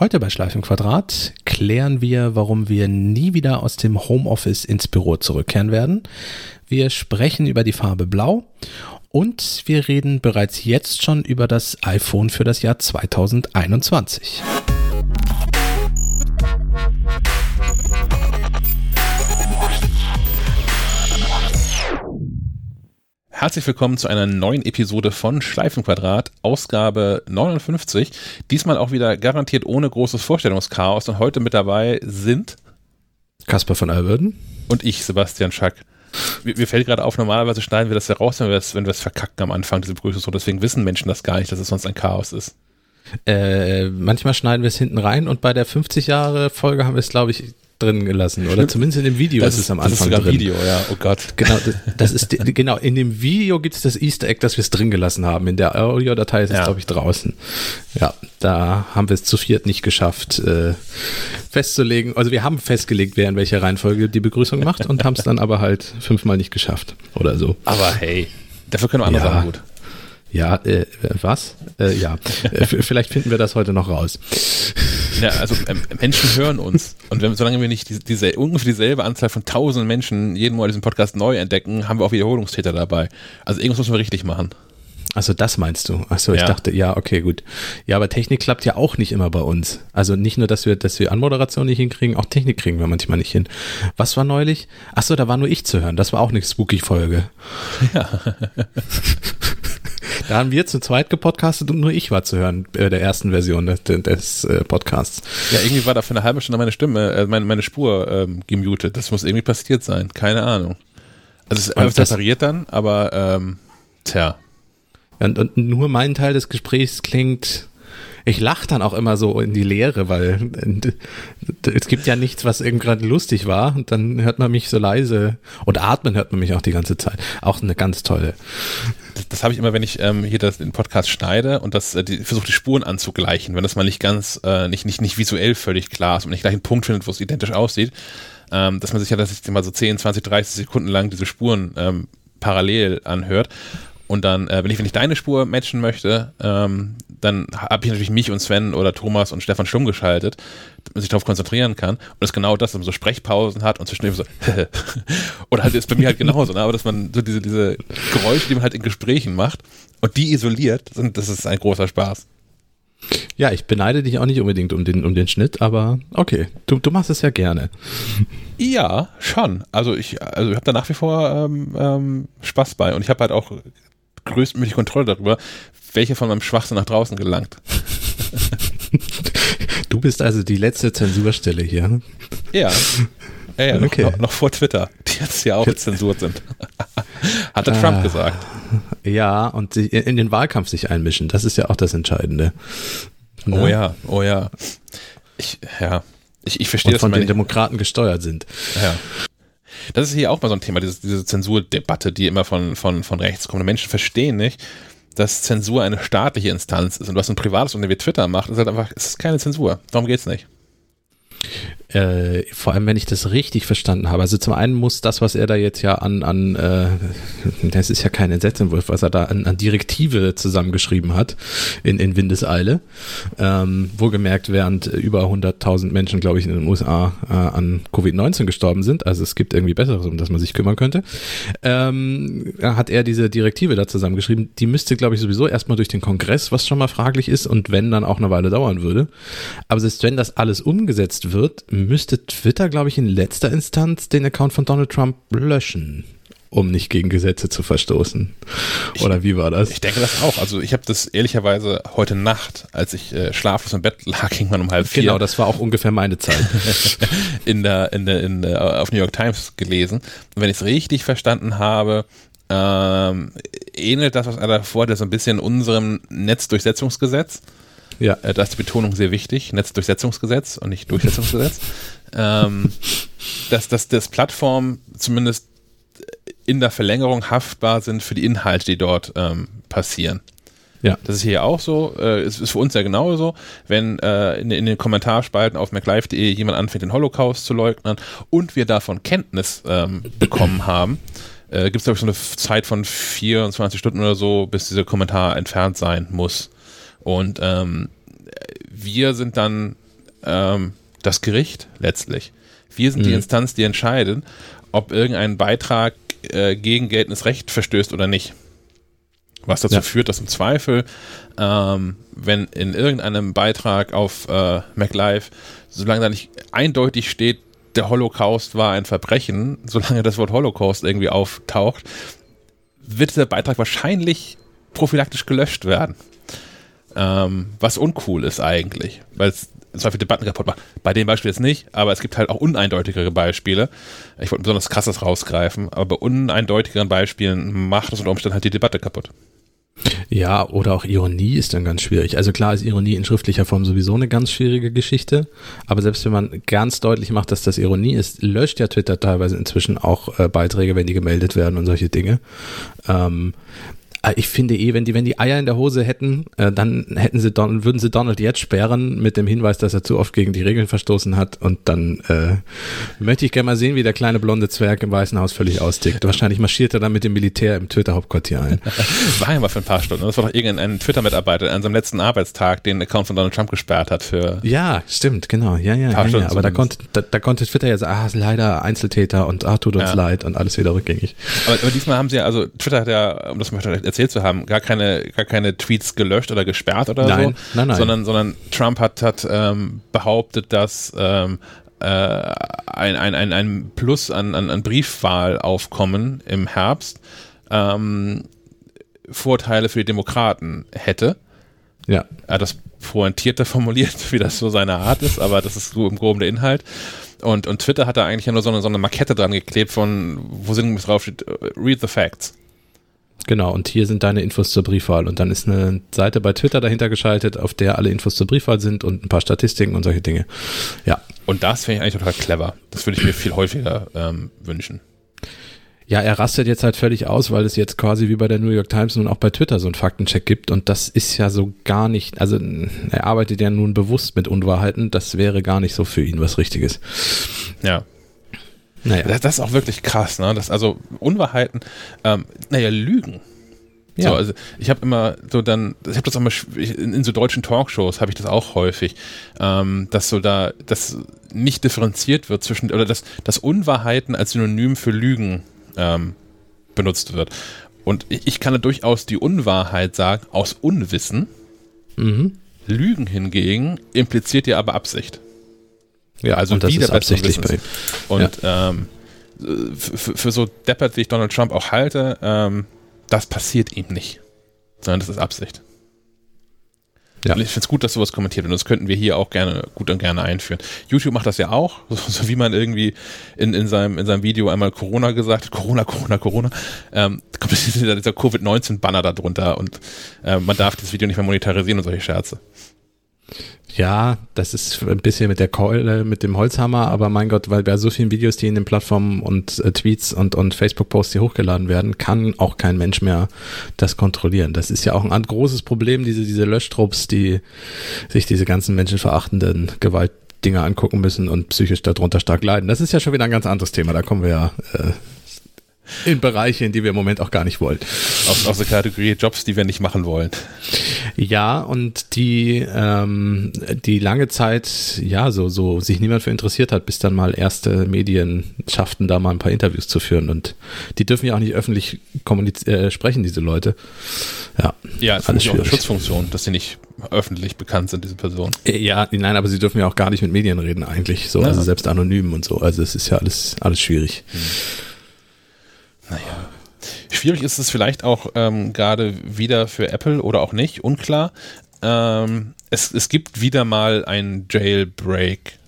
Heute bei Schleif Quadrat klären wir, warum wir nie wieder aus dem Homeoffice ins Büro zurückkehren werden. Wir sprechen über die Farbe Blau und wir reden bereits jetzt schon über das iPhone für das Jahr 2021. Herzlich willkommen zu einer neuen Episode von Schleifenquadrat, Ausgabe 59. Diesmal auch wieder garantiert ohne großes Vorstellungschaos und heute mit dabei sind Kasper von Alverden und ich, Sebastian Schack. Mir, mir fällt gerade auf, normalerweise schneiden wir das ja raus, wenn wir es, wenn wir verkacken am Anfang, diese Begrüßung. Deswegen wissen Menschen das gar nicht, dass es sonst ein Chaos ist. Äh, manchmal schneiden wir es hinten rein und bei der 50 Jahre Folge haben wir es, glaube ich, drin gelassen oder zumindest in dem Video das ist es am Anfang das ist sogar drin. Video, ja. Oh Gott. Genau, das, das ist genau in dem Video gibt es das Easter Egg, dass wir es drin gelassen haben. In der Audiodatei ist es Ja. glaube ich draußen. Ja, da haben wir es zu viert nicht geschafft äh, festzulegen. Also wir haben festgelegt, wer in welcher Reihenfolge die Begrüßung macht und haben es dann aber halt fünfmal nicht geschafft oder so. Aber hey, dafür können wir andere Ja. Sachen gut. Ja, äh, was? Äh, ja, äh, vielleicht finden wir das heute noch raus. Ja, also ähm, Menschen hören uns. Und wenn, solange wir nicht diese, diese, ungefähr dieselbe Anzahl von tausenden Menschen jeden Monat diesen Podcast neu entdecken, haben wir auch Wiederholungstäter dabei. Also irgendwas müssen wir richtig machen. Also das meinst du? Achso, ich Ja. dachte, ja, okay, gut. Ja, aber Technik klappt ja auch nicht immer bei uns. Also nicht nur, dass wir, dass wir Anmoderation nicht hinkriegen, auch Technik kriegen wir manchmal nicht hin. Was war neulich? Achso, da war nur ich zu hören. Das war auch eine spooky-Folge. Ja. Da haben wir zu zweit gepodcastet und nur ich war zu hören bei der ersten Version des, des äh, Podcasts. Ja, irgendwie war da für eine halbe Stunde meine Stimme, äh, meine, meine Spur ähm, gemutet. Das muss irgendwie passiert sein. Keine Ahnung. Also es ist repariert dann, aber ähm, tja. Und, und nur mein Teil des Gesprächs klingt. Ich lache dann auch immer so in die Leere, weil äh, es gibt ja nichts, was eben gerade lustig war. Und dann hört man mich so leise. Und atmen hört man mich auch die ganze Zeit. Auch eine ganz tolle. Das, das habe ich immer, wenn ich ähm, hier das, den Podcast schneide und das äh, versuche die Spuren anzugleichen, wenn das mal nicht ganz, äh, nicht, nicht, nicht visuell völlig klar ist und nicht gleich einen Punkt findet, wo es identisch aussieht, ähm, dass man sich ja, dass ich mal so 10, 20, 30 Sekunden lang diese Spuren ähm, parallel anhört. Und dann, äh, wenn ich, wenn ich deine Spur matchen möchte, ähm, dann habe ich natürlich mich und Sven oder Thomas und Stefan stumm geschaltet, damit man sich darauf konzentrieren kann. Und das ist genau das, dass man so Sprechpausen hat und zwischendurch so oder halt ist bei mir halt genauso, ne? aber dass man so diese, diese Geräusche, die man halt in Gesprächen macht und die isoliert, sind, das ist ein großer Spaß. Ja, ich beneide dich auch nicht unbedingt um den, um den Schnitt, aber okay, du, du machst es ja gerne. Ja, schon. Also ich, also ich habe da nach wie vor ähm, ähm, Spaß bei und ich habe halt auch größtmögliche Kontrolle darüber, welche von meinem Schwachsinn nach draußen gelangt. Du bist also die letzte Zensurstelle hier. Ja. Ja, ja, noch, Okay. noch, noch vor Twitter, die jetzt ja auch zensurt sind. Hatte Ah. Trump gesagt. Ja, und sich in den Wahlkampf sich einmischen, das ist ja auch das Entscheidende. Oh Ne? ja, oh ja. Ich, ja. Ich, ich verstehe Und das von den. Demokraten gesteuert sind. Ja. Das ist hier auch mal so ein Thema, diese, diese Zensurdebatte, die immer von, von, von rechts kommt. Und Menschen verstehen nicht, dass Zensur eine staatliche Instanz ist. Und was ein privates Unternehmen wie Twitter macht, ist halt einfach, es ist keine Zensur. Darum geht's nicht. Äh, vor allem, wenn ich das richtig verstanden habe. Also zum einen muss das, was er da jetzt ja an, an äh, das ist ja kein Entsetzentwurf, was er da an, an Direktive zusammengeschrieben hat in, in Windeseile. Ähm, wohlgemerkt, während über 100.000 Menschen, glaube ich, in den USA äh, an Covid-19 gestorben sind. Also es gibt irgendwie Besseres, um das man sich kümmern könnte. Ähm, hat er diese Direktive da zusammengeschrieben. Die müsste, glaube ich, sowieso erstmal durch den Kongress, was schon mal fraglich ist und wenn, dann auch eine Weile dauern würde. Aber selbst wenn das alles umgesetzt wird, müsste Twitter, glaube ich, in letzter Instanz den Account von Donald Trump löschen, um nicht gegen Gesetze zu verstoßen. Oder wie war das? Ich denke das auch. Also ich habe das ehrlicherweise heute Nacht, als ich äh, schlaflos im Bett lag, irgendwann um halb vier, genau, das war auch ungefähr meine Zeit. in der, in der, in der, auf New York Times gelesen. Und wenn ich es richtig verstanden habe, ähm, ähnelt das, was er davor hat, so ein bisschen unserem Netzdurchsetzungsgesetz. Ja. Äh, da ist die Betonung sehr wichtig, Netzdurchsetzungsgesetz und nicht Durchsetzungsgesetz. ähm, dass, dass das Plattform zumindest in der Verlängerung haftbar sind für die Inhalte, die dort ähm, passieren. Ja. Das ist hier auch so, äh, ist, ist für uns ja genauso, wenn äh, in, in den Kommentarspalten auf MacLive.de jemand anfängt, den Holocaust zu leugnen und wir davon Kenntnis ähm, bekommen haben, äh, gibt es, glaube ich, so eine Zeit von 24 Stunden oder so, bis dieser Kommentar entfernt sein muss. Und ähm, wir sind dann ähm, das Gericht letztlich. Wir sind mhm. die Instanz, die entscheidet, ob irgendein Beitrag äh, gegen geltendes Recht verstößt oder nicht. Was dazu ja. führt, dass im Zweifel, ähm, wenn in irgendeinem Beitrag auf äh, MacLive, solange da nicht eindeutig steht, der Holocaust war ein Verbrechen, solange das Wort Holocaust irgendwie auftaucht, wird dieser Beitrag wahrscheinlich prophylaktisch gelöscht werden. Ähm, was uncool ist eigentlich, weil es zwar viele Debatten kaputt macht. Bei dem Beispiel jetzt nicht, aber es gibt halt auch uneindeutigere Beispiele. Ich wollte besonders krasses rausgreifen, aber bei uneindeutigeren Beispielen macht es unter Umständen halt die Debatte kaputt. Ja, oder auch Ironie ist dann ganz schwierig. Also klar ist Ironie in schriftlicher Form sowieso eine ganz schwierige Geschichte, aber selbst wenn man ganz deutlich macht, dass das Ironie ist, löscht ja Twitter teilweise inzwischen auch äh, Beiträge, wenn die gemeldet werden und solche Dinge. Ähm, äh, ich finde eh, wenn die, wenn die Eier in der Hose hätten, äh, dann hätten sie Don, würden sie Donald jetzt sperren mit dem Hinweis, dass er zu oft gegen die Regeln verstoßen hat. Und dann äh, möchte ich gerne mal sehen, wie der kleine blonde Zwerg im Weißen Haus völlig austickt. Wahrscheinlich marschiert er dann mit dem Militär im Twitter-Hauptquartier ein. war ja mal für ein paar Stunden. Das war doch irgendein Twitter-Mitarbeiter an seinem letzten Arbeitstag den Account von Donald Trump gesperrt hat für. Ja, stimmt, genau. Ja, ja, ja, ja. Aber da konnte, da, da, konnte Twitter ja sagen, ah, leider Einzeltäter und ah, tut uns ja. leid und alles wieder rückgängig. Aber, aber diesmal haben sie ja, also Twitter hat ja, um das mal erzählt zu haben, gar keine, gar keine Tweets gelöscht oder gesperrt oder nein, so. Nein, nein. Sondern, sondern Trump hat, hat ähm, behauptet, dass ähm, äh, ein, ein, ein, ein Plus an, an, an Briefwahlaufkommen im Herbst ähm, Vorteile für die Demokraten hätte. Ja. Er hat das pointierter formuliert, wie das so seine Art ist, aber das ist so im Groben der Inhalt. Und, und Twitter hat da eigentlich ja nur so eine, so eine Markette dran geklebt von, wo sind drauf steht, read the facts. Genau, und hier sind deine Infos zur Briefwahl. Und dann ist eine Seite bei Twitter dahinter geschaltet, auf der alle Infos zur Briefwahl sind und ein paar Statistiken und solche Dinge. Ja. Und das finde ich eigentlich total clever. Das würde ich mir viel häufiger ähm, wünschen. Ja, er rastet jetzt halt völlig aus, weil es jetzt quasi wie bei der New York Times nun auch bei Twitter so einen Faktencheck gibt. Und das ist ja so gar nicht, also er arbeitet ja nun bewusst mit Unwahrheiten. Das wäre gar nicht so für ihn was Richtiges. Ja, naja. Das, das, ist auch wirklich krass, ne? Das, also Unwahrheiten, ähm, naja, Lügen. Ja. So, also ich habe immer so dann, ich habe das auch mal in, in, so deutschen Talkshows habe ich das auch häufig, ähm, dass so da, das nicht differenziert wird zwischen oder dass, dass Unwahrheiten als Synonym für Lügen ähm, benutzt wird. Und ich, ich kann da durchaus die Unwahrheit sagen aus Unwissen. Mhm. Lügen hingegen impliziert ja aber Absicht. Ja, also und das ist absichtlich bei ihm. Und ja. ähm, für so deppert, wie ich Donald Trump auch halte, ähm, das passiert ihm nicht. Sondern das ist Absicht. Ja. Und ich finde es gut, dass sowas kommentiert wird. Und das könnten wir hier auch gerne, gut und gerne einführen. YouTube macht das ja auch, so, so wie man irgendwie in, in, seinem, in seinem Video einmal Corona gesagt hat, Corona, Corona, Corona, ähm, kommt dieser, dieser Covid-19-Banner da drunter und äh, man darf das Video nicht mehr monetarisieren und solche Scherze. Ja, das ist ein bisschen mit der Keule, mit dem Holzhammer, aber mein Gott, weil bei so vielen Videos, die in den Plattformen und äh, Tweets und, und Facebook-Posts hier hochgeladen werden, kann auch kein Mensch mehr das kontrollieren. Das ist ja auch ein großes Problem, diese, diese Löschtrupps, die sich diese ganzen menschenverachtenden Gewaltdinger angucken müssen und psychisch darunter stark leiden. Das ist ja schon wieder ein ganz anderes Thema, da kommen wir ja äh, in Bereiche, in die wir im Moment auch gar nicht wollen. Aus, aus der Kategorie Jobs, die wir nicht machen wollen. Ja, und die, ähm, die lange Zeit, ja, so, so sich niemand für interessiert hat, bis dann mal erste Medien schafften, da mal ein paar Interviews zu führen. Und die dürfen ja auch nicht öffentlich äh, sprechen, diese Leute. Ja, ja das ist auch eine Schutzfunktion, dass sie nicht öffentlich bekannt sind, diese Personen. Äh, ja, nein, aber sie dürfen ja auch gar nicht mit Medien reden eigentlich, so, ja. also selbst anonym und so. Also es ist ja alles, alles schwierig. Hm. Naja. Schwierig ist es vielleicht auch ähm, gerade wieder für Apple oder auch nicht, unklar. Ähm, es, es gibt wieder mal einen Jailbreak,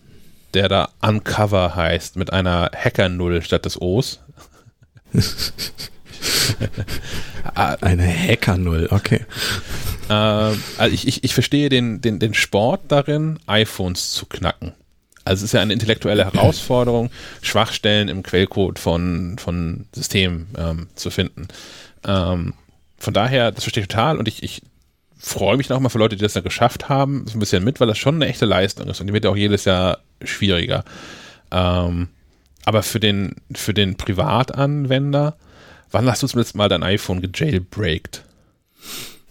der da Uncover heißt, mit einer Hacker-Null statt des O's. Eine Hacker-Null, okay. Ähm, also ich, ich, ich verstehe den, den, den Sport darin, iPhones zu knacken. Also es ist ja eine intellektuelle Herausforderung, Schwachstellen im Quellcode von, von Systemen ähm, zu finden. Ähm, von daher, das verstehe ich total und ich, ich freue mich nochmal für Leute, die das dann geschafft haben, so ein bisschen mit, weil das schon eine echte Leistung ist und die wird ja auch jedes Jahr schwieriger. Ähm, aber für den, für den Privatanwender, wann hast du zum letzten Mal dein iPhone gejailbreakt?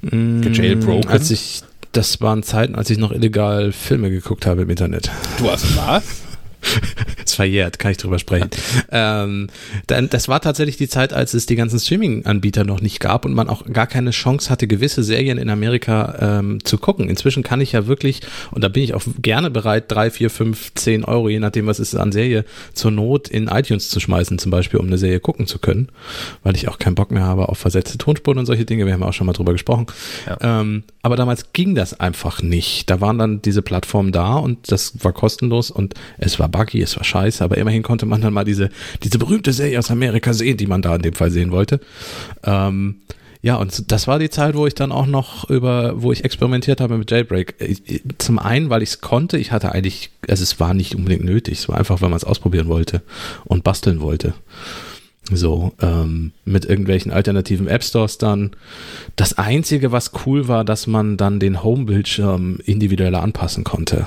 Mm, Gejailbroken? Als ich das waren Zeiten, als ich noch illegal Filme geguckt habe im Internet. Du hast was? ist verjährt, kann ich drüber sprechen. ähm, dann, das war tatsächlich die Zeit, als es die ganzen Streaming-Anbieter noch nicht gab und man auch gar keine Chance hatte, gewisse Serien in Amerika ähm, zu gucken. Inzwischen kann ich ja wirklich, und da bin ich auch gerne bereit, drei, vier, fünf, zehn Euro, je nachdem, was es an Serie, zur Not in iTunes zu schmeißen, zum Beispiel, um eine Serie gucken zu können, weil ich auch keinen Bock mehr habe auf versetzte Tonspuren und solche Dinge. Wir haben auch schon mal drüber gesprochen. Ja. Ähm, aber damals ging das einfach nicht. Da waren dann diese Plattformen da und das war kostenlos und es war buggy, es war scheiße, aber immerhin konnte man dann mal diese, diese berühmte Serie aus Amerika sehen, die man da in dem Fall sehen wollte. Ähm, ja, und das war die Zeit, wo ich dann auch noch über, wo ich experimentiert habe mit Jailbreak. Zum einen, weil ich es konnte, ich hatte eigentlich, also es war nicht unbedingt nötig, es war einfach, weil man es ausprobieren wollte und basteln wollte. So, ähm, mit irgendwelchen alternativen App Stores dann. Das Einzige, was cool war, dass man dann den Home-Bildschirm individueller anpassen konnte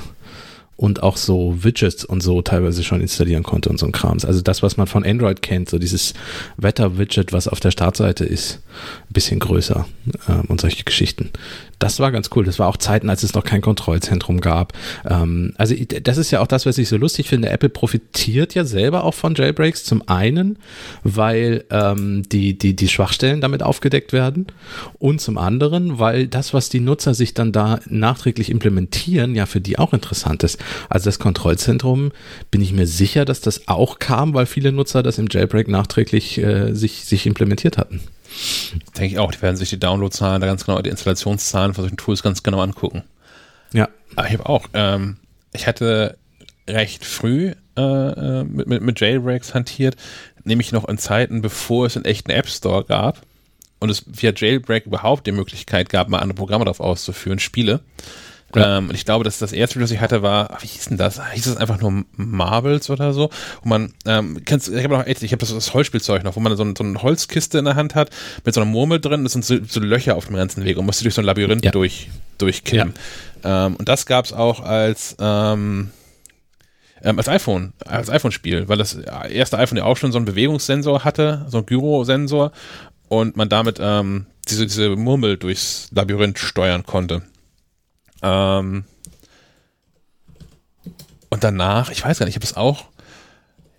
und auch so Widgets und so teilweise schon installieren konnte und so ein Krams. Also das, was man von Android kennt, so dieses Wetter-Widget, was auf der Startseite ist, ein bisschen größer ähm, und solche Geschichten das war ganz cool. Das war auch Zeiten, als es noch kein Kontrollzentrum gab. Ähm, also das ist ja auch das, was ich so lustig finde. Apple profitiert ja selber auch von Jailbreaks. Zum einen, weil ähm, die, die, die Schwachstellen damit aufgedeckt werden und zum anderen, weil das, was die Nutzer sich dann da nachträglich implementieren, ja für die auch interessant ist. Also das Kontrollzentrum, bin ich mir sicher, dass das auch kam, weil viele Nutzer das im Jailbreak nachträglich äh, sich, sich implementiert hatten. Denke ich auch, die werden sich die Downloadzahlen, ganz genau die Installationszahlen von solchen Tools ganz genau angucken. Ja. Aber ich habe auch, ähm, ich hatte recht früh äh, äh, mit, mit, mit Jailbreaks hantiert, nämlich noch in Zeiten, bevor es einen echten App Store gab und es via Jailbreak überhaupt die Möglichkeit gab, mal andere Programme darauf auszuführen, Spiele. Ja. Ähm, und ich glaube, dass das erste Video, das ich hatte, war, wie hieß denn das? Hieß das einfach nur Marbles oder so? Und man, ähm, kennst, ich habe noch, ich habe das, das Holzspielzeug noch, wo man so, so eine Holzkiste in der Hand hat, mit so einer Murmel drin, das sind so, so Löcher auf dem ganzen Weg und musst durch so ein Labyrinth ja. durch, durchkimmen. Ja. Ähm, und das gab's auch als, ähm, ähm, als iPhone, als iPhone-Spiel, weil das erste iPhone ja auch schon so einen Bewegungssensor hatte, so einen Gyrosensor und man damit ähm, diese, diese Murmel durchs Labyrinth steuern konnte. Ähm, und danach, ich weiß gar nicht, ich habe es auch,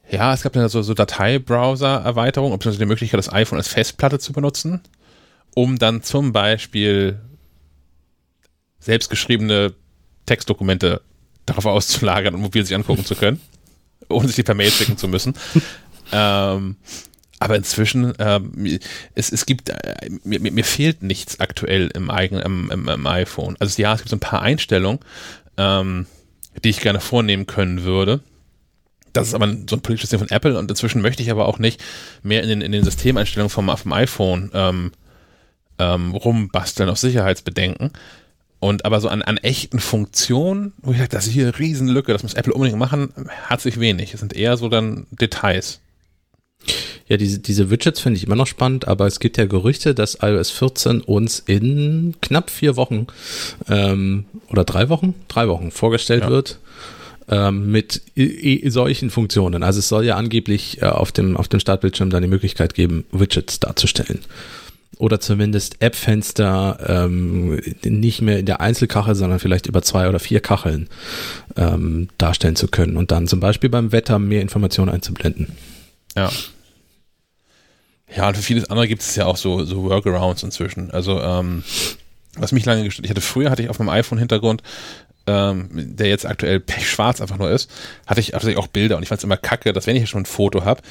ja, es gab dann so, so Dateibrowser-Erweiterung, ob es die Möglichkeit, das iPhone als Festplatte zu benutzen, um dann zum Beispiel selbstgeschriebene Textdokumente darauf auszulagern und mobil sich angucken zu können, ohne sich die per Mail schicken zu müssen. ähm, aber inzwischen, ähm, es, es gibt, äh, mir, mir fehlt nichts aktuell im eigenen, im, im, im, iPhone. Also ja, es gibt so ein paar Einstellungen, ähm, die ich gerne vornehmen können würde. Das ist aber so ein politisches Ding von Apple und inzwischen möchte ich aber auch nicht mehr in den, in den Systemeinstellungen vom, vom iPhone ähm, ähm, rumbasteln aus Sicherheitsbedenken. Und aber so an, an echten Funktionen, wo ich sage, das ist hier eine Riesenlücke, das muss Apple unbedingt machen, hat sich wenig. Es sind eher so dann Details. Ja, diese, diese Widgets finde ich immer noch spannend, aber es gibt ja Gerüchte, dass iOS 14 uns in knapp vier Wochen ähm, oder drei Wochen, drei Wochen vorgestellt ja. wird ähm, mit solchen Funktionen. Also es soll ja angeblich äh, auf, dem, auf dem Startbildschirm dann die Möglichkeit geben, Widgets darzustellen. Oder zumindest App-Fenster ähm, nicht mehr in der Einzelkachel, sondern vielleicht über zwei oder vier Kacheln ähm, darstellen zu können und dann zum Beispiel beim Wetter mehr Informationen einzublenden. Ja, ja, und für vieles andere gibt es ja auch so, so Workarounds inzwischen. Also, ähm, was mich lange gestört, ich hatte früher, hatte ich auf meinem iPhone-Hintergrund, ähm, der jetzt aktuell pechschwarz einfach nur ist, hatte ich, hatte auch Bilder und ich fand es immer kacke, dass wenn ich schon ein Foto habe,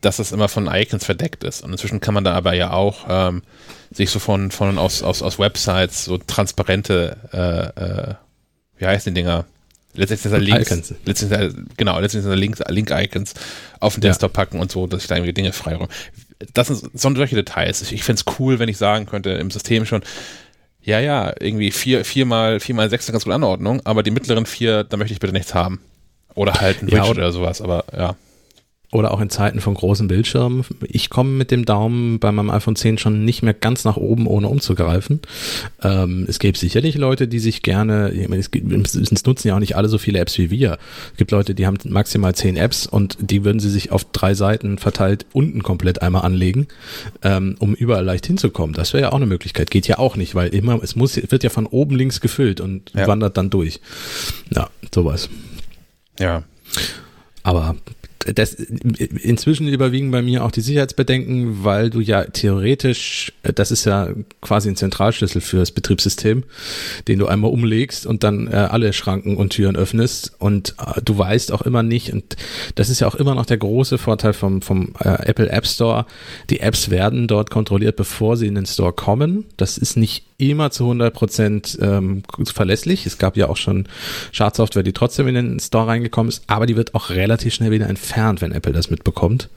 dass das immer von Icons verdeckt ist. Und inzwischen kann man da aber ja auch ähm, sich so von, von aus, aus, aus Websites so transparente, äh, äh, wie heißen die Dinger? Letztendlich sind da Links, letztendlich, genau, letztendlich sind Links, Link-Icons auf den Desktop ja. packen und so, dass ich da irgendwie Dinge freiräume das sind solche Details. Ich, ich fände es cool, wenn ich sagen könnte im System schon, ja, ja, irgendwie vier, viermal, viermal sechs ist ganz gut Anordnung, aber die mittleren vier, da möchte ich bitte nichts haben. Oder halt ein ja, oder sowas, aber ja. Oder auch in Zeiten von großen Bildschirmen. Ich komme mit dem Daumen bei meinem iPhone 10 schon nicht mehr ganz nach oben, ohne umzugreifen. Ähm, es gäbe sicherlich Leute, die sich gerne, ich meine, es, es nutzen ja auch nicht alle so viele Apps wie wir. Es gibt Leute, die haben maximal zehn Apps und die würden sie sich auf drei Seiten verteilt unten komplett einmal anlegen, ähm, um überall leicht hinzukommen. Das wäre ja auch eine Möglichkeit. Geht ja auch nicht, weil immer, es muss, wird ja von oben links gefüllt und ja. wandert dann durch. Ja, sowas. Ja. Aber das, inzwischen überwiegen bei mir auch die Sicherheitsbedenken, weil du ja theoretisch, das ist ja quasi ein Zentralschlüssel für das Betriebssystem, den du einmal umlegst und dann äh, alle Schranken und Türen öffnest und äh, du weißt auch immer nicht und das ist ja auch immer noch der große Vorteil vom, vom äh, Apple App Store. Die Apps werden dort kontrolliert, bevor sie in den Store kommen. Das ist nicht immer zu 100 Prozent ähm, verlässlich. Es gab ja auch schon Schadsoftware, die trotzdem in den Store reingekommen ist, aber die wird auch relativ schnell wieder entfernt, wenn Apple das mitbekommt.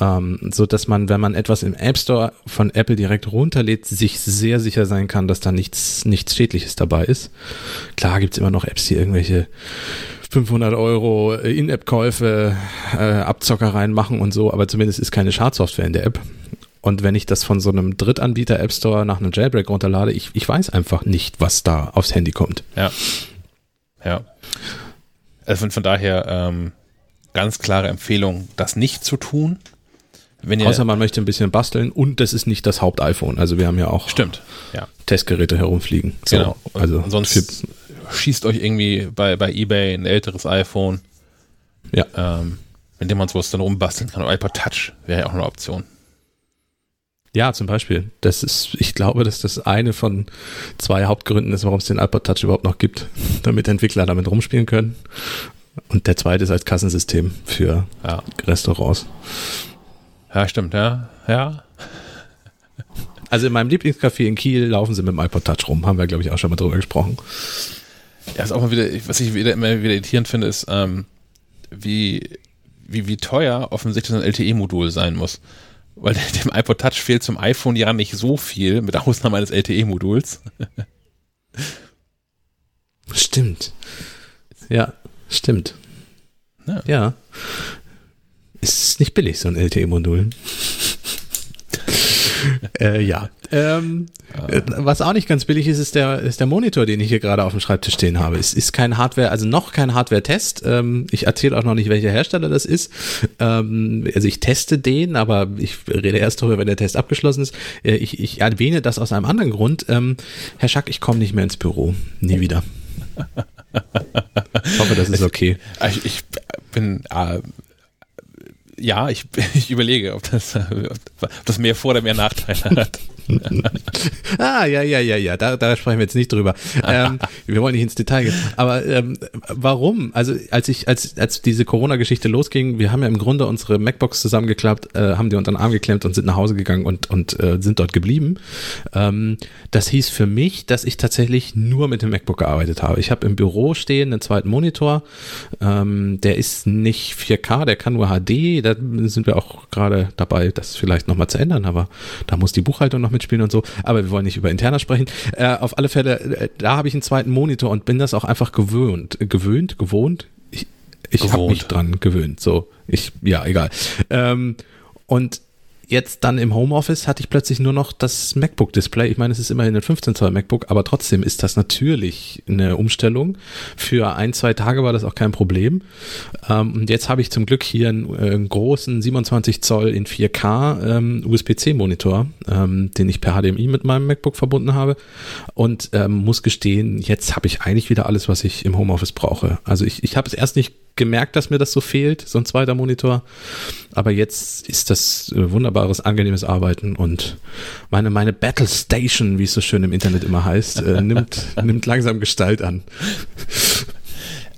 Ähm, so dass man, wenn man etwas im App Store von Apple direkt runterlädt, sich sehr sicher sein kann, dass da nichts, nichts Schädliches dabei ist. Klar gibt's immer noch Apps, die irgendwelche 500 Euro In-App-Käufe, äh, Abzockereien machen und so, aber zumindest ist keine Schadsoftware in der App. Und wenn ich das von so einem Drittanbieter App Store nach einem Jailbreak runterlade, ich, ich weiß einfach nicht, was da aufs Handy kommt. Ja. Ja. Also von, von daher ähm, ganz klare Empfehlung, das nicht zu tun. Wenn Außer man möchte ein bisschen basteln und das ist nicht das Haupt-iPhone. Also wir haben ja auch stimmt, ja. Testgeräte herumfliegen. So, genau. Also sonst schießt euch irgendwie bei, bei eBay ein älteres iPhone. Ja. Ähm, mit dem man sowas dann rumbasteln kann. Und iPod Touch wäre ja auch eine Option. Ja, zum Beispiel. Das ist, ich glaube, dass das eine von zwei Hauptgründen ist, warum es den iPod Touch überhaupt noch gibt, damit Entwickler damit rumspielen können. Und der zweite ist als Kassensystem für ja. Restaurants. Ja, stimmt, ja. Ja. Also in meinem Lieblingscafé in Kiel laufen sie mit dem iPod Touch rum. Haben wir, glaube ich, auch schon mal drüber gesprochen. Ja, ist auch mal wieder, was ich wieder immer wieder irritierend finde, ist, ähm, wie, wie, wie teuer offensichtlich ein LTE-Modul sein muss weil dem iPod Touch fehlt zum iPhone ja nicht so viel, mit Ausnahme eines LTE-Moduls. Stimmt. Ja, stimmt. Ja. ja. Ist nicht billig, so ein LTE-Modul. Äh, ja. Ähm, äh, was auch nicht ganz billig ist, ist der, ist der Monitor, den ich hier gerade auf dem Schreibtisch stehen habe. Es ist kein Hardware, also noch kein Hardware-Test. Ähm, ich erzähle auch noch nicht, welcher Hersteller das ist. Ähm, also ich teste den, aber ich rede erst darüber, wenn der Test abgeschlossen ist. Äh, ich, ich erwähne das aus einem anderen Grund. Ähm, Herr Schack, ich komme nicht mehr ins Büro. Nie wieder. Ich hoffe, das ist okay. Ich, ich bin äh, ja, ich, ich überlege, ob das, ob das mehr Vor- oder mehr Nachteile hat. ah, ja, ja, ja, ja, da, da sprechen wir jetzt nicht drüber. Ähm, wir wollen nicht ins Detail gehen. Aber ähm, warum? Also als ich, als, als diese Corona-Geschichte losging, wir haben ja im Grunde unsere MacBooks zusammengeklappt, äh, haben die unter den Arm geklemmt und sind nach Hause gegangen und, und äh, sind dort geblieben. Ähm, das hieß für mich, dass ich tatsächlich nur mit dem MacBook gearbeitet habe. Ich habe im Büro stehen einen zweiten Monitor. Ähm, der ist nicht 4K, der kann nur HD. Da sind wir auch gerade dabei, das vielleicht nochmal zu ändern, aber da muss die Buchhaltung noch mit mitspielen und so, aber wir wollen nicht über Interna sprechen. Äh, auf alle Fälle, äh, da habe ich einen zweiten Monitor und bin das auch einfach gewöhnt, gewöhnt, gewohnt. Ich, ich habe mich dran gewöhnt. So, ich, ja, egal. Ähm, und jetzt dann im Homeoffice hatte ich plötzlich nur noch das MacBook-Display. Ich meine, es ist immerhin ein 15 Zoll MacBook, aber trotzdem ist das natürlich eine Umstellung. Für ein, zwei Tage war das auch kein Problem. Ähm, und jetzt habe ich zum Glück hier einen, äh, einen großen 27 Zoll in 4K ähm, USB-C-Monitor, ähm, den ich per HDMI mit meinem MacBook verbunden habe. Und ähm, muss gestehen, jetzt habe ich eigentlich wieder alles, was ich im Homeoffice brauche. Also ich, ich habe es erst nicht gemerkt, dass mir das so fehlt, so ein zweiter Monitor. Aber jetzt ist das äh, wunderbares, angenehmes Arbeiten und meine, meine Battle Station, wie es so schön im Internet immer heißt, äh, nimmt, nimmt langsam Gestalt an.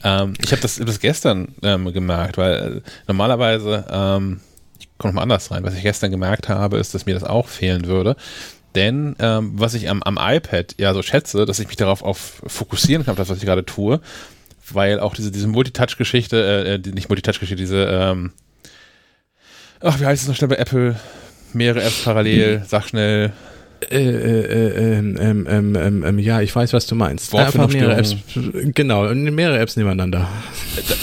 Ähm, ich habe das, das gestern ähm, gemerkt, weil äh, normalerweise, ähm, ich komme nochmal anders rein, was ich gestern gemerkt habe, ist, dass mir das auch fehlen würde. Denn ähm, was ich am, am iPad ja so schätze, dass ich mich darauf auf fokussieren kann, das, was ich gerade tue, weil auch diese, diese Multitouch-Geschichte, äh, äh nicht Multitouch-Geschichte, diese, ähm, ach, wie heißt es noch schnell bei Apple? Mehrere Apps parallel, sag schnell. Äh, äh, ähm, ähm, ähm, ähm, ja, ich weiß, was du meinst. Einfach mehrere Apps, genau, mehrere Apps nebeneinander.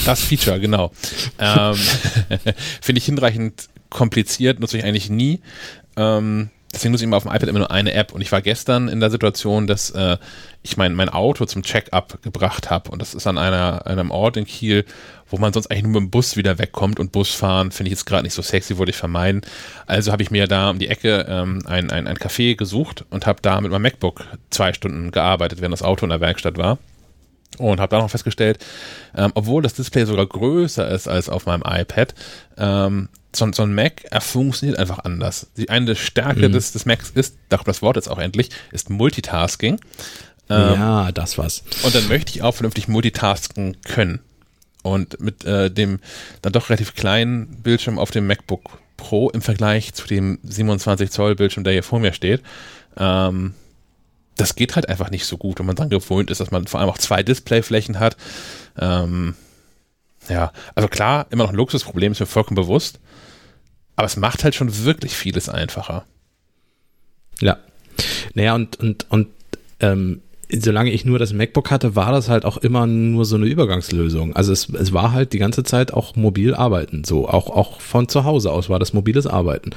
Das Feature, genau. ähm, Finde ich hinreichend kompliziert, nutze ich eigentlich nie. Ähm, deswegen nutze ich immer auf dem iPad immer nur eine App. Und ich war gestern in der Situation, dass äh, ich mein, mein Auto zum Check-up gebracht habe. Und das ist an einer, einem Ort in Kiel, wo man sonst eigentlich nur mit dem Bus wieder wegkommt. Und Busfahren finde ich jetzt gerade nicht so sexy, wollte ich vermeiden. Also habe ich mir da um die Ecke ähm, ein, ein, ein Café gesucht und habe da mit meinem MacBook zwei Stunden gearbeitet, während das Auto in der Werkstatt war. Und habe dann noch festgestellt, ähm, obwohl das Display sogar größer ist als auf meinem iPad, ähm, so, so, ein Mac, er funktioniert einfach anders. Die eine Stärke mhm. des, des Macs ist, dachte das Wort jetzt auch endlich, ist Multitasking. Ähm, ja, das war's. Und dann möchte ich auch vernünftig multitasken können. Und mit äh, dem dann doch relativ kleinen Bildschirm auf dem MacBook Pro im Vergleich zu dem 27 Zoll Bildschirm, der hier vor mir steht, ähm, das geht halt einfach nicht so gut, wenn man dann gewohnt ist, dass man vor allem auch zwei Displayflächen hat. Ähm, ja, also klar, immer noch ein Luxusproblem, ist mir vollkommen bewusst. Aber es macht halt schon wirklich vieles einfacher. Ja. Naja, und, und, und ähm, solange ich nur das MacBook hatte, war das halt auch immer nur so eine Übergangslösung. Also es, es war halt die ganze Zeit auch mobil arbeiten. So, auch, auch von zu Hause aus war das mobiles Arbeiten.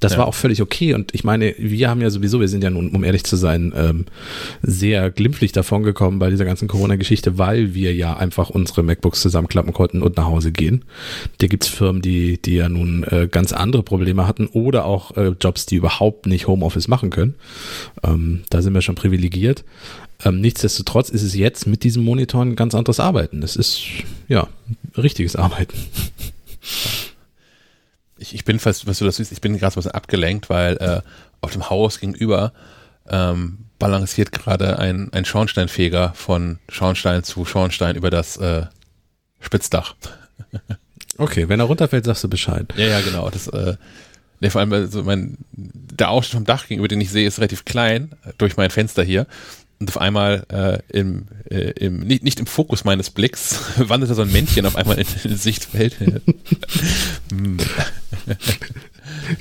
Das ja. war auch völlig okay. Und ich meine, wir haben ja sowieso, wir sind ja nun, um ehrlich zu sein, ähm, sehr glimpflich davon gekommen bei dieser ganzen Corona-Geschichte, weil wir ja einfach unsere MacBooks zusammenklappen konnten und nach Hause gehen. Da gibt's Firmen, die, die ja nun äh, ganz andere Probleme hatten oder auch äh, Jobs, die überhaupt nicht Homeoffice machen können. Ähm, da sind wir schon privilegiert. Ähm, nichtsdestotrotz ist es jetzt mit diesem Monitor ein ganz anderes Arbeiten. Es ist, ja, richtiges Arbeiten. Ich, ich bin, falls was du das siehst, ich bin gerade so ein bisschen abgelenkt, weil äh, auf dem Haus gegenüber ähm, balanciert gerade ein, ein Schornsteinfeger von Schornstein zu Schornstein über das äh, Spitzdach. okay, wenn er runterfällt, sagst du Bescheid. Ja, ja, genau. Das, äh, nee, vor allem, also mein, der Ausschnitt vom Dach gegenüber, den ich sehe, ist relativ klein durch mein Fenster hier und auf einmal äh, im, äh, im nicht, nicht im Fokus meines Blicks wanderte so ein Männchen auf einmal in, in Sichtfeld.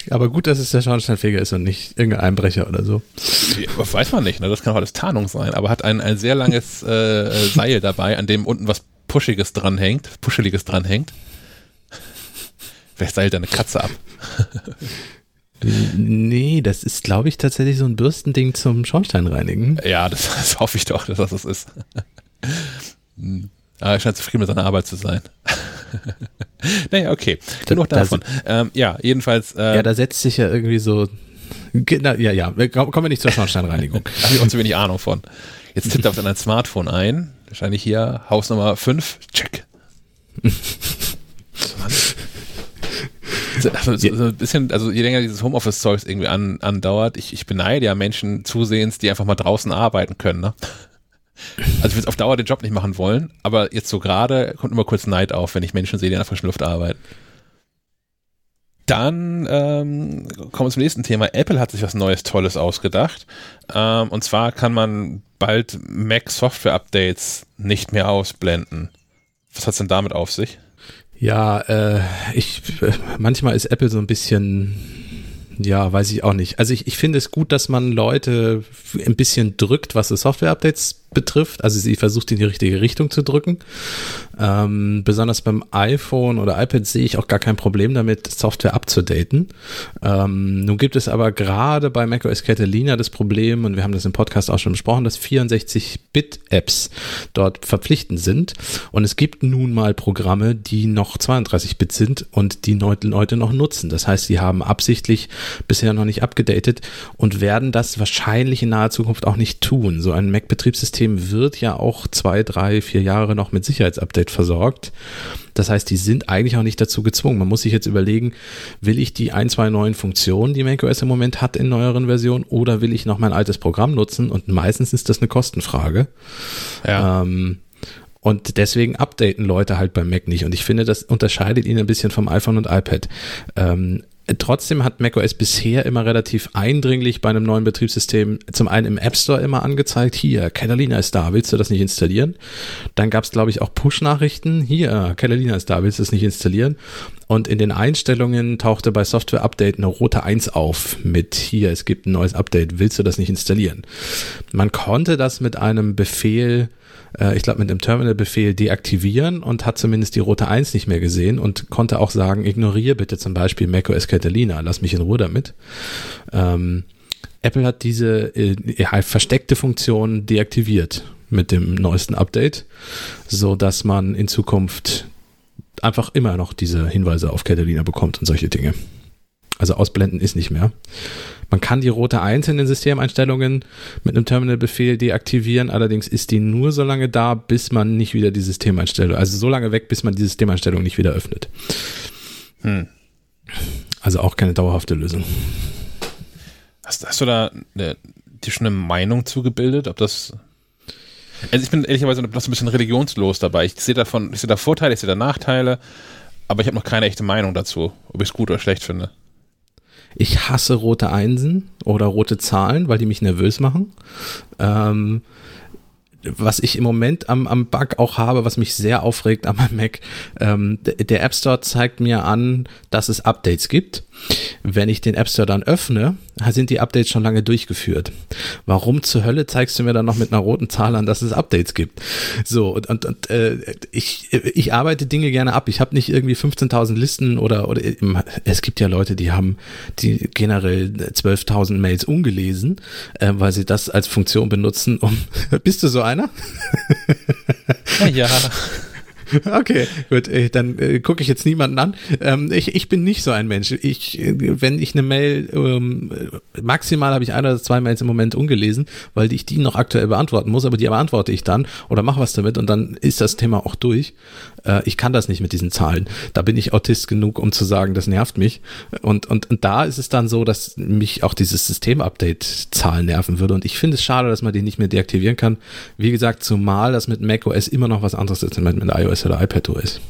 Aber gut, dass es der Schornsteinfeger ist und nicht irgendein Einbrecher oder so. Ja, weiß man nicht, ne? das kann auch alles Tarnung sein, aber hat ein, ein sehr langes äh, Seil dabei, an dem unten was Puschiges dranhängt, Puscheliges dranhängt. Vielleicht seilt eine Katze ab. Nee, das ist, glaube ich, tatsächlich so ein Bürstending zum Schornsteinreinigen. Ja, das, das hoffe ich doch, dass das das ist. Hm. Aber er scheint zufrieden mit seiner Arbeit zu sein. naja, okay. Genug davon. Ähm, ja, jedenfalls. Äh, ja, da setzt sich ja irgendwie so. Na, ja, ja, kommen wir nicht zur Schornsteinreinigung. da habe ich auch zu wenig Ahnung von. Jetzt tippt er auf sein Smartphone ein. Wahrscheinlich hier Hausnummer 5. Check. Mann. Also, so, so ein bisschen, also je länger dieses Homeoffice-Zeugs irgendwie an, andauert, ich, ich beneide ja Menschen zusehends, die einfach mal draußen arbeiten können, ne? Also ich will auf Dauer den Job nicht machen wollen, aber jetzt so gerade kommt immer kurz Neid auf, wenn ich Menschen sehe, die in der frischen Luft arbeiten. Dann ähm, kommen wir zum nächsten Thema. Apple hat sich was Neues, Tolles ausgedacht. Ähm, und zwar kann man bald Mac Software Updates nicht mehr ausblenden. Was hat es denn damit auf sich? Ja, äh, ich manchmal ist Apple so ein bisschen ja, weiß ich auch nicht. Also ich, ich finde es gut, dass man Leute ein bisschen drückt, was die Software-Updates betrifft. Also sie versucht in die richtige Richtung zu drücken. Ähm, besonders beim iPhone oder iPad sehe ich auch gar kein Problem damit, Software abzudaten. Ähm, nun gibt es aber gerade bei macOS Catalina das Problem, und wir haben das im Podcast auch schon besprochen, dass 64-Bit-Apps dort verpflichtend sind. Und es gibt nun mal Programme, die noch 32-Bit sind und die Leute noch nutzen. Das heißt, sie haben absichtlich bisher noch nicht abgedatet und werden das wahrscheinlich in naher Zukunft auch nicht tun. So ein Mac-Betriebssystem wird ja auch zwei, drei, vier Jahre noch mit Sicherheitsupdate versorgt. Das heißt, die sind eigentlich auch nicht dazu gezwungen. Man muss sich jetzt überlegen, will ich die ein, zwei neuen Funktionen, die macOS im Moment hat in neueren Versionen, oder will ich noch mein altes Programm nutzen? Und meistens ist das eine Kostenfrage. Ja. Ähm, und deswegen updaten Leute halt beim Mac nicht. Und ich finde, das unterscheidet ihn ein bisschen vom iPhone und iPad. Ähm, Trotzdem hat macOS bisher immer relativ eindringlich bei einem neuen Betriebssystem zum einen im App Store immer angezeigt, hier, Catalina ist da, willst du das nicht installieren? Dann gab es, glaube ich, auch Push-Nachrichten, hier, Catalina ist da, willst du das nicht installieren? und in den Einstellungen tauchte bei Software Update eine rote 1 auf mit hier, es gibt ein neues Update, willst du das nicht installieren? Man konnte das mit einem Befehl äh, ich glaube, mit dem Terminal-Befehl deaktivieren und hat zumindest die rote 1 nicht mehr gesehen und konnte auch sagen, ignoriere bitte zum Beispiel macOS Catalina, lass mich in Ruhe damit. Ähm, Apple hat diese äh, versteckte Funktion deaktiviert mit dem neuesten Update, so dass man in Zukunft einfach immer noch diese Hinweise auf Catalina bekommt und solche Dinge. Also ausblenden ist nicht mehr. Man kann die rote 1 in den Systemeinstellungen mit einem Terminal-Befehl deaktivieren, allerdings ist die nur so lange da, bis man nicht wieder die Systemeinstellung, also so lange weg, bis man die Systemeinstellung nicht wieder öffnet. Hm. Also auch keine dauerhafte Lösung. Hast, hast du da eine, dir schon eine Meinung zugebildet, ob das also ich bin ehrlicherweise noch ein bisschen religionslos dabei. Ich sehe davon, ich sehe da Vorteile, ich sehe da Nachteile, aber ich habe noch keine echte Meinung dazu, ob ich es gut oder schlecht finde. Ich hasse rote Einsen oder rote Zahlen, weil die mich nervös machen. Ähm, was ich im Moment am, am Bug auch habe, was mich sehr aufregt am Mac, ähm, der App Store zeigt mir an, dass es Updates gibt. Wenn ich den App Store dann öffne, sind die Updates schon lange durchgeführt. Warum zur Hölle zeigst du mir dann noch mit einer roten Zahl an, dass es Updates gibt? So, und, und, und äh, ich, ich arbeite Dinge gerne ab. Ich habe nicht irgendwie 15.000 Listen oder, oder es gibt ja Leute, die haben die generell 12.000 Mails ungelesen, äh, weil sie das als Funktion benutzen, um. Bist du so einer? ja. Okay, gut, äh, dann äh, gucke ich jetzt niemanden an. Ähm, ich, ich bin nicht so ein Mensch. Ich, äh, wenn ich eine Mail, ähm, maximal habe ich ein oder zwei Mails im Moment ungelesen, weil ich die noch aktuell beantworten muss, aber die beantworte ich dann oder mache was damit und dann ist das Thema auch durch. Äh, ich kann das nicht mit diesen Zahlen. Da bin ich Autist genug, um zu sagen, das nervt mich. Und, und, und da ist es dann so, dass mich auch dieses System-Update-Zahlen nerven würde. Und ich finde es schade, dass man die nicht mehr deaktivieren kann. Wie gesagt, zumal das mit macOS immer noch was anderes ist als mit iOS oder iPadOS.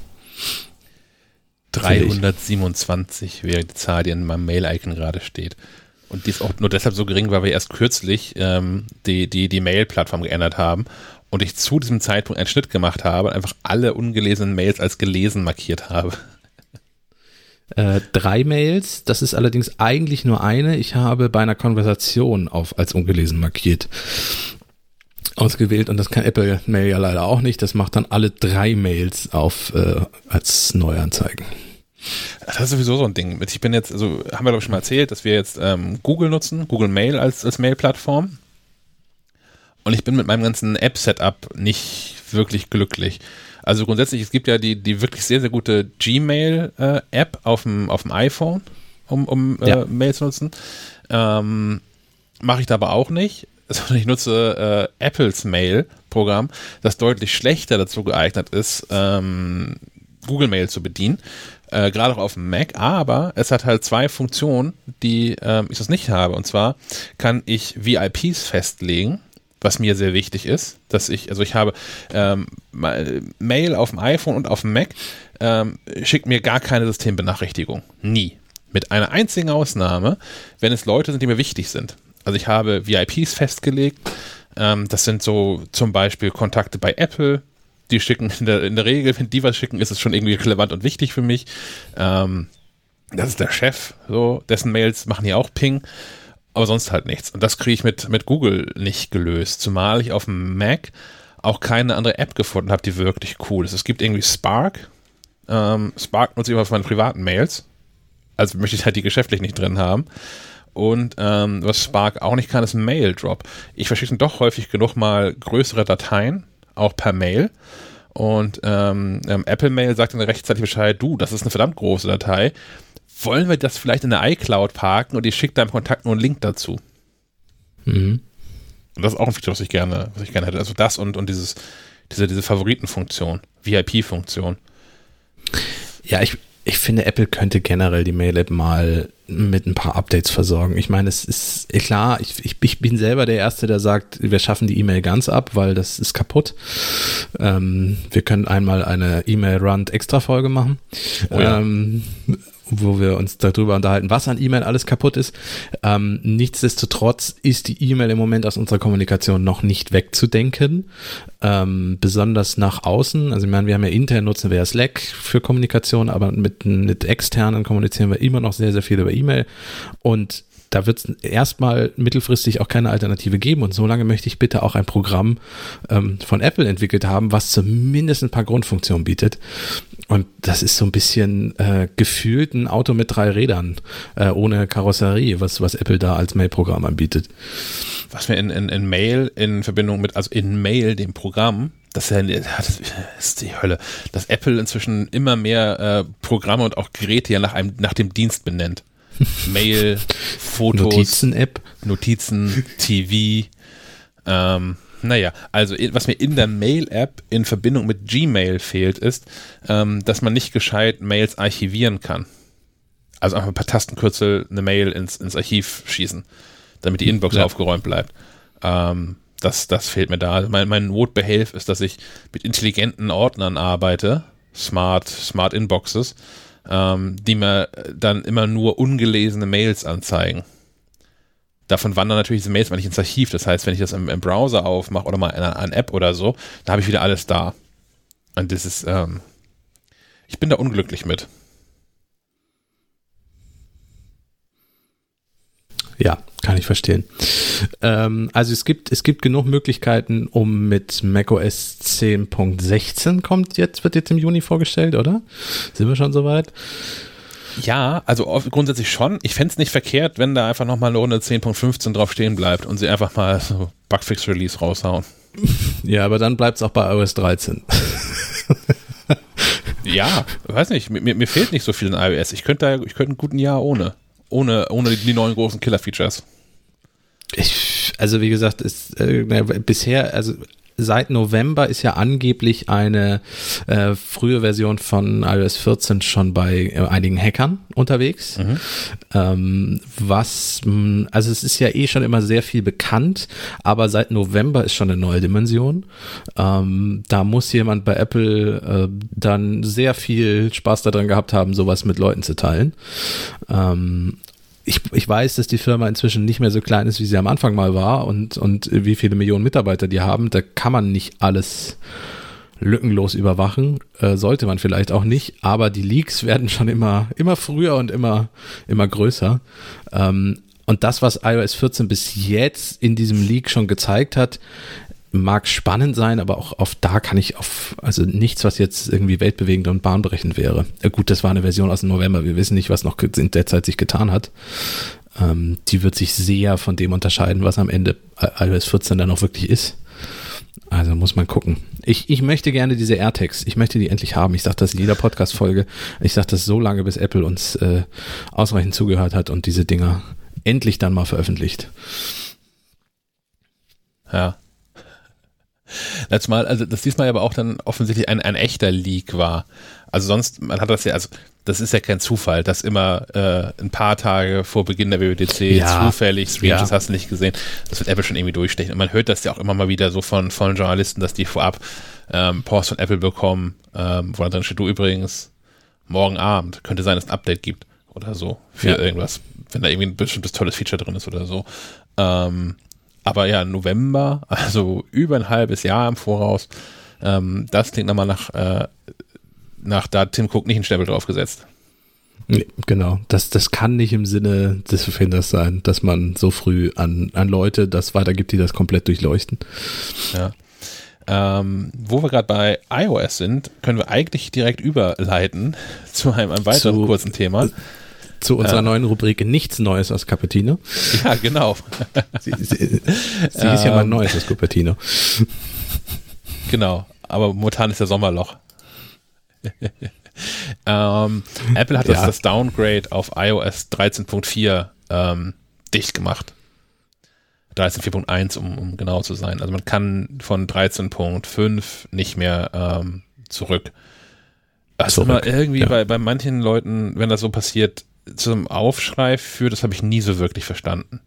327 wäre die Zahl, die in meinem Mail-Icon gerade steht. Und die ist auch nur deshalb so gering, weil wir erst kürzlich ähm, die, die, die Mail-Plattform geändert haben und ich zu diesem Zeitpunkt einen Schnitt gemacht habe und einfach alle ungelesenen Mails als gelesen markiert habe. Äh, drei Mails, das ist allerdings eigentlich nur eine. Ich habe bei einer Konversation auf als ungelesen markiert ausgewählt und das kann Apple Mail ja leider auch nicht. Das macht dann alle drei Mails auf äh, als Neuanzeigen. Das ist sowieso so ein Ding. Ich bin jetzt, also haben wir glaube ich schon mal erzählt, dass wir jetzt ähm, Google nutzen, Google Mail als, als Mail-Plattform. Und ich bin mit meinem ganzen App-Setup nicht wirklich glücklich. Also grundsätzlich, es gibt ja die, die wirklich sehr, sehr gute Gmail-App äh, auf, dem, auf dem iPhone, um, um äh, ja. Mail zu nutzen. Ähm, Mache ich da aber auch nicht, sondern ich nutze äh, Apples Mail-Programm, das deutlich schlechter dazu geeignet ist, ähm, Google Mail zu bedienen. Äh, gerade auch auf dem Mac, aber es hat halt zwei Funktionen, die ähm, ich das nicht habe. Und zwar kann ich VIPs festlegen was mir sehr wichtig ist, dass ich, also ich habe ähm, Mail auf dem iPhone und auf dem Mac, ähm, schickt mir gar keine Systembenachrichtigung. Nie. Mit einer einzigen Ausnahme, wenn es Leute sind, die mir wichtig sind. Also ich habe VIPs festgelegt. Ähm, das sind so zum Beispiel Kontakte bei Apple. Die schicken in der, in der Regel, wenn die was schicken, ist es schon irgendwie relevant und wichtig für mich. Ähm, das ist der Chef, so, dessen Mails machen hier auch Ping aber sonst halt nichts. Und das kriege ich mit, mit Google nicht gelöst, zumal ich auf dem Mac auch keine andere App gefunden habe, die wirklich cool ist. Es gibt irgendwie Spark. Ähm, Spark nutze ich immer für meine privaten Mails. Also möchte ich halt die geschäftlich nicht drin haben. Und ähm, was Spark auch nicht kann, ist Mail Drop. Ich verschicke doch häufig genug mal größere Dateien, auch per Mail. Und ähm, ähm, Apple Mail sagt dann rechtzeitig Bescheid, du, das ist eine verdammt große Datei wollen wir das vielleicht in der iCloud parken und ich schicke deinem Kontakt nur einen Link dazu. Mhm. Und das ist auch ein Feature, was ich gerne, was ich gerne hätte. Also das und, und dieses, diese, diese Favoritenfunktion, VIP-Funktion. Ja, ich, ich finde, Apple könnte generell die Mail-App mal mit ein paar Updates versorgen. Ich meine, es ist klar, ich, ich, ich bin selber der Erste, der sagt, wir schaffen die E-Mail ganz ab, weil das ist kaputt. Ähm, wir können einmal eine E-Mail-Run-Extra-Folge machen. Oh ja. ähm, wo wir uns darüber unterhalten, was an E-Mail alles kaputt ist. Ähm, nichtsdestotrotz ist die E-Mail im Moment aus unserer Kommunikation noch nicht wegzudenken, ähm, besonders nach außen. Also ich meine, wir haben ja intern nutzen wir ja Slack für Kommunikation, aber mit, mit externen kommunizieren wir immer noch sehr, sehr viel über E-Mail und da wird es erstmal mittelfristig auch keine Alternative geben. Und solange möchte ich bitte auch ein Programm ähm, von Apple entwickelt haben, was zumindest ein paar Grundfunktionen bietet. Und das ist so ein bisschen äh, gefühlt ein Auto mit drei Rädern, äh, ohne Karosserie, was, was Apple da als Mail-Programm anbietet. Was mir in, in, in Mail in Verbindung mit, also in Mail, dem Programm, das ist, ist die Hölle, dass Apple inzwischen immer mehr äh, Programme und auch Geräte ja nach, einem, nach dem Dienst benennt. Mail, Fotos, Notizen-App, Notizen, TV. Ähm, naja, also was mir in der Mail-App in Verbindung mit Gmail fehlt, ist, ähm, dass man nicht gescheit Mails archivieren kann. Also einfach ein paar Tastenkürzel eine Mail ins, ins Archiv schießen, damit die Inbox ja. aufgeräumt bleibt. Ähm, das, das fehlt mir da. Mein, mein Notbehelf ist, dass ich mit intelligenten Ordnern arbeite, Smart, Smart Inboxes, ähm, die mir dann immer nur ungelesene Mails anzeigen. Davon wandern natürlich diese Mails mal nicht ins Archiv. Das heißt, wenn ich das im, im Browser aufmache oder mal in einer, App oder so, da habe ich wieder alles da. Und das ist, ähm, ich bin da unglücklich mit. Ja, kann ich verstehen. Ähm, also es gibt, es gibt genug Möglichkeiten, um mit macOS 10.16 kommt jetzt, wird jetzt im Juni vorgestellt, oder? Sind wir schon soweit? Ja, also grundsätzlich schon. Ich fände es nicht verkehrt, wenn da einfach nochmal eine Runde 10.15 drauf stehen bleibt und sie einfach mal so Bugfix-Release raushauen. Ja, aber dann bleibt es auch bei iOS 13. ja, weiß nicht, mir, mir fehlt nicht so viel in iOS. Ich könnte ich könnte ein guten Jahr ohne ohne, ohne die neuen großen Killer-Features. Also wie gesagt, ist, äh, bisher, also seit November ist ja angeblich eine äh, frühe Version von iOS 14 schon bei äh, einigen Hackern unterwegs. Mhm. Ähm, was, mh, also es ist ja eh schon immer sehr viel bekannt, aber seit November ist schon eine neue Dimension. Ähm, da muss jemand bei Apple äh, dann sehr viel Spaß daran gehabt haben, sowas mit Leuten zu teilen. Ähm, ich, ich weiß, dass die Firma inzwischen nicht mehr so klein ist, wie sie am Anfang mal war und, und wie viele Millionen Mitarbeiter die haben. Da kann man nicht alles lückenlos überwachen. Äh, sollte man vielleicht auch nicht, aber die Leaks werden schon immer, immer früher und immer, immer größer. Ähm, und das, was iOS 14 bis jetzt in diesem Leak schon gezeigt hat, mag spannend sein, aber auch auf da kann ich auf, also nichts, was jetzt irgendwie weltbewegend und bahnbrechend wäre. Ja, gut, das war eine Version aus dem November. Wir wissen nicht, was noch in der Zeit sich getan hat. Ähm, die wird sich sehr von dem unterscheiden, was am Ende iOS 14 dann noch wirklich ist. Also muss man gucken. Ich, ich möchte gerne diese AirTags, ich möchte die endlich haben. Ich sage das in jeder Podcast-Folge. Ich sage das so lange, bis Apple uns äh, ausreichend zugehört hat und diese Dinger endlich dann mal veröffentlicht. Ja, Letztes Mal, also das diesmal aber auch dann offensichtlich ein, ein echter Leak war. Also sonst, man hat das ja, also das ist ja kein Zufall, dass immer äh, ein paar Tage vor Beginn der WWDC ja. zufällig Streams, ja. hast du nicht gesehen, das wird Apple schon irgendwie durchstechen. Und man hört das ja auch immer mal wieder so von, von Journalisten, dass die vorab ähm, Post von Apple bekommen, ähm, wo dann drin steht, du übrigens, morgen Abend könnte sein, dass es ein Update gibt oder so für ja. irgendwas, wenn da irgendwie ein bestimmtes tolles Feature drin ist oder so. Ähm, aber ja, November, also über ein halbes Jahr im Voraus, ähm, das klingt nochmal nach, äh, nach da Tim Cook nicht einen Stempel draufgesetzt. Nee, genau. Das, das kann nicht im Sinne des Erfinders sein, dass man so früh an, an Leute das weitergibt, die das komplett durchleuchten. Ja. Ähm, wo wir gerade bei iOS sind, können wir eigentlich direkt überleiten zu einem, einem weiteren zu, kurzen Thema zu unserer ja. neuen Rubrik Nichts Neues aus Cupertino. Ja, genau. sie, sie, sie ist ja mal ähm. Neues aus Cupertino. Genau, aber momentan ist der Sommerloch. ähm, Apple hat ja. das, das, Downgrade auf iOS 13.4 ähm, dicht gemacht. 13.4.1, um, um genau zu sein. Also man kann von 13.5 nicht mehr ähm, zurück. Das ist immer irgendwie ja. bei, bei manchen Leuten, wenn das so passiert, zum Aufschrei führt, das habe ich nie so wirklich verstanden.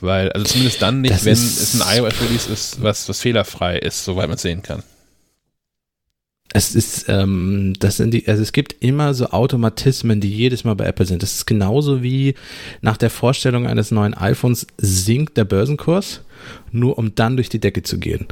Weil, also zumindest dann nicht, Das wenn es ein iOS-Release ist, was, was fehlerfrei ist, soweit man es sehen kann. Es ist, ähm, das sind die, also es gibt immer so Automatismen, die jedes Mal bei Apple sind. Das ist genauso wie nach der Vorstellung eines neuen iPhones sinkt der Börsenkurs, nur um dann durch die Decke zu gehen.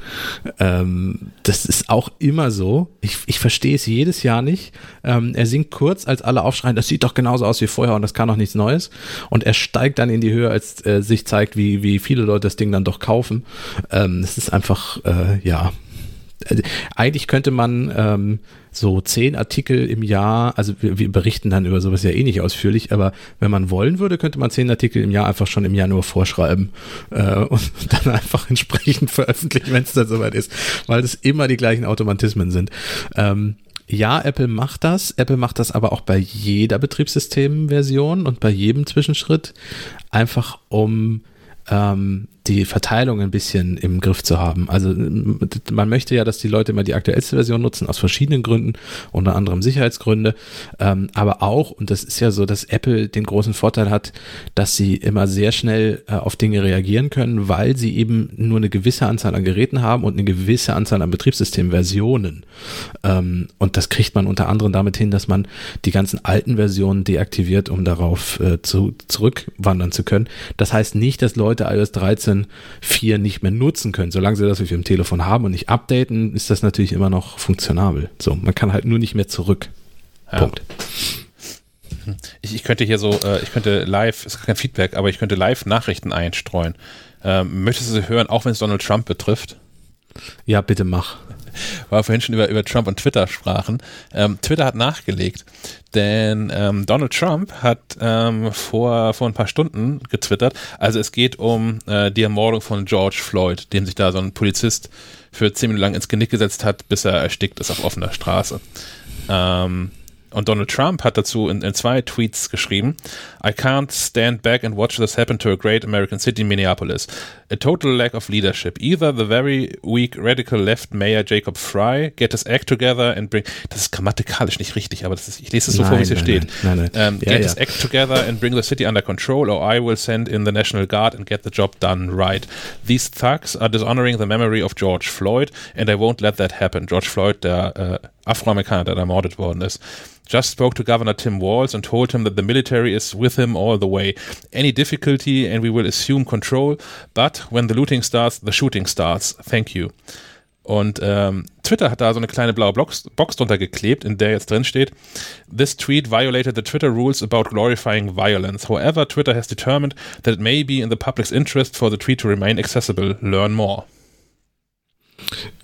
Ähm, das ist auch immer so. Ich, ich verstehe es jedes Jahr nicht. Ähm, er sinkt kurz, als alle aufschreien, das sieht doch genauso aus wie vorher und das kann doch nichts Neues. Und er steigt dann in die Höhe, als äh, sich zeigt, wie, wie viele Leute das Ding dann doch kaufen. Ähm, das ist einfach, äh, ja, eigentlich könnte man ähm, so zehn Artikel im Jahr, also wir, wir berichten dann über sowas ja eh nicht ausführlich, aber wenn man wollen würde, könnte man zehn Artikel im Jahr einfach schon im Januar vorschreiben äh, und dann einfach entsprechend veröffentlichen, wenn es dann soweit ist, weil das immer die gleichen Automatismen sind. Ähm, ja, Apple macht das. Apple macht das aber auch bei jeder Betriebssystemversion und bei jedem Zwischenschritt, einfach um ähm, die Verteilung ein bisschen im Griff zu haben. Also man möchte ja, dass die Leute immer die aktuellste Version nutzen, aus verschiedenen Gründen, unter anderem Sicherheitsgründe, ähm, aber auch, und das ist ja so, dass Apple den großen Vorteil hat, dass sie immer sehr schnell äh, auf Dinge reagieren können, weil sie eben nur eine gewisse Anzahl an Geräten haben und eine gewisse Anzahl an Betriebssystemversionen. Ähm, und das kriegt man unter anderem damit hin, dass man die ganzen alten Versionen deaktiviert, um darauf äh, zu, zurückwandern zu können. Das heißt nicht, dass Leute iOS 13.4 nicht mehr nutzen können. Solange sie das auf ihrem Telefon haben und nicht updaten, ist das natürlich immer noch funktionabel. So, man kann halt nur nicht mehr zurück. Ja. Punkt. Ich, ich könnte hier so, äh, ich könnte live, ist kein Feedback, aber ich könnte live Nachrichten einstreuen. Ähm, möchtest du sie hören, auch wenn es Donald Trump betrifft? Ja, bitte mach. Weil wir vorhin schon über, über Trump und Twitter sprachen. Ähm, Twitter hat nachgelegt, denn ähm, Donald Trump hat ähm, vor, vor ein paar Stunden getwittert, also es geht um äh, die Ermordung von George Floyd, dem sich da so ein Polizist für zehn Minuten lang ins Genick gesetzt hat, bis er erstickt ist auf offener Straße. Ähm, und Donald Trump hat dazu in, in zwei Tweets geschrieben, I can't stand back and watch this happen to a great American city, Minneapolis. A total lack of leadership. Either the very weak radical left mayor Jacob Fry get his act together and bring, das ist grammatikalisch nicht richtig, aber das ist, ich lese es so vor, wie es hier steht. nein, nein. Um, Ja, get ja. his act together and bring the city under control, or I will send in the National Guard and get the job done right. These thugs are dishonoring the memory of George Floyd, and I won't let that happen. George Floyd, der äh, Afroamerikaner, der ermordet worden ist. Just spoke to Governor Tim Walz and told him that the military is with him all the way. Any difficulty and we will assume control, but when the looting starts, the shooting starts. Thank you. Und ähm, Twitter hat da so eine kleine blaue Box, Box drunter geklebt, in der jetzt drin steht, This tweet violated the Twitter rules about glorifying violence. However, Twitter has determined that it may be in the public's interest for the tweet to remain accessible. Learn more.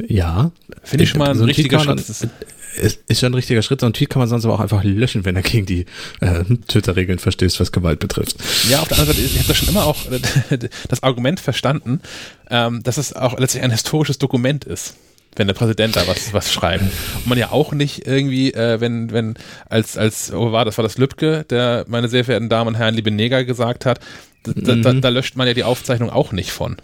Ja. Finde ich schon mal ein So ein richtiger Schritt. dann- ist, Ist, schon ein richtiger Schritt. So ein Tweet kann man sonst aber auch einfach löschen, wenn er gegen die äh, Twitter-Regeln verstößt, was Gewalt betrifft. Ja, auf der anderen Seite, ich habe da schon immer auch das Argument verstanden, ähm, dass es auch letztlich ein historisches Dokument ist, wenn der Präsident da was, was schreibt. Und man ja auch nicht irgendwie, äh, wenn, wenn, als, als, oh, war das war das Lübcke, der, meine sehr verehrten Damen und Herren, liebe Neger gesagt hat, da, da, Mhm. da löscht man ja die Aufzeichnung auch nicht von.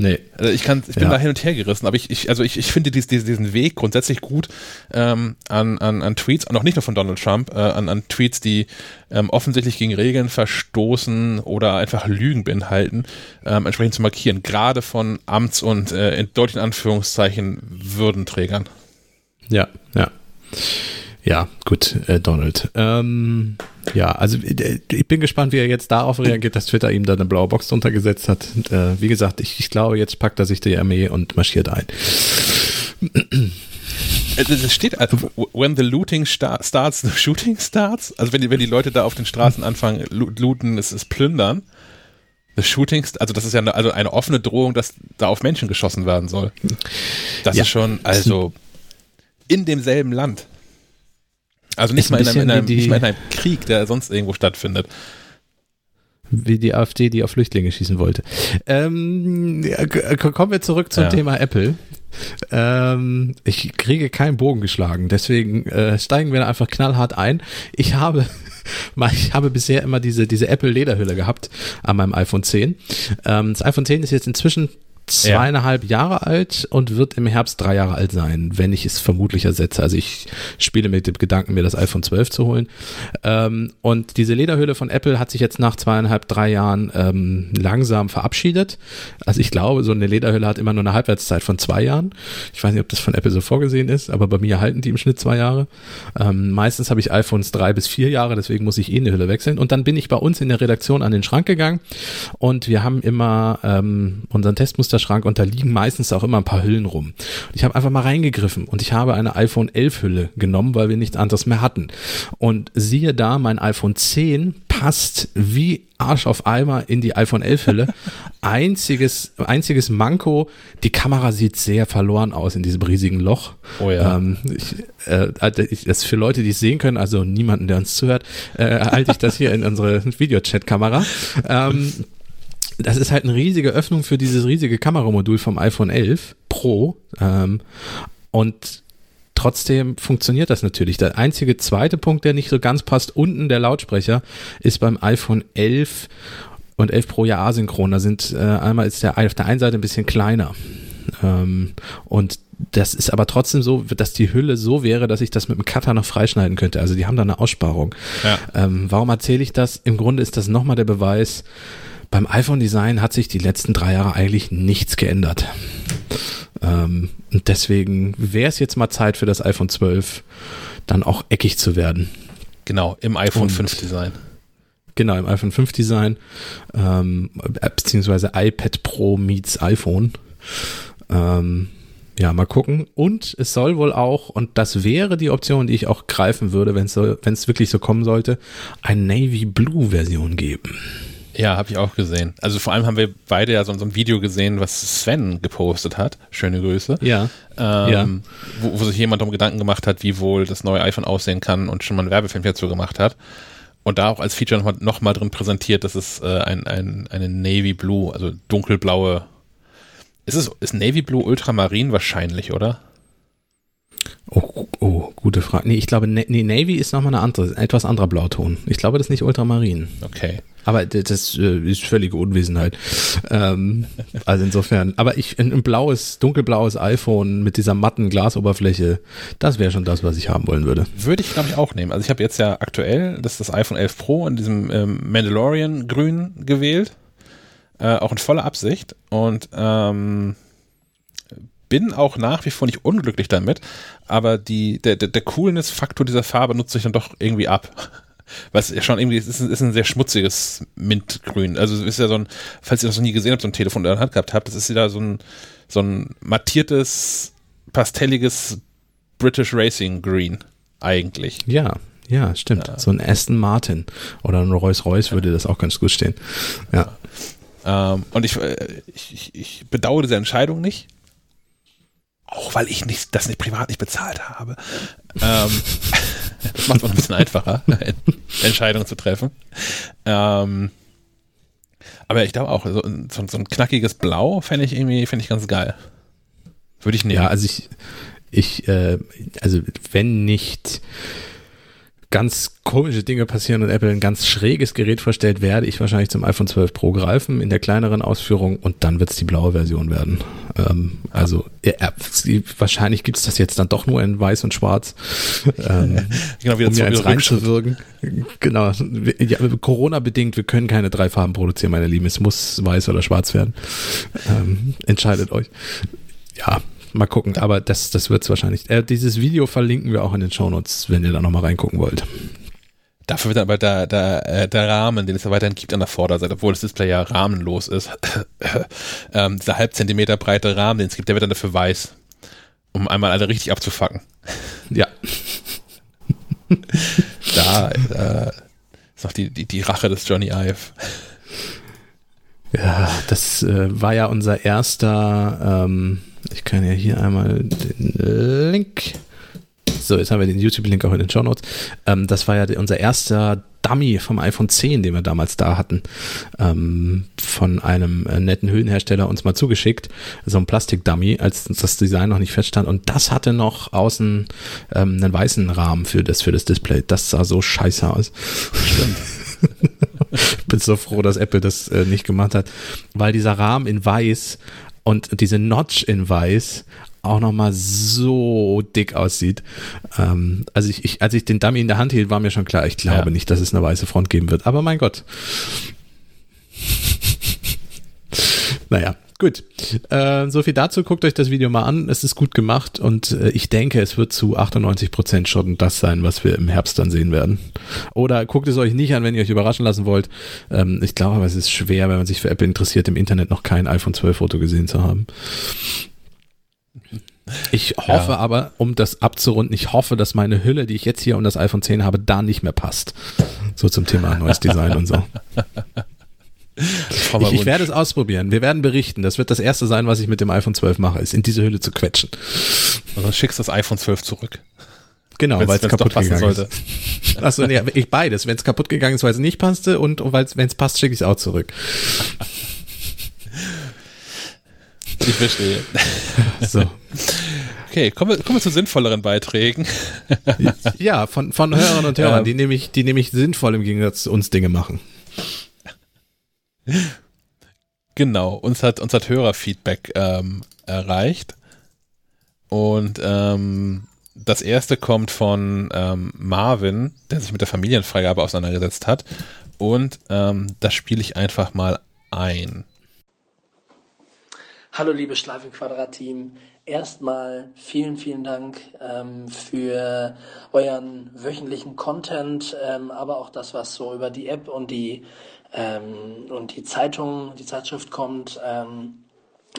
Nee. Also ich kann, ich bin Ja. da hin und her gerissen, aber ich, ich also ich, ich finde dies, dies, diesen Weg grundsätzlich gut ähm, an, an, an Tweets, und auch nicht nur von Donald Trump, äh, an, an Tweets, die ähm, offensichtlich gegen Regeln verstoßen oder einfach Lügen beinhalten, ähm, entsprechend zu markieren, gerade von Amts- und äh, in deutlichen Anführungszeichen Würdenträgern. Ja, ja. Ja, gut, äh, Donald. Ähm, ja, also äh, ich bin gespannt, wie er jetzt darauf reagiert, dass Twitter ihm da eine blaue Box drunter gesetzt hat. Und, äh, wie gesagt, ich, ich glaube, jetzt packt er sich die Armee und marschiert ein. Äh, Es steht, also, when the looting sta starts, the shooting starts. Also wenn die, wenn die Leute da auf den Straßen anfangen, lo- looten, es ist plündern. The shooting, also das ist ja eine, also eine offene Drohung, dass da auf Menschen geschossen werden soll. Das Ja. ist schon, also in demselben Land. Also nicht mal in einem, in, einem, die- nicht mal in einem Krieg, der sonst irgendwo stattfindet. Wie die AfD, die auf Flüchtlinge schießen wollte. Ähm, k- kommen wir zurück zum Ja. Thema Apple. Ähm, ich kriege keinen Bogen geschlagen, deswegen äh, steigen wir einfach knallhart ein. Ich habe, ich habe bisher immer diese, diese Apple-Lederhülle gehabt an meinem iPhone 10. Ähm, das iPhone 10 ist jetzt inzwischen zweieinhalb ja. Jahre alt und wird im Herbst drei Jahre alt sein, wenn ich es vermutlich ersetze. Also ich spiele mit dem Gedanken, mir das iPhone 12 zu holen. Ähm, und diese Lederhülle von Apple hat sich jetzt nach zweieinhalb, drei Jahren ähm, langsam verabschiedet. Also ich glaube, so eine Lederhülle hat immer nur eine Halbwertszeit von zwei Jahren. Ich weiß nicht, ob das von Apple so vorgesehen ist, aber bei mir halten die im Schnitt zwei Jahre. Ähm, meistens habe ich iPhones drei bis vier Jahre, deswegen muss ich eh eine Hülle wechseln. Und dann bin ich bei uns in der Redaktion an den Schrank gegangen und wir haben immer ähm, unseren Testmusterschrank und da liegen meistens auch immer ein paar Hüllen rum. Ich habe einfach mal reingegriffen und ich habe eine iPhone 11 Hülle genommen, weil wir nichts anderes mehr hatten. Und siehe da, mein iPhone 10 passt wie Arsch auf Eimer in die iPhone 11 Hülle. einziges, einziges Manko, die Kamera sieht sehr verloren aus in diesem riesigen Loch. Oh ja. Ähm, ich, äh, also das für Leute, die es sehen können, also niemanden, der uns zuhört, äh, halte ich das hier in unsere Videochat-Kamera. Ähm, das ist halt eine riesige Öffnung für dieses riesige Kameramodul vom iPhone 11 Pro. Ähm, und trotzdem funktioniert das natürlich. Der einzige zweite Punkt, der nicht so ganz passt, unten der Lautsprecher, ist beim iPhone 11 und 11 Pro ja asynchron. Da sind äh, einmal ist der auf der einen Seite ein bisschen kleiner. Ähm, und das ist aber trotzdem so, dass die Hülle so wäre, dass ich das mit dem Cutter noch freischneiden könnte. Also die haben da eine Aussparung. Ja. Ähm, warum erzähle ich das? Im Grunde ist das nochmal der Beweis, beim iPhone-Design hat sich die letzten drei Jahre eigentlich nichts geändert. Ähm, und deswegen wäre es jetzt mal Zeit für das iPhone 12 dann auch eckig zu werden. Genau, im iPhone und 5 Design. Genau, im iPhone 5 Design, ähm, beziehungsweise iPad Pro meets iPhone. Ähm, ja, mal gucken. Und es soll wohl auch, und das wäre die Option, die ich auch greifen würde, wenn es so, wirklich so kommen sollte, eine Navy Blue Version geben. Ja, habe ich auch gesehen. Also vor allem haben wir beide ja so, so, ein Video gesehen, was Sven gepostet hat. Schöne Grüße. Ja. Ähm, ja. Wo, wo, sich jemand um Gedanken gemacht hat, wie wohl das neue iPhone aussehen kann und schon mal einen Werbefilm dazu gemacht hat. Und da auch als Feature nochmal noch mal drin präsentiert, dass es äh, ein, ein, eine Navy Blue, also dunkelblaue. Ist es ist Navy Blue Ultramarin wahrscheinlich, oder? Oh, oh, gute Frage. Nee, ich glaube, nee, Navy ist nochmal eine andere, etwas anderer Blauton. Ich glaube, das ist nicht Ultramarin. Okay. Aber das äh, ist völlige Unwissenheit. Ähm, also insofern, aber ich, ein blaues, dunkelblaues iPhone mit dieser matten Glasoberfläche, das wäre schon das, was ich haben wollen würde. Würde ich, glaube ich, auch nehmen. Also ich habe jetzt ja aktuell, das ist das iPhone 11 Pro in diesem ähm, Mandalorian Grün gewählt. Äh, auch in voller Absicht. Und ähm, bin auch nach wie vor nicht unglücklich damit, aber die, der, der, der Coolness-Faktor dieser Farbe nutze ich dann doch irgendwie ab. Weil es ja schon irgendwie, es ist, ein, ist ein sehr schmutziges Mintgrün. Also es ist ja so ein, falls ihr das noch nie gesehen habt, so ein Telefon in der Hand gehabt habt, das ist wieder so ein, so ein mattiertes, pastelliges British Racing Green eigentlich. Ja, ja, stimmt. Ja. So ein Aston Martin oder ein Rolls Royce würde das auch ganz gut stehen. Ja. Ähm, und ich, äh, ich, ich bedauere diese Entscheidung nicht auch weil ich nicht, das nicht privat nicht bezahlt habe. Ähm, das macht es ein bisschen einfacher, Entscheidungen zu treffen. Ähm, aber ich glaube auch, so, so, so, ein knackiges Blau fände ich irgendwie, fände ich ganz geil. Würde ich nehmen. Ja, also ich, ich, äh, also wenn nicht ganz komische Dinge passieren und Apple ein ganz schräges Gerät vorstellt, werde ich wahrscheinlich zum iPhone 12 Pro greifen in der kleineren Ausführung und dann wird es die blaue Version werden. Ähm, also ja, wahrscheinlich gibt es das jetzt dann doch nur in weiß und schwarz, ähm, genau, wieder um mir eins reinzuwirken. Genau, ja, Corona-bedingt, wir können keine drei Farben produzieren, meine Lieben. Es muss weiß oder schwarz werden. Ähm, entscheidet euch. Ja, mal gucken, aber das, das wird es wahrscheinlich. Äh, dieses Video verlinken wir auch in den Shownotes, wenn ihr da nochmal reingucken wollt. Dafür wird aber der, der, äh, der Rahmen, den es ja weiterhin gibt an der Vorderseite, obwohl das Display ja rahmenlos ist, ähm, dieser halb Zentimeter breite Rahmen, den es gibt, der wird dann dafür weiß, um einmal alle richtig abzufacken. Ja. da äh, ist noch die, die, die Rache des Johnny Ive. Ja, das äh, war ja unser erster ähm, ich kann ja hier einmal den Link. So, jetzt haben wir den YouTube-Link auch in den Show Notes. Ähm, das war ja unser erster Dummy vom iPhone 10, den wir damals da hatten, ähm, von einem äh, netten Höhenhersteller uns mal zugeschickt. So ein Plastik-Dummy, als das Design noch nicht feststand. Und das hatte noch außen ähm, einen weißen Rahmen für das, für das Display. Das sah so scheiße aus. Stimmt. bin so froh, dass Apple das äh, nicht gemacht hat, weil dieser Rahmen in weiß und diese Notch in weiß auch nochmal so dick aussieht. Ähm, also ich, ich, als ich den Dummy in der Hand hielt, war mir schon klar, ich glaube ja. nicht, dass es eine weiße Front geben wird. Aber mein Gott. naja, Gut, äh, so viel dazu. Guckt euch das Video mal an. Es ist gut gemacht und äh, ich denke, es wird zu 98 Prozent schon das sein, was wir im Herbst dann sehen werden. Oder guckt es euch nicht an, wenn ihr euch überraschen lassen wollt. Ähm, ich glaube aber, es ist schwer, wenn man sich für Apple interessiert, im Internet noch kein iPhone 12 Foto gesehen zu haben. Ich hoffe ja. aber, um das abzurunden, ich hoffe, dass meine Hülle, die ich jetzt hier um das iPhone 10 habe, da nicht mehr passt. So zum Thema neues Design und so. Ich, ich, werde es ausprobieren. Wir werden berichten. Das wird das erste sein, was ich mit dem iPhone 12 mache, ist in diese Hülle zu quetschen. Und dann schickst du das iPhone 12 zurück. Genau, weil es kaputt gegangen sollte. ist. Achso, nee, ich beides. Wenn es kaputt gegangen ist, weil es nicht passte und, und wenn es passt, schicke ich es auch zurück. Ich verstehe. So. Okay, kommen wir, kommen wir zu sinnvolleren Beiträgen. Ja, von, von Hörern und Hörern, ähm, die nämlich, die nämlich sinnvoll im Gegensatz zu uns Dinge machen. Genau, uns hat, uns hat Hörerfeedback ähm, erreicht. Und ähm, das erste kommt von ähm, Marvin, der sich mit der Familienfreigabe auseinandergesetzt hat. Und ähm, das spiele ich einfach mal ein. Hallo liebe Schleifenquadrat-Team. Erstmal vielen, vielen Dank ähm, für euren wöchentlichen Content, ähm, aber auch das, was so über die App und die ähm, und die Zeitung, die Zeitschrift kommt. Ähm,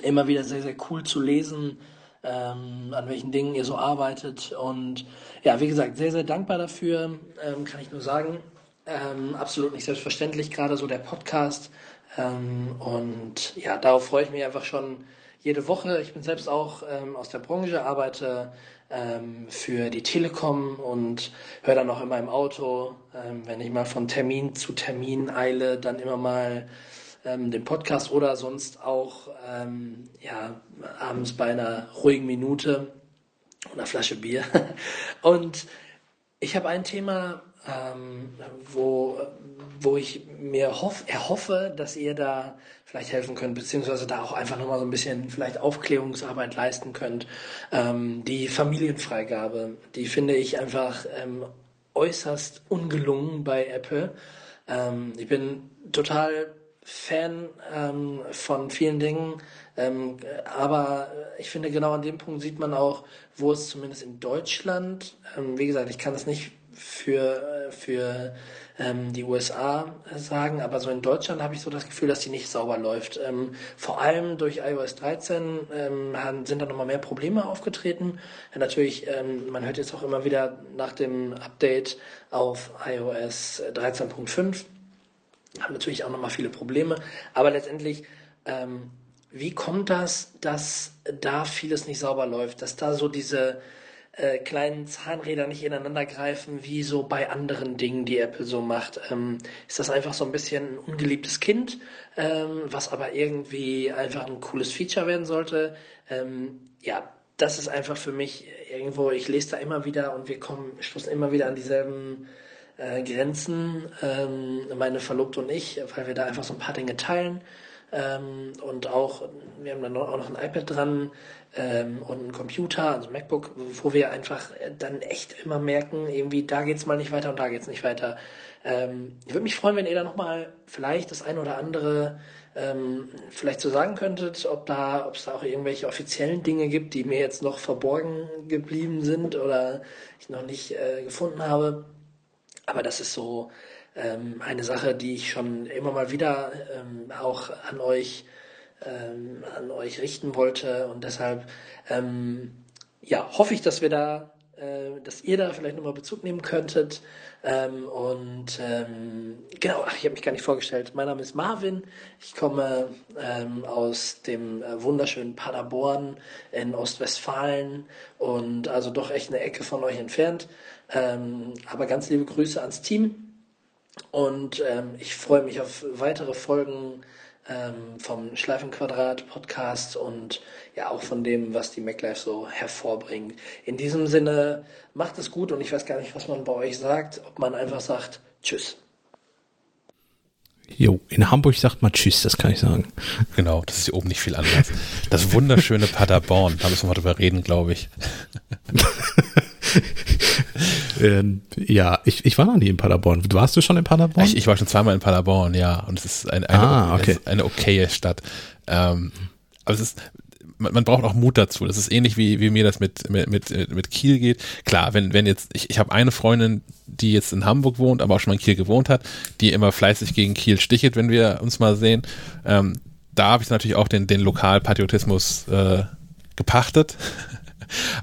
immer wieder sehr, sehr cool zu lesen, ähm, an welchen Dingen ihr so arbeitet. Und ja, wie gesagt, sehr, sehr dankbar dafür, ähm, kann ich nur sagen. Ähm, absolut nicht selbstverständlich, gerade so der Podcast. Ähm, und ja, darauf freue ich mich einfach schon jede Woche. Ich bin selbst auch ähm, aus der Branche, arbeite ähm, für die Telekom und höre dann auch immer im Auto, ähm, wenn ich mal von Termin zu Termin eile, dann immer mal ähm, den Podcast oder sonst auch ähm, ja, abends bei einer ruhigen Minute und einer Flasche Bier. und ich habe ein Thema, ähm, wo, wo ich mir hoff, erhoffe, dass ihr da vielleicht helfen könnt, beziehungsweise da auch einfach nochmal so ein bisschen vielleicht Aufklärungsarbeit leisten könnt. Ähm, die Familienfreigabe, die finde ich einfach ähm, äußerst ungelungen bei Apple. Ähm, ich bin total Fan ähm, von vielen Dingen, ähm, aber ich finde genau an dem Punkt sieht man auch, wo es zumindest in Deutschland, ähm, wie gesagt, ich kann es nicht für, für ähm, die USA sagen, aber so in Deutschland habe ich so das Gefühl, dass die nicht sauber läuft. Ähm, vor allem durch iOS 13 ähm, sind da nochmal mehr Probleme aufgetreten. Ja, natürlich, ähm, man hört jetzt auch immer wieder nach dem Update auf iOS 13.5, haben natürlich auch nochmal viele Probleme, aber letztendlich ähm, wie kommt das, dass da vieles nicht sauber läuft, dass da so diese äh, kleinen Zahnräder nicht ineinander greifen, wie so bei anderen Dingen, die Apple so macht. Ähm, ist das einfach so ein bisschen ein ungeliebtes Kind, ähm, was aber irgendwie einfach ein cooles Feature werden sollte? Ähm, ja, das ist einfach für mich irgendwo, ich lese da immer wieder und wir kommen, stoßen immer wieder an dieselben äh, Grenzen, ähm, meine Verlobte und ich, weil wir da einfach so ein paar Dinge teilen. Ähm, und auch, wir haben dann auch noch ein iPad dran ähm, und ein Computer, also MacBook, wo wir einfach dann echt immer merken, irgendwie da geht's mal nicht weiter und da geht's nicht weiter. Ähm, ich würde mich freuen, wenn ihr da nochmal vielleicht das ein oder andere ähm, vielleicht so sagen könntet, ob da, ob es da auch irgendwelche offiziellen Dinge gibt, die mir jetzt noch verborgen geblieben sind oder ich noch nicht äh, gefunden habe. Aber das ist so ähm, eine Sache, die ich schon immer mal wieder ähm, auch an euch ähm, an euch richten wollte und deshalb ähm, ja hoffe ich, dass wir da äh, dass ihr da vielleicht nochmal Bezug nehmen könntet. Ähm, und ähm, genau, ach, ich habe mich gar nicht vorgestellt. Mein Name ist Marvin. Ich komme aus dem äh, wunderschönen Paderborn in Ostwestfalen und also doch echt eine Ecke von euch entfernt. Aber ganz liebe Grüße ans Team. Und ähm, ich freue mich auf weitere Folgen ähm, vom Schleifenquadrat Podcast und ja auch von dem, was die MacLife so hervorbringt. In diesem Sinne, macht es gut und ich weiß gar nicht, was man bei euch sagt, ob man einfach sagt Tschüss. Jo, in Hamburg sagt man Tschüss, das kann ich sagen. Genau, das ist hier oben nicht viel anders. Das wunderschöne Paderborn, da müssen wir mal drüber reden, glaube ich. ähm, ja, ich, ich war noch nie in Paderborn. Warst du schon in Paderborn? Ich, ich war schon zweimal in Paderborn, ja. Und es ist eine, eine, Ah, okay. ist eine okaye Stadt. Ähm, aber es ist, man, man braucht auch Mut dazu. Das ist ähnlich wie, wie mir das mit, mit, mit, mit Kiel geht. Klar, wenn, wenn jetzt, ich, ich habe eine Freundin, die jetzt in Hamburg wohnt, aber auch schon mal in Kiel gewohnt hat, die immer fleißig gegen Kiel stichelt, wenn wir uns mal sehen. Ähm, da habe ich natürlich auch den, den Lokalpatriotismus äh, gepachtet.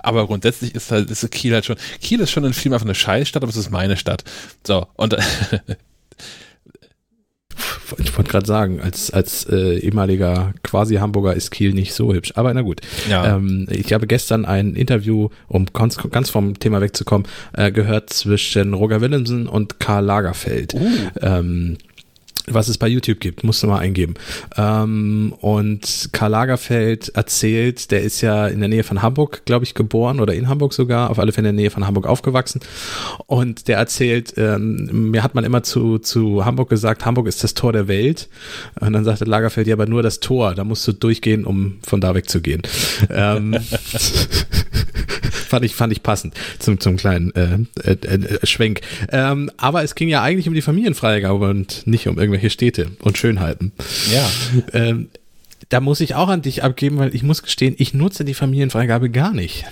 Aber grundsätzlich ist halt ist Kiel halt schon. Kiel ist schon in Film einfach eine Scheißstadt, aber es ist meine Stadt. So, und Ich wollte gerade sagen, als, als äh, ehemaliger quasi Hamburger ist Kiel nicht so hübsch. Aber na gut. Ja. Ähm, ich habe gestern ein Interview, um ganz, ganz vom Thema wegzukommen, äh, gehört zwischen Roger Willemsen und Karl Lagerfeld. Ähm, was es bei YouTube gibt, musst du mal eingeben. Ähm, und Karl Lagerfeld erzählt, der ist ja in der Nähe von Hamburg, glaube ich, geboren oder in Hamburg sogar, auf alle Fälle in der Nähe von Hamburg aufgewachsen. Und der erzählt, ähm, mir hat man immer zu, zu Hamburg gesagt, Hamburg ist das Tor der Welt. Und dann sagte Lagerfeld, ja, aber nur das Tor, da musst du durchgehen, um von da wegzugehen. ähm, fand ich, fand ich passend zum, zum kleinen äh, äh, äh, Schwenk. Ähm, aber es ging ja eigentlich um die Familienfreigabe und nicht um irgendwelche Städte und Schönheiten. ja. Ähm, da muss ich auch an dich abgeben, weil ich muss gestehen, ich nutze die Familienfreigabe gar nicht.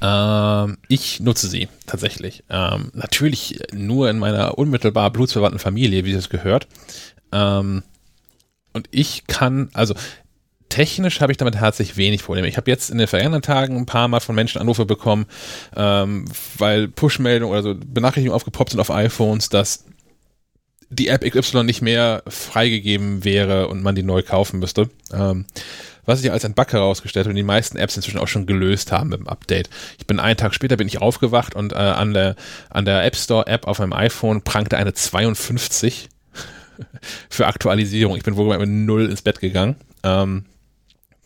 Ähm, ich nutze sie tatsächlich. Ähm, natürlich nur in meiner unmittelbar blutsverwandten Familie, wie es gehört. Ähm, und ich kann, also technisch habe ich damit herzlich wenig Probleme. Ich habe jetzt in den vergangenen Tagen ein paar Mal von Menschen Anrufe bekommen, ähm, weil Push-Meldungen oder so Benachrichtigungen aufgepoppt sind auf iPhones, dass die App XY nicht mehr freigegeben wäre und man die neu kaufen müsste. Ähm, was sich als ein Bug herausgestellt hat und die meisten Apps inzwischen auch schon gelöst haben mit dem Update. Ich bin einen Tag später bin ich aufgewacht und äh, an der an der App Store App auf meinem iPhone prangte eine 52 für Aktualisierung. Ich bin wohl mit null ins Bett gegangen. Ähm,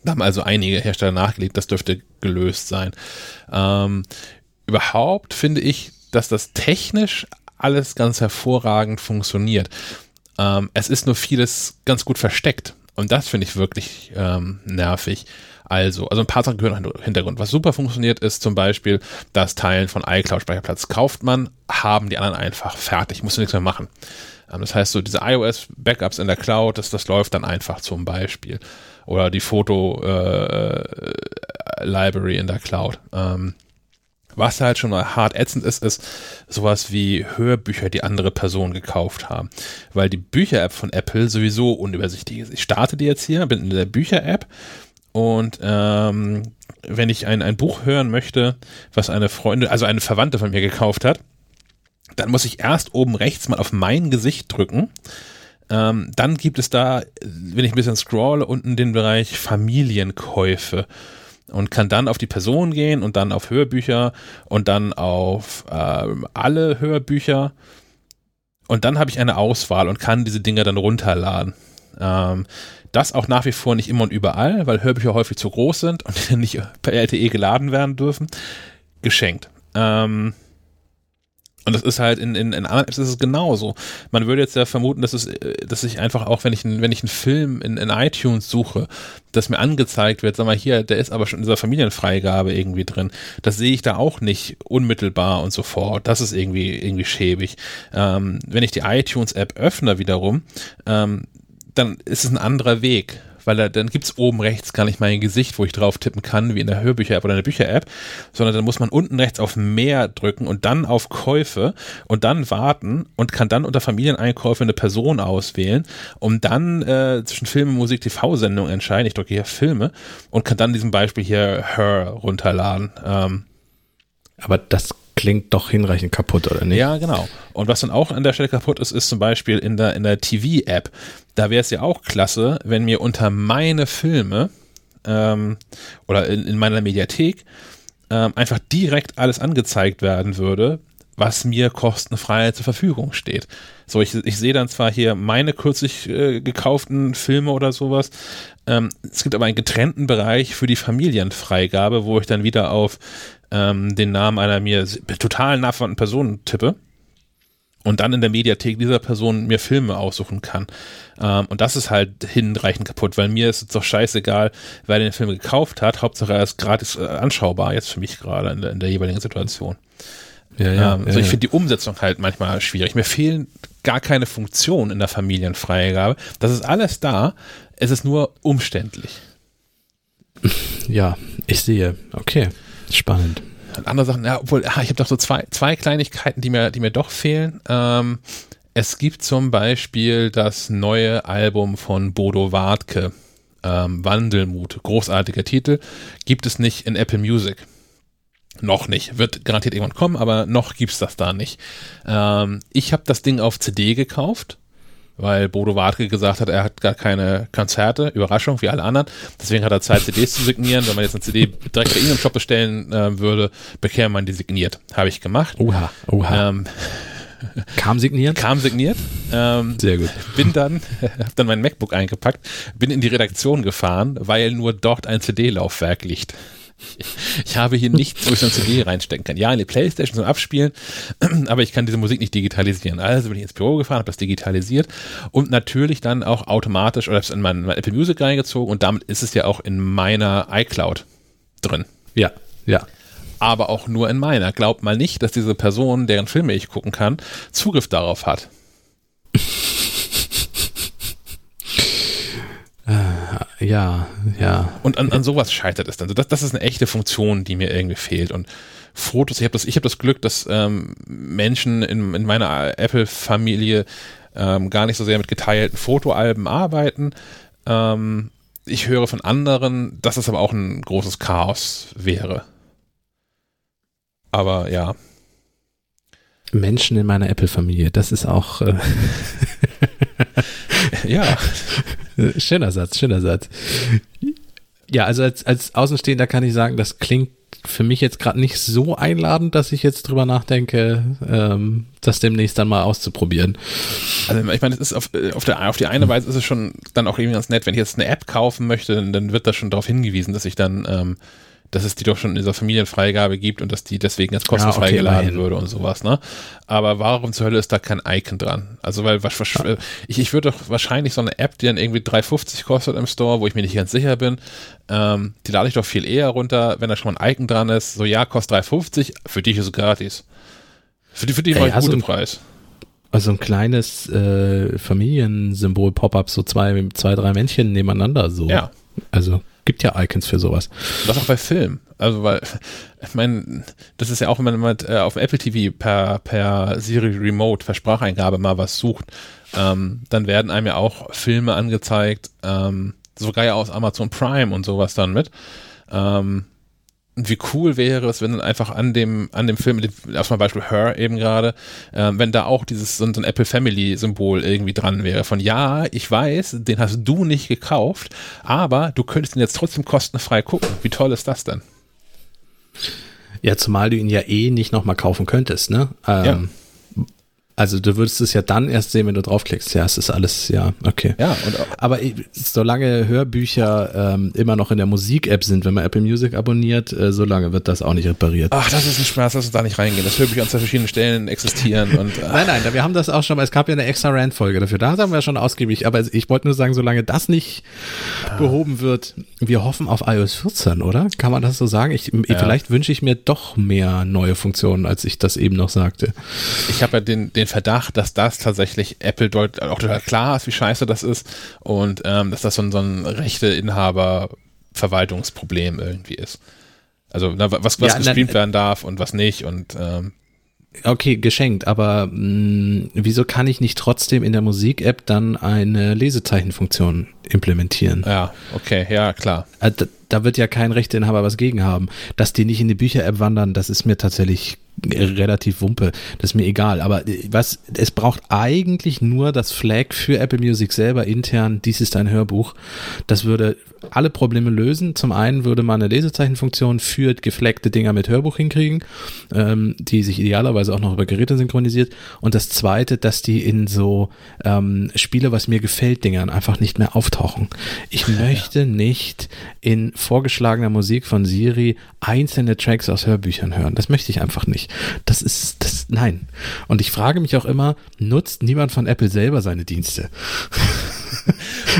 da haben also einige Hersteller nachgelegt, das dürfte gelöst sein. Ähm, überhaupt finde ich, dass das technisch alles ganz hervorragend funktioniert. Ähm, es ist nur vieles ganz gut versteckt. Und das finde ich wirklich ähm, nervig. Also, also ein paar Sachen gehören im Hintergrund. Was super funktioniert, ist zum Beispiel das Teilen von iCloud-Speicherplatz. Kauft man, haben die anderen einfach fertig, musst du nichts mehr machen. Ähm, das heißt, so diese iOS-Backups in der Cloud, das, das läuft dann einfach zum Beispiel. Oder die Foto-Library in der Cloud. Ähm, was halt schon mal hart ätzend ist, ist sowas wie Hörbücher, die andere Personen gekauft haben. Weil die Bücher-App von Apple sowieso unübersichtlich ist. Ich starte die jetzt hier, bin in der Bücher-App und ähm, wenn ich ein, ein Buch hören möchte, was eine Freundin, also eine Verwandte von mir gekauft hat, dann muss ich erst oben rechts mal auf mein Gesicht drücken. Ähm, dann gibt es da, wenn ich ein bisschen scrolle, unten den Bereich Familienkäufe und kann dann auf die Person gehen und dann auf Hörbücher und dann auf ähm, alle Hörbücher und dann habe ich eine Auswahl und kann diese Dinger dann runterladen. Ähm, das auch nach wie vor nicht immer und überall, weil Hörbücher häufig zu groß sind und nicht per LTE geladen werden dürfen. Geschenkt. Ähm, und das ist halt in, in, in anderen Apps ist es genauso. Man würde jetzt ja vermuten, dass es, äh, dass ich einfach auch, wenn ich, einen- wenn ich einen Film in, in iTunes suche, dass mir angezeigt wird, sag mal hier, der ist aber schon in dieser Familienfreigabe irgendwie drin. Das sehe ich da auch nicht unmittelbar und so fort. Das ist irgendwie, irgendwie schäbig. Ähm, wenn ich die iTunes-App öffne wiederum, ähm, dann ist es ein anderer Weg. Weil da, dann gibt's oben rechts gar nicht mein Gesicht, wo ich drauf tippen kann, wie in der Hörbücher-App oder in der Bücher-App, sondern dann muss man unten rechts auf Mehr drücken und dann auf Käufe und dann warten und kann dann unter Familieneinkäufe eine Person auswählen, um dann äh, zwischen Filme, Musik, TV-Sendungen entscheiden. Ich drücke hier Filme und kann dann diesem Beispiel hier Her runterladen. Ähm, Aber das klingt doch hinreichend kaputt, oder nicht? ja, genau. Und was dann auch an der Stelle kaputt ist, ist zum Beispiel in der, in der TV-App. Da wäre es ja auch klasse, wenn mir unter meine Filme ähm, oder in, in meiner Mediathek ähm, einfach direkt alles angezeigt werden würde, was mir kostenfrei zur Verfügung steht. So, ich, ich sehe dann zwar hier meine kürzlich äh, gekauften Filme oder sowas. Ähm, es gibt aber einen getrennten Bereich für die Familienfreigabe, wo ich dann wieder auf ähm, den Namen einer mir total nachverwandten Person tippe. und dann in der Mediathek dieser Person mir Filme aussuchen kann. Ähm, und das ist halt hinreichend kaputt, weil mir ist es doch scheißegal, wer den Film gekauft hat. Hauptsache er ist gratis äh, anschaubar, jetzt für mich gerade in der, in der jeweiligen Situation. Ja, ja, ähm, also ja, ich finde die Umsetzung halt manchmal schwierig. Mir fehlen gar keine Funktionen in der Familienfreigabe. Das ist alles da. Es ist nur umständlich. Ja, ich sehe. Okay, spannend. Andere Sachen, ja, obwohl, ah, ich habe doch so zwei, zwei Kleinigkeiten, die mir, die mir doch fehlen. Ähm, es gibt zum Beispiel das neue Album von Bodo Wartke, ähm, Wandelmut, großartiger Titel, gibt es nicht in Apple Music. Noch nicht, wird garantiert irgendwann kommen, aber noch gibt's das da nicht. Ähm, ich habe das Ding auf CD gekauft, weil Bodo Wartke gesagt hat, er hat gar keine Konzerte, Überraschung, wie alle anderen. Deswegen hat er Zeit, CDs zu signieren. Wenn man jetzt eine CD direkt bei ihm im Shop bestellen äh, würde, bekäme man die signiert. Habe ich gemacht. Oha, oha. Ähm, Kam signiert? Kam signiert. Ähm, Sehr gut. Bin dann, hab dann mein MacBook eingepackt, bin in die Redaktion gefahren, weil nur dort ein CD-Laufwerk liegt. Ich habe hier nichts, wo ich so ein CD reinstecken kann. Ja, in die Playstation zum Abspielen, aber ich kann diese Musik nicht digitalisieren. Also bin ich ins Büro gefahren, habe das digitalisiert und natürlich dann auch automatisch oder in mein, mein Apple Music reingezogen und damit ist es ja auch in meiner iCloud drin. Ja, ja aber auch nur in meiner. Glaubt mal nicht, dass diese Person, deren Filme ich gucken kann, Zugriff darauf hat. Äh, ja, ja. Und an, an sowas scheitert es dann. Also das, das ist eine echte Funktion, die mir irgendwie fehlt. Und Fotos, ich habe das, ich hab das Glück, dass ähm, Menschen in, in meiner Apple-Familie ähm, gar nicht so sehr mit geteilten Fotoalben arbeiten. Ähm, ich höre von anderen, dass es aber auch ein großes Chaos wäre. Aber ja. Menschen in meiner Apple-Familie, das ist auch. Äh ja. schöner Satz, schöner Satz. Ja, also als, als Außenstehender kann ich sagen, das klingt für mich jetzt gerade nicht so einladend, dass ich jetzt drüber nachdenke, ähm, das demnächst dann mal auszuprobieren. Also ich meine, es ist auf, äh, auf, der, auf die eine Weise ist es schon dann auch irgendwie ganz nett, wenn ich jetzt eine App kaufen möchte, dann, wird das schon darauf hingewiesen, dass ich dann ähm, dass es die doch schon in dieser Familienfreigabe gibt und dass die deswegen jetzt kostenfrei ja, okay, geladen würde und sowas, ne? Aber warum zur Hölle ist da kein Icon dran? Also, weil was, was, ja. ich, ich würde doch wahrscheinlich so eine App, die dann irgendwie 3,50 kostet im Store, wo ich mir nicht ganz sicher bin, ähm, die lade ich doch viel eher runter, wenn da schon mal ein Icon dran ist. So, ja, kostet 3,50, für dich ist es gratis. Für die, für die war ich guten Preis. Also ein kleines äh, Familiensymbol-Pop-up, so zwei, zwei, drei Männchen nebeneinander, so. Ja. Also Gibt ja Icons für sowas. Das auch bei Filmen. Also, weil, ich meine, das ist ja auch, wenn man mal äh, auf Apple TV per, per Siri Remote, per Spracheingabe mal was sucht, ähm, dann werden einem ja auch Filme angezeigt, ähm, sogar ja aus Amazon Prime und sowas dann mit. Ähm, wie cool wäre es, wenn dann einfach an dem, an dem Film, zum Beispiel Her eben gerade, äh, wenn da auch dieses so, so ein Apple Family Symbol irgendwie dran wäre. Von ja, ich weiß, den hast du nicht gekauft, aber du könntest ihn jetzt trotzdem kostenfrei gucken. Wie toll ist das denn? Ja, zumal du ihn ja eh nicht nochmal kaufen könntest, ne? Ähm, ja. Also du würdest es ja dann erst sehen, wenn du draufklickst. Ja, es ist alles, ja, okay. Ja, und aber solange Hörbücher ähm, immer noch in der Musik-App sind, wenn man Apple Music abonniert, äh, solange wird das auch nicht repariert. Ach, das ist ein Schmerz, lass uns da nicht reingehen, dass Hörbücher an zwei verschiedenen Stellen existieren und. Äh. Nein, nein, wir haben das auch schon mal, es gab ja eine extra Rand-Folge dafür, da haben wir schon ausgiebig, aber ich wollte nur sagen, solange das nicht ja. behoben wird, wir hoffen auf iOS 14, oder? Kann man das so sagen? Ich, ja. Vielleicht wünsche ich mir doch mehr neue Funktionen, als ich das eben noch sagte. Ich habe ja den, den den Verdacht, dass das tatsächlich Apple dort auch total klar ist, wie scheiße das ist und ähm, dass das so ein, so ein rechte Inhaber-Verwaltungsproblem irgendwie ist. Also na, was, was ja, gestreamt na, werden darf und was nicht und ähm, Okay, geschenkt, aber mh, mm, wieso kann ich nicht trotzdem in der Musik-App dann eine Lesezeichenfunktion implementieren? Ja, okay, ja, klar. Äh, da, wird ja kein Rechteinhaber was gegen haben. Dass die nicht in die Bücher-App wandern, das ist mir tatsächlich relativ wumpe. Das ist mir egal. Aber äh, was, es braucht eigentlich nur das Flag für Apple Music selber intern. Dies ist ein Hörbuch. Das würde alle Probleme lösen. Zum einen würde man eine Lesezeichenfunktion für gefleckte Dinger mit Hörbuch hinkriegen, ähm, die sich idealerweise auch noch über Geräte synchronisiert. Und das zweite, dass die in so ähm, Spiele, was mir gefällt, Dingern einfach nicht mehr auftauchen. Ich möchte nicht in vorgeschlagener Musik von Siri einzelne Tracks aus Hörbüchern hören. Das möchte ich einfach nicht. Das ist, das, Nein. Und ich frage mich auch immer, nutzt niemand von Apple selber seine Dienste?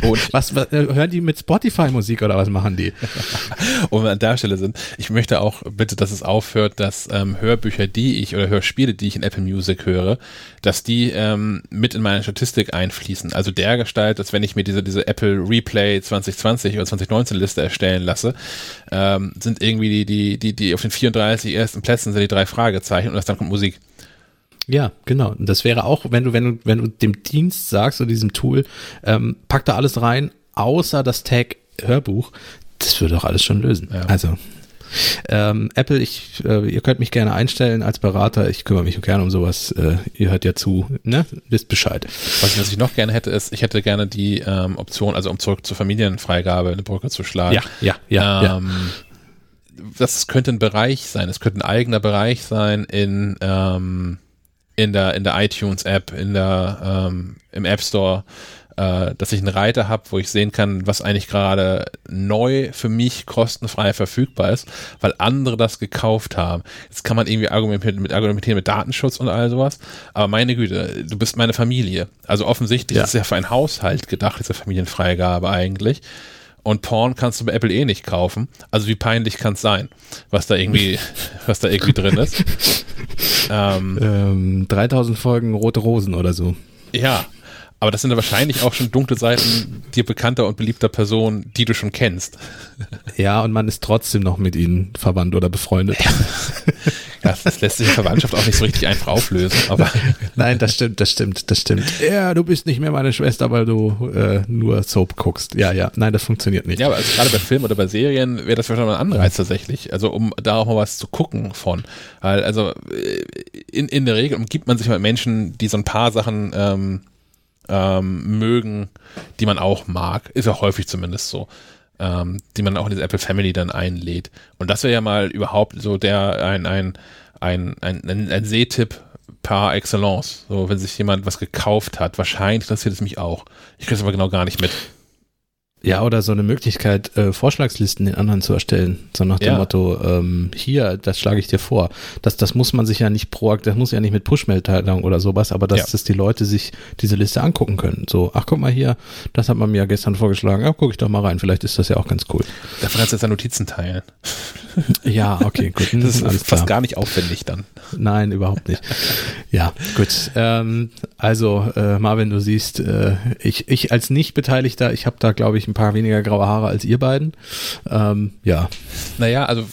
Und was, was, äh, hören die mit Spotify Musik oder was machen die? Und wir an der Stelle sind, ich möchte auch bitte, dass es aufhört, dass ähm, Hörbücher, die ich oder Hörspiele, die ich in Apple Music höre, dass die ähm, mit in meine Statistik einfließen. Also der Gestalt, dass wenn ich mir diese, diese Apple Replay 2020 oder 2019 Liste erstellen lasse, ähm, sind irgendwie die, die, die, die auf den 34 ersten Plätzen sind die drei Fragezeichen und das dann kommt Musik. Ja, genau. Und das wäre auch, wenn du, wenn du, wenn du dem Dienst sagst oder diesem Tool, ähm, pack da alles rein, außer das Tag Hörbuch, das würde auch alles schon lösen. Ja. Also ähm, Apple, ich, äh, ihr könnt mich gerne einstellen als Berater. Ich kümmere mich gerne um sowas. Äh, ihr hört ja zu, ne? Wisst Bescheid. Was, was ich noch gerne hätte, ist, ich hätte gerne die ähm, Option, also um zurück zur Familienfreigabe eine Brücke zu schlagen. Ja, ja, ja. Ähm, ja. Das könnte ein Bereich sein. Es könnte ein eigener Bereich sein in ähm, in der, in der iTunes-App, in der, ähm, im App Store, äh, dass ich einen Reiter habe, wo ich sehen kann, was eigentlich gerade neu für mich kostenfrei verfügbar ist, weil andere das gekauft haben. Jetzt kann man irgendwie argumentieren mit, argumentieren mit Datenschutz und all sowas, aber meine Güte, du bist meine Familie. Also offensichtlich ja. ist es ja für einen Haushalt gedacht, diese Familienfreigabe eigentlich. Und Porn kannst du bei Apple eh nicht kaufen. Also wie peinlich kann es sein, was da irgendwie, was da irgendwie drin ist. Ähm, ähm, 3000 Folgen Rote Rosen oder so. Ja, aber das sind ja wahrscheinlich auch schon dunkle Seiten dir bekannter und beliebter Personen, die du schon kennst. Ja, und man ist trotzdem noch mit ihnen verwandt oder befreundet. Ja. Ja, das lässt sich in Verwandtschaft auch nicht so richtig einfach auflösen. Aber Nein, das stimmt, das stimmt, das stimmt. Ja, du bist nicht mehr meine Schwester, weil du äh, nur Soap guckst. Ja, ja, nein, das funktioniert nicht. Ja, aber also gerade bei Filmen oder bei Serien wäre das vielleicht mal ein Anreiz tatsächlich. Also um da auch mal was zu gucken von. Weil, also äh, in, in der Regel umgibt man sich mit Menschen, die so ein paar Sachen ähm, ähm, mögen, die man auch mag. Ist ja häufig zumindest so ähm, die man auch in diese Apple Family dann einlädt. Und das wäre ja mal überhaupt so der ein, ein, ein, ein, ein, ein Sehtipp par excellence. So, wenn sich jemand was gekauft hat, wahrscheinlich interessiert es mich auch. Ich kriege es aber genau gar nicht mit. Ja, oder so eine Möglichkeit, äh, Vorschlagslisten den anderen zu erstellen. So nach dem ja. Motto, ähm, hier, das schlage ich dir vor. Das, das muss man sich ja nicht proaktiv, das muss ja nicht mit Push-Mitteilung oder sowas, aber dass, ja. dass die Leute sich diese Liste angucken können. So, ach guck mal hier, das hat man mir ja gestern vorgeschlagen, ja, gucke ich doch mal rein, vielleicht ist das ja auch ganz cool. Dafür kannst du jetzt Notizen teilen. ja, okay, gut. Das ist alles fast gar nicht aufwendig dann. Nein, überhaupt nicht. Ja, gut. Ähm, also, äh, Marvin, du siehst, äh, ich, ich als Nicht-Beteiligter, ich habe da, glaube ich, ein paar weniger graue Haare als ihr beiden. Ähm, ja. Naja, also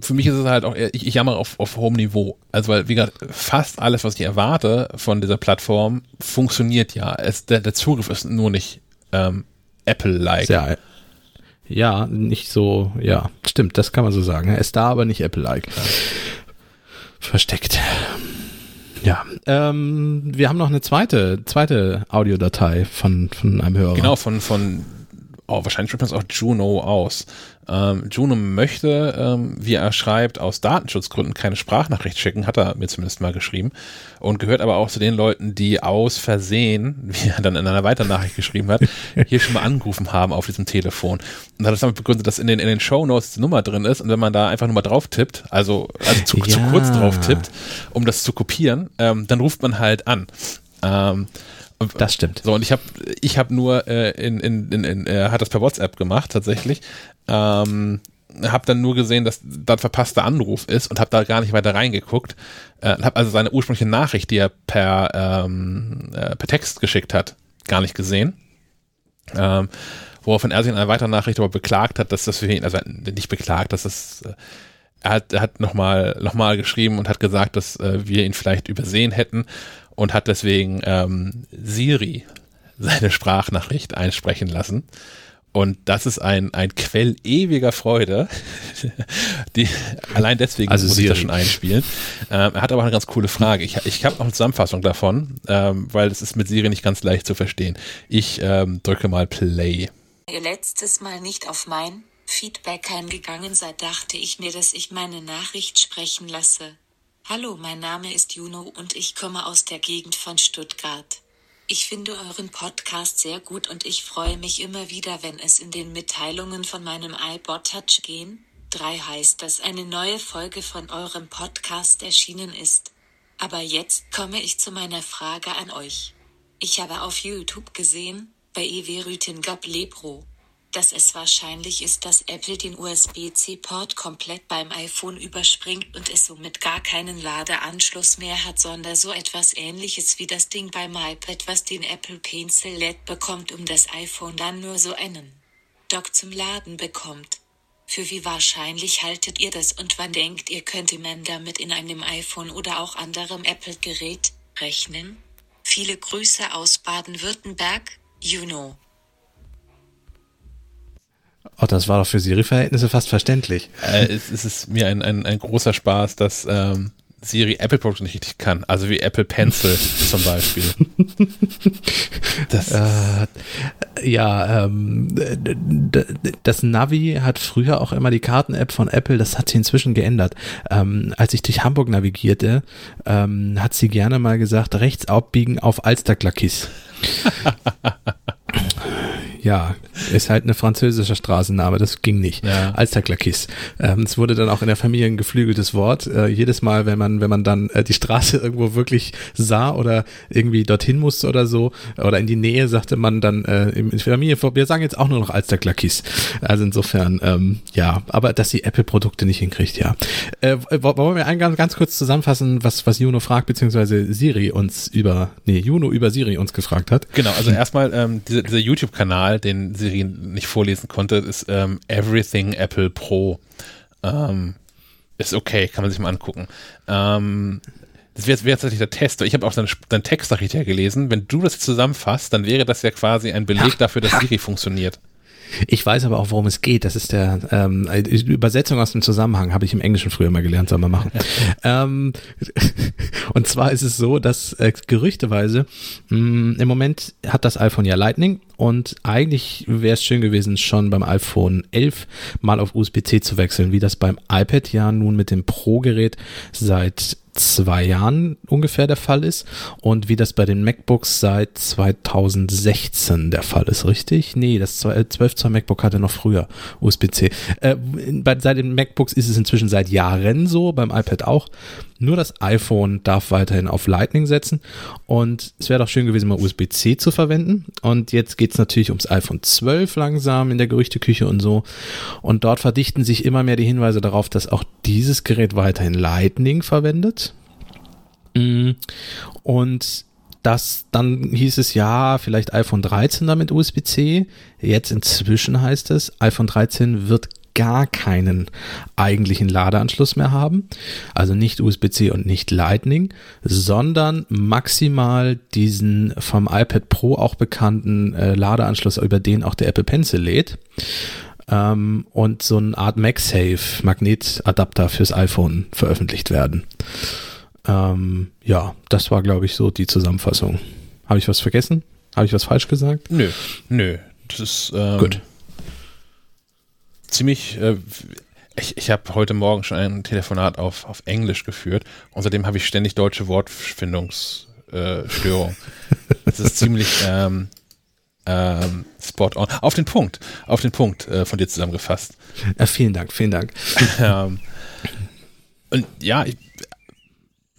für mich ist es halt auch, ich, ich jammer auf, auf hohem Niveau. Also weil, wie gesagt, fast alles, was ich erwarte von dieser Plattform, funktioniert ja. Es, der, der Zugriff ist nur nicht ähm, Apple-like. Ja, ja, nicht so, ja, stimmt, das kann man so sagen. Er ist da, aber nicht Apple-like. Ja. Versteckt. Ja, ähm, wir haben noch eine zweite, zweite Audiodatei von, von einem Hörer. Genau, von, von oh, wahrscheinlich spricht man es auch Juno aus. Ähm, Juno möchte, ähm, wie er schreibt, aus Datenschutzgründen keine Sprachnachricht schicken, hat er mir zumindest mal geschrieben. Und gehört aber auch zu den Leuten, die aus Versehen, wie er dann in einer weiteren Nachricht geschrieben hat, hier schon mal angerufen haben auf diesem Telefon. Und hat das damit begründet, dass in den, in den Show Notes die Nummer drin ist und wenn man da einfach nur mal drauf tippt, also, also zu, ja. zu kurz drauf tippt, um das zu kopieren, ähm, dann ruft man halt an. Ähm, das stimmt. So, und ich habe ich hab nur äh, in, in, in, in er hat das per WhatsApp gemacht, tatsächlich. Ähm, habe dann nur gesehen, dass da ein verpasster Anruf ist und habe da gar nicht weiter reingeguckt. Äh, habe also seine ursprüngliche Nachricht, die er per, ähm, äh, per Text geschickt hat, gar nicht gesehen. Ähm, woraufhin er sich in einer weiteren Nachricht aber beklagt hat, dass das für ihn, also nicht beklagt, dass das, äh, er hat, er hat nochmal noch mal geschrieben und hat gesagt, dass äh, wir ihn vielleicht übersehen hätten und hat deswegen ähm, Siri seine Sprachnachricht einsprechen lassen. Und das ist ein, ein Quell ewiger Freude. Die, allein deswegen also muss Siri. ich das schon einspielen. Ähm, er hat aber eine ganz coole Frage. Ich, ich habe noch eine Zusammenfassung davon, ähm, weil es ist mit Siri nicht ganz leicht zu verstehen. Ich ähm, drücke mal Play. Ihr letztes Mal nicht auf mein Feedback eingegangen seid, dachte ich mir, dass ich meine Nachricht sprechen lasse. Hallo, mein Name ist Juno und ich komme aus der Gegend von Stuttgart. Ich finde euren Podcast sehr gut und ich freue mich immer wieder, wenn es in den Mitteilungen von meinem iPod Touch gehen. 3 heißt, dass eine neue Folge von eurem Podcast erschienen ist. Aber jetzt komme ich zu meiner Frage an euch. Ich habe auf YouTube gesehen, bei Everything Gab Lebro, dass es wahrscheinlich ist, dass Apple den USB-C-Port komplett beim iPhone überspringt und es somit gar keinen Ladeanschluss mehr hat, sondern so etwas ähnliches wie das Ding beim iPad, was den Apple Pencil LED bekommt, um das iPhone dann nur so einen Dock zum Laden bekommt. Für wie wahrscheinlich haltet ihr das und wann denkt ihr könnte man damit in einem iPhone oder auch anderem Apple-Gerät rechnen? Viele Grüße aus Baden-Württemberg, Juno. Oh, das war doch für Siri-Verhältnisse fast verständlich. Äh, es, es ist mir ein, ein, ein großer Spaß, dass ähm, Siri Apple-Produkte nicht richtig kann. Also wie Apple Pencil zum Beispiel. Das äh, ja, ähm, das Navi hat früher auch immer die Karten-App von Apple, das hat sie inzwischen geändert. Ähm, als ich durch Hamburg navigierte, ähm, hat sie gerne mal gesagt, rechts abbiegen auf Alsterklackis. ja, ist halt eine französische Straßenname, das ging nicht. Ja. Alsterklackis. Ähm, es wurde dann auch in der Familie ein geflügeltes Wort. Äh, jedes Mal, wenn man, wenn man dann äh, die Straße irgendwo wirklich sah oder irgendwie dorthin musste oder so, oder in die Nähe, sagte man dann äh, in der Familie, wir sagen jetzt auch nur noch Alsterklackis. Also insofern, ähm, ja, aber dass sie Apple-Produkte nicht hinkriegt, ja. Äh, wollen wir einen ganz, ganz kurz zusammenfassen, was, was Juno fragt, beziehungsweise Siri uns über, nee, Juno über Siri uns gefragt hat? Genau, also erstmal ähm, dieser, dieser YouTube-Kanal, den Siri nicht vorlesen konnte, ist ähm, Everything Apple Pro. Ähm, ist okay, kann man sich mal angucken. Ähm, das wäre wär tatsächlich der Test. Ich habe auch deinen, deinen Text nachher gelesen. Wenn du das zusammenfasst, dann wäre das ja quasi ein Beleg dafür, dass Siri funktioniert. Ich weiß aber auch, worum es geht. Das ist der ähm, Übersetzung aus dem Zusammenhang, habe ich im Englischen früher mal gelernt, soll man machen. ähm, und zwar ist es so, dass äh, gerüchteweise mh, mm, im Moment hat das iPhone ja Lightning und eigentlich wäre es schön gewesen, schon beim iPhone 11 mal auf USB-C zu wechseln, wie das beim iPad ja nun mit dem Pro-Gerät seit zwei Jahren ungefähr der Fall ist und wie das bei den MacBooks seit 2016 der Fall ist, richtig? Nee, das 12 Zoll MacBook hatte noch früher USB-C. Äh, bei, seit den MacBooks ist es inzwischen seit Jahren so, beim iPad auch. Nur das iPhone darf weiterhin auf Lightning setzen und es wäre doch schön gewesen, mal USB-C zu verwenden. Und jetzt geht es natürlich ums iPhone 12 langsam in der Gerüchteküche und so. Und dort verdichten sich immer mehr die Hinweise darauf, dass auch dieses Gerät weiterhin Lightning verwendet. Mm. Und das, dann hieß es ja, vielleicht iPhone 13 damit USB-C. Jetzt inzwischen heißt es, iPhone 13 wird gar keinen eigentlichen Ladeanschluss mehr haben. Also nicht USB-C und nicht Lightning, sondern maximal diesen vom iPad Pro auch bekannten äh, Ladeanschluss, über den auch der Apple Pencil lädt. Ähm, und so eine Art MagSafe Magnetadapter fürs iPhone veröffentlicht werden. Ähm, ja, das war, glaube ich, so die Zusammenfassung. Habe ich was vergessen? Habe ich was falsch gesagt? Nö, nö. Das ist ähm, gut ziemlich, äh, ich, ich habe heute Morgen schon ein Telefonat auf, auf Englisch geführt. Außerdem habe ich ständig deutsche Wortfindungsstörung. Äh, das ist ziemlich ähm, ähm, spot on. Auf den Punkt, auf den Punkt äh, von dir zusammengefasst. Ja, vielen Dank, vielen Dank. ähm, und ja, ich,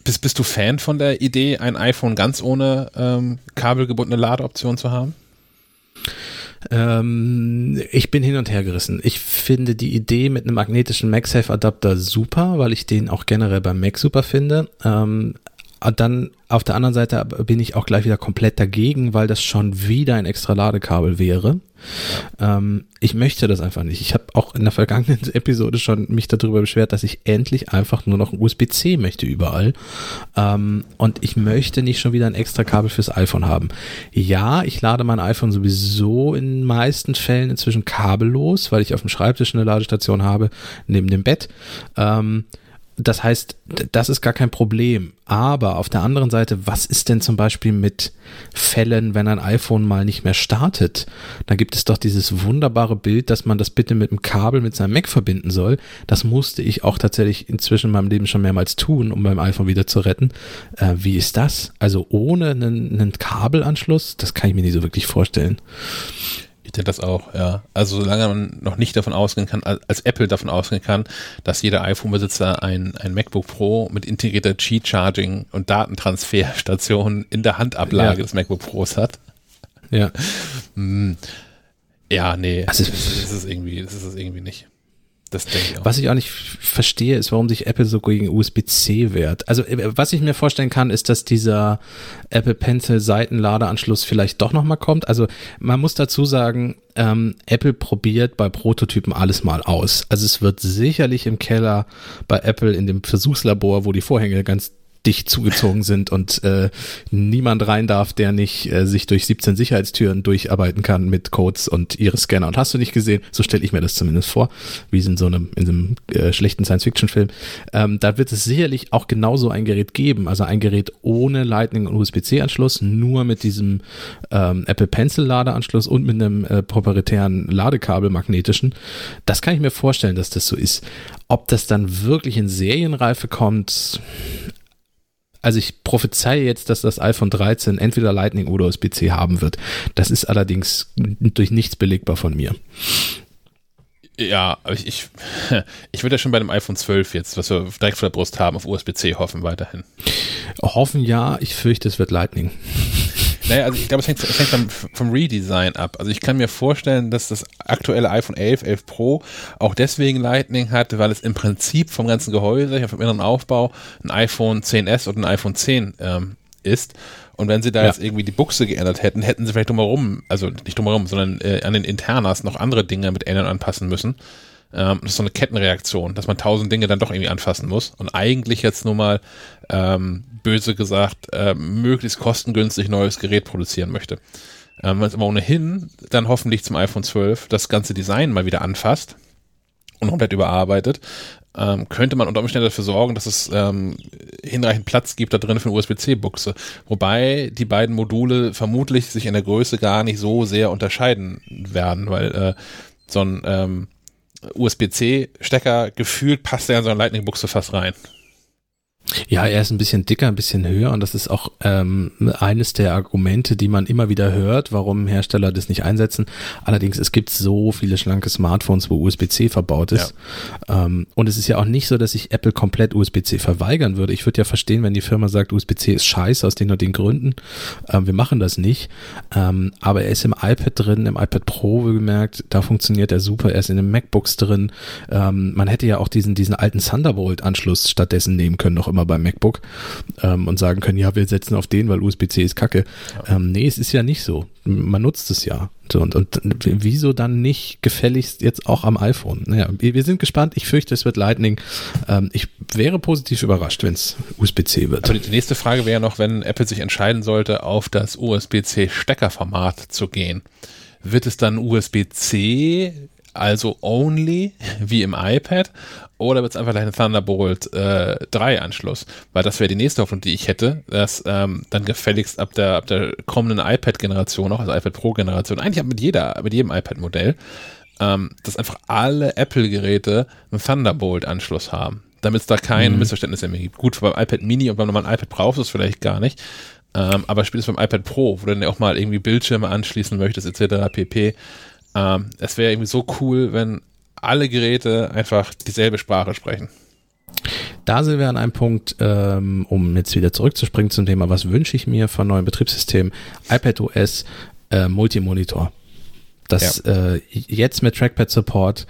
bist, bist du Fan von der Idee, ein iPhone ganz ohne ähm, kabelgebundene Ladeoption zu haben? Ähm, ich bin hin und her gerissen. Ich finde die Idee mit einem magnetischen MagSafe-Adapter super, weil ich den auch generell beim Mac super finde. Ähm, dann auf der anderen Seite bin ich auch gleich wieder komplett dagegen, weil das schon wieder ein extra Ladekabel wäre. Ähm, ich möchte das einfach nicht. Ich habe auch in der vergangenen Episode schon mich darüber beschwert, dass ich endlich einfach nur noch ein USB-C möchte überall. Ähm, und ich möchte nicht schon wieder ein extra Kabel fürs iPhone haben. Ja, ich lade mein iPhone sowieso in den meisten Fällen inzwischen kabellos, weil ich auf dem Schreibtisch eine Ladestation habe, neben dem Bett. Ähm, das heißt, das ist gar kein Problem. Aber auf der anderen Seite, was ist denn zum Beispiel mit Fällen, wenn ein iPhone mal nicht mehr startet? Da gibt es doch dieses wunderbare Bild, dass man das bitte mit einem Kabel mit seinem Mac verbinden soll. Das musste ich auch tatsächlich inzwischen in meinem Leben schon mehrmals tun, um beim iPhone wieder zu retten. Äh, wie ist das? Also ohne einen, einen Kabelanschluss? Das kann ich mir nicht so wirklich vorstellen denke das auch, ja. Also solange man noch nicht davon ausgehen kann, als Apple davon ausgehen kann, dass jeder iPhone-Besitzer ein, ein MacBook Pro mit integrierter Qi-Charging und Datentransferstation in der Handablage ja. des MacBook Pros hat. Ja. Hm. Ja, nee, also, das, ist es irgendwie, das ist es irgendwie nicht. Das denke ich auch. Was ich auch nicht verstehe, ist, warum sich Apple so gegen USB-C wehrt. Also, äh, was ich mir vorstellen kann, ist, dass dieser Apple Pencil Seitenladeanschluss vielleicht doch nochmal kommt. Also, man muss dazu sagen, ähm, Apple probiert bei Prototypen alles mal aus. Also, es wird sicherlich im Keller bei Apple in dem Versuchslabor, wo die Vorhänge ganz dicht zugezogen sind und äh, niemand rein darf, der nicht äh, sich durch 17 Sicherheitstüren durcharbeiten kann mit Codes und ihre Scanner. Und hast du nicht gesehen, so stelle ich mir das zumindest vor, wie es in so einem, in so einem äh, schlechten Science-Fiction-Film. Ähm, da wird es sicherlich auch genauso ein Gerät geben, also ein Gerät ohne Lightning und USB-C-Anschluss, nur mit diesem ähm, Apple Pencil-Ladeanschluss und mit einem äh, proprietären Ladekabel magnetischen. Das kann ich mir vorstellen, dass das so ist. Ob das dann wirklich in Serienreife kommt, also ich prophezeie jetzt, dass das iPhone 13 entweder Lightning oder USB-C haben wird. Das ist allerdings durch nichts belegbar von mir. Ja, ich, ich, ich würde ja schon bei dem iPhone 12 jetzt, was wir direkt vor der Brust haben, auf USB-C hoffen weiterhin. Hoffen ja, ich fürchte, es wird Lightning. Naja, also ich glaube, es hängt, es hängt vom, vom, Redesign ab. Also ich kann mir vorstellen, dass das aktuelle iPhone 11, 11 Pro auch deswegen Lightning hat, weil es im Prinzip vom ganzen Gehäuse, vom inneren Aufbau, ein iPhone 10s oder ein iPhone 10 ähm, ist. Und wenn sie da ja. jetzt irgendwie die Buchse geändert hätten, hätten sie vielleicht drumherum, also nicht drumherum, sondern äh, an den Internas noch andere Dinge mit ändern anpassen müssen. Ähm, das ist so eine Kettenreaktion, dass man tausend Dinge dann doch irgendwie anfassen muss. Und eigentlich jetzt nur mal ähm, böse gesagt, äh, möglichst kostengünstig neues Gerät produzieren möchte. Ähm, wenn es aber ohnehin dann hoffentlich zum iPhone 12 das ganze Design mal wieder anfasst und komplett überarbeitet, ähm, könnte man unter Umständen dafür sorgen, dass es ähm, hinreichend Platz gibt da drin für eine USB-C-Buchse. Wobei die beiden Module vermutlich sich in der Größe gar nicht so sehr unterscheiden werden, weil äh, so ein ähm, USB-C-Stecker gefühlt passt ja in so eine Lightning-Buchse fast rein. Ja, er ist ein bisschen dicker, ein bisschen höher und das ist auch ähm, eines der Argumente, die man immer wieder hört, warum Hersteller das nicht einsetzen. Allerdings, es gibt so viele schlanke Smartphones, wo USB-C verbaut ist. Ja. Ähm, und es ist ja auch nicht so, dass ich Apple komplett USB-C verweigern würde. Ich würde ja verstehen, wenn die Firma sagt, USB-C ist scheiße aus den und den Gründen. Ähm, wir machen das nicht. Ähm, aber er ist im iPad drin, im iPad Pro gemerkt, da funktioniert er super. Er ist in den MacBooks drin. Ähm, man hätte ja auch diesen, diesen alten Thunderbolt-Anschluss stattdessen nehmen können, noch immer beim MacBook ähm, und sagen können, ja, wir setzen auf den, weil USB-C ist kacke. Ja. Ähm, nee, es ist ja nicht so. Man nutzt es ja. So, und, und wieso dann nicht gefälligst jetzt auch am iPhone? Naja, wir, sind gespannt. Ich fürchte, es wird Lightning. Ähm, ich wäre positiv überrascht, wenn es USB-C wird. Aber die nächste Frage wäre noch, wenn Apple sich entscheiden sollte, auf das USB-C-Steckerformat zu gehen. Wird es dann USB-C also only wie im iPad oder wird es einfach gleich ein Thunderbolt äh, 3 Anschluss? Weil das wäre die nächste Hoffnung, die ich hätte, dass ähm, dann gefälligst ab der, ab der kommenden iPad-Generation auch, also iPad Pro-Generation, eigentlich mit jeder, mit jedem iPad-Modell, ähm, dass einfach alle Apple-Geräte einen Thunderbolt-Anschluss haben. Damit es da kein mhm. Missverständnis mehr gibt. Gut, beim iPad Mini und beim normalen iPad brauchst du es vielleicht gar nicht. Ähm, aber spätestens beim iPad Pro, wo du dann auch mal irgendwie Bildschirme anschließen möchtest, etc. pp. Ähm, es wäre irgendwie so cool, wenn alle Geräte einfach dieselbe Sprache sprechen. Da sind wir an einem Punkt, ähm, um jetzt wieder zurückzuspringen zum Thema, was wünsche ich mir von neuen Betriebssystemen? iPad OS, äh, Multimonitor. Das ja. äh, jetzt mit Trackpad Support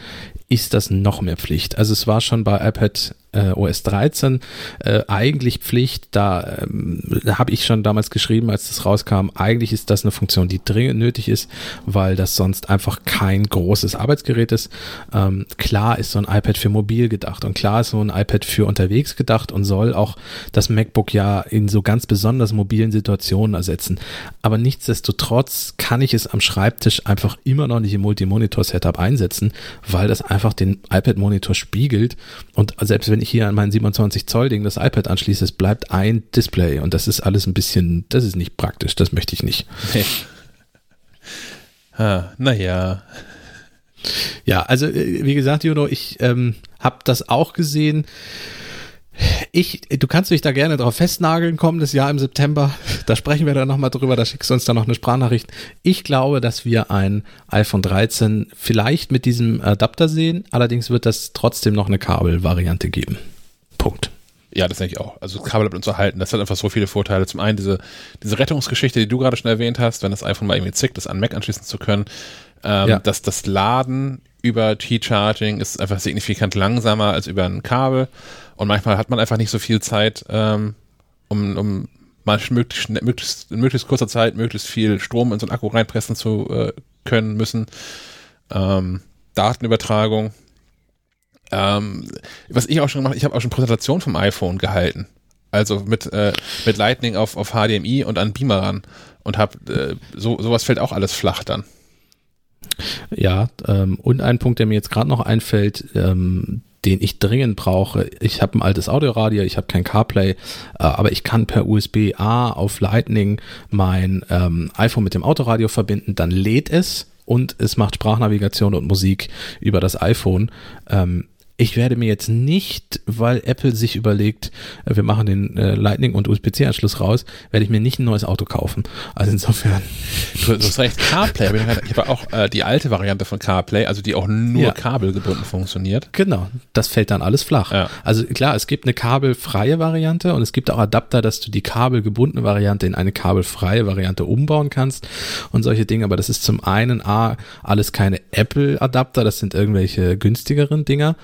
ist das noch mehr Pflicht. Also es war schon bei iPad äh, OS 13 äh, eigentlich Pflicht. Da ähm, habe ich schon damals geschrieben, als das rauskam. Eigentlich ist das eine Funktion, die dringend nötig ist, weil das sonst einfach kein großes Arbeitsgerät ist. Ähm, klar ist so ein iPad für mobil gedacht und klar ist so ein iPad für unterwegs gedacht und soll auch das MacBook ja in so ganz besonders mobilen Situationen ersetzen. Aber nichtsdestotrotz kann ich es am Schreibtisch einfach immer noch nicht im Multimonitor-Setup einsetzen, weil das einfach den iPad-Monitor spiegelt und selbst wenn ich hier an mein 27 Zoll Ding das iPad anschließe, es bleibt ein Display und das ist alles ein bisschen, das ist nicht praktisch, das möchte ich nicht. Ah, naja. Ja, also äh, wie gesagt, Juno, ich ähm, habe das auch gesehen. Ich, du kannst dich da gerne drauf festnageln, kommendes Jahr im September. Da sprechen wir dann nochmal drüber, da schickst du uns dann noch eine Sprachnachricht. Ich glaube, dass wir ein iPhone 13 vielleicht mit diesem Adapter sehen, allerdings wird das trotzdem noch eine Kabelvariante geben. Punkt. Ja, das denke ich auch. Also das Kabel bleibt uns erhalten. Das hat einfach so viele Vorteile. Zum einen diese, diese Rettungsgeschichte, die du gerade schon erwähnt hast, wenn das iPhone mal irgendwie zickt, das an Mac anschließen zu können. Ähm, ja. dass das Laden über T-Charging ist einfach signifikant langsamer als über ein Kabel. Und manchmal hat man einfach nicht so viel Zeit, ähm, um, um mal möglichst, möglichst, in möglichst kurzer Zeit möglichst viel Strom in so einen Akku reinpressen zu äh, können müssen. Ähm, Datenübertragung. Ähm, was ich auch schon gemacht ich habe auch schon Präsentationen vom iPhone gehalten. Also mit, äh, mit Lightning auf, auf HDMI und an Beamer ran. Und hab, äh, so, sowas fällt auch alles flach dann. Ja, ähm, und ein Punkt, der mir jetzt gerade noch einfällt, ähm, den ich dringend brauche. Ich habe ein altes Audioradio, ich habe kein CarPlay, äh, aber ich kann per USB-A auf Lightning mein ähm, iPhone mit dem Autoradio verbinden, dann lädt es und es macht Sprachnavigation und Musik über das iPhone. Ähm, ich werde mir jetzt nicht, weil Apple sich überlegt, äh, wir machen den äh, Lightning und USB-C-Anschluss raus, werde ich mir nicht ein neues Auto kaufen. Also insofern. Du, du hast recht, CarPlay. Ich habe auch äh, die alte Variante von CarPlay, also die auch nur ja. kabelgebunden funktioniert. Genau, das fällt dann alles flach. Ja. Also klar, es gibt eine kabelfreie Variante und es gibt auch Adapter, dass du die kabelgebundene Variante in eine kabelfreie Variante umbauen kannst und solche Dinge. Aber das ist zum einen A, alles keine Apple-Adapter, das sind irgendwelche günstigeren Dinger.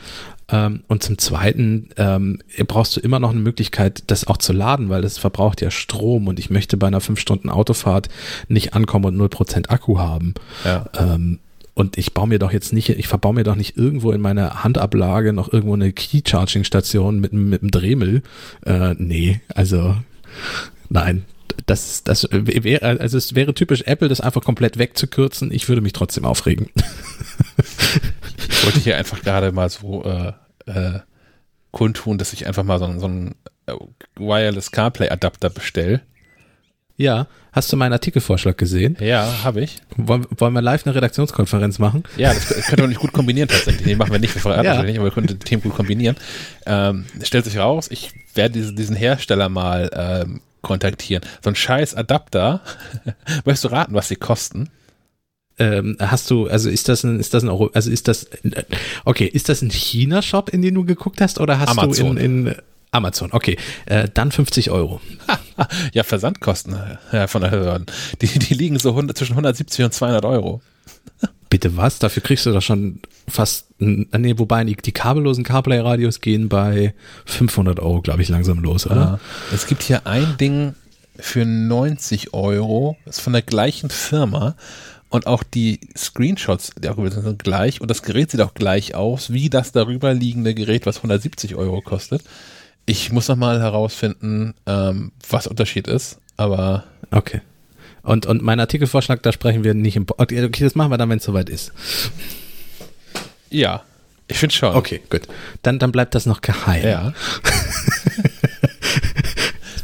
Ähm, und zum Zweiten ähm, brauchst du immer noch eine Möglichkeit, das auch zu laden, weil das verbraucht ja Strom und ich möchte bei einer 5 Stunden Autofahrt nicht ankommen und 0% Akku haben. Ja. Ähm, und ich baue mir doch jetzt nicht, ich verbaue mir doch nicht irgendwo in meiner Handablage noch irgendwo eine Key-Charging-Station mit, mit einem Dremel. Äh, nee, also nein, das, das wäre, also es wäre typisch Apple, das einfach komplett wegzukürzen. Ich würde mich trotzdem aufregen. Ich wollte hier einfach gerade mal so äh, äh, kundtun, dass ich einfach mal so, so einen äh, Wireless CarPlay Adapter bestelle. Ja, hast du meinen Artikelvorschlag gesehen? Ja, habe ich. Wollen, wollen wir live eine Redaktionskonferenz machen? Ja, das, das könnte man nicht gut kombinieren tatsächlich. Nee, machen wir nicht, wir verraten ja. nicht, aber wir können die Themen gut kombinieren. Ähm, stellt sich raus, ich werde diese, diesen Hersteller mal ähm, kontaktieren. So ein scheiß Adapter. Möchtest du raten, was sie kosten? Ähm, hast du, also ist das ein, ist das ein Euro, also ist das, okay, ist das ein China-Shop, in den du geguckt hast, oder hast Amazon. du in, in Amazon, okay, äh, dann 50 Euro. ja, Versandkosten ja, von der Behörden. Die, die liegen so 100, zwischen 170 und 200 Euro. Bitte was? Dafür kriegst du doch schon fast, nee, wobei die, die kabellosen CarPlay-Radios gehen bei 500 Euro, glaube ich, langsam los, oder? Ja. Es gibt hier ein Ding für 90 Euro, ist von der gleichen Firma und auch die Screenshots darüber sind gleich und das Gerät sieht auch gleich aus wie das darüber liegende Gerät, was 170 Euro kostet. Ich muss noch mal herausfinden, ähm, was Unterschied ist, aber okay. Und, und mein Artikelvorschlag, da sprechen wir nicht im. Okay, das machen wir dann, wenn es soweit ist. Ja, ich finde schon. Okay, gut. Dann, dann bleibt das noch geheim. Ja.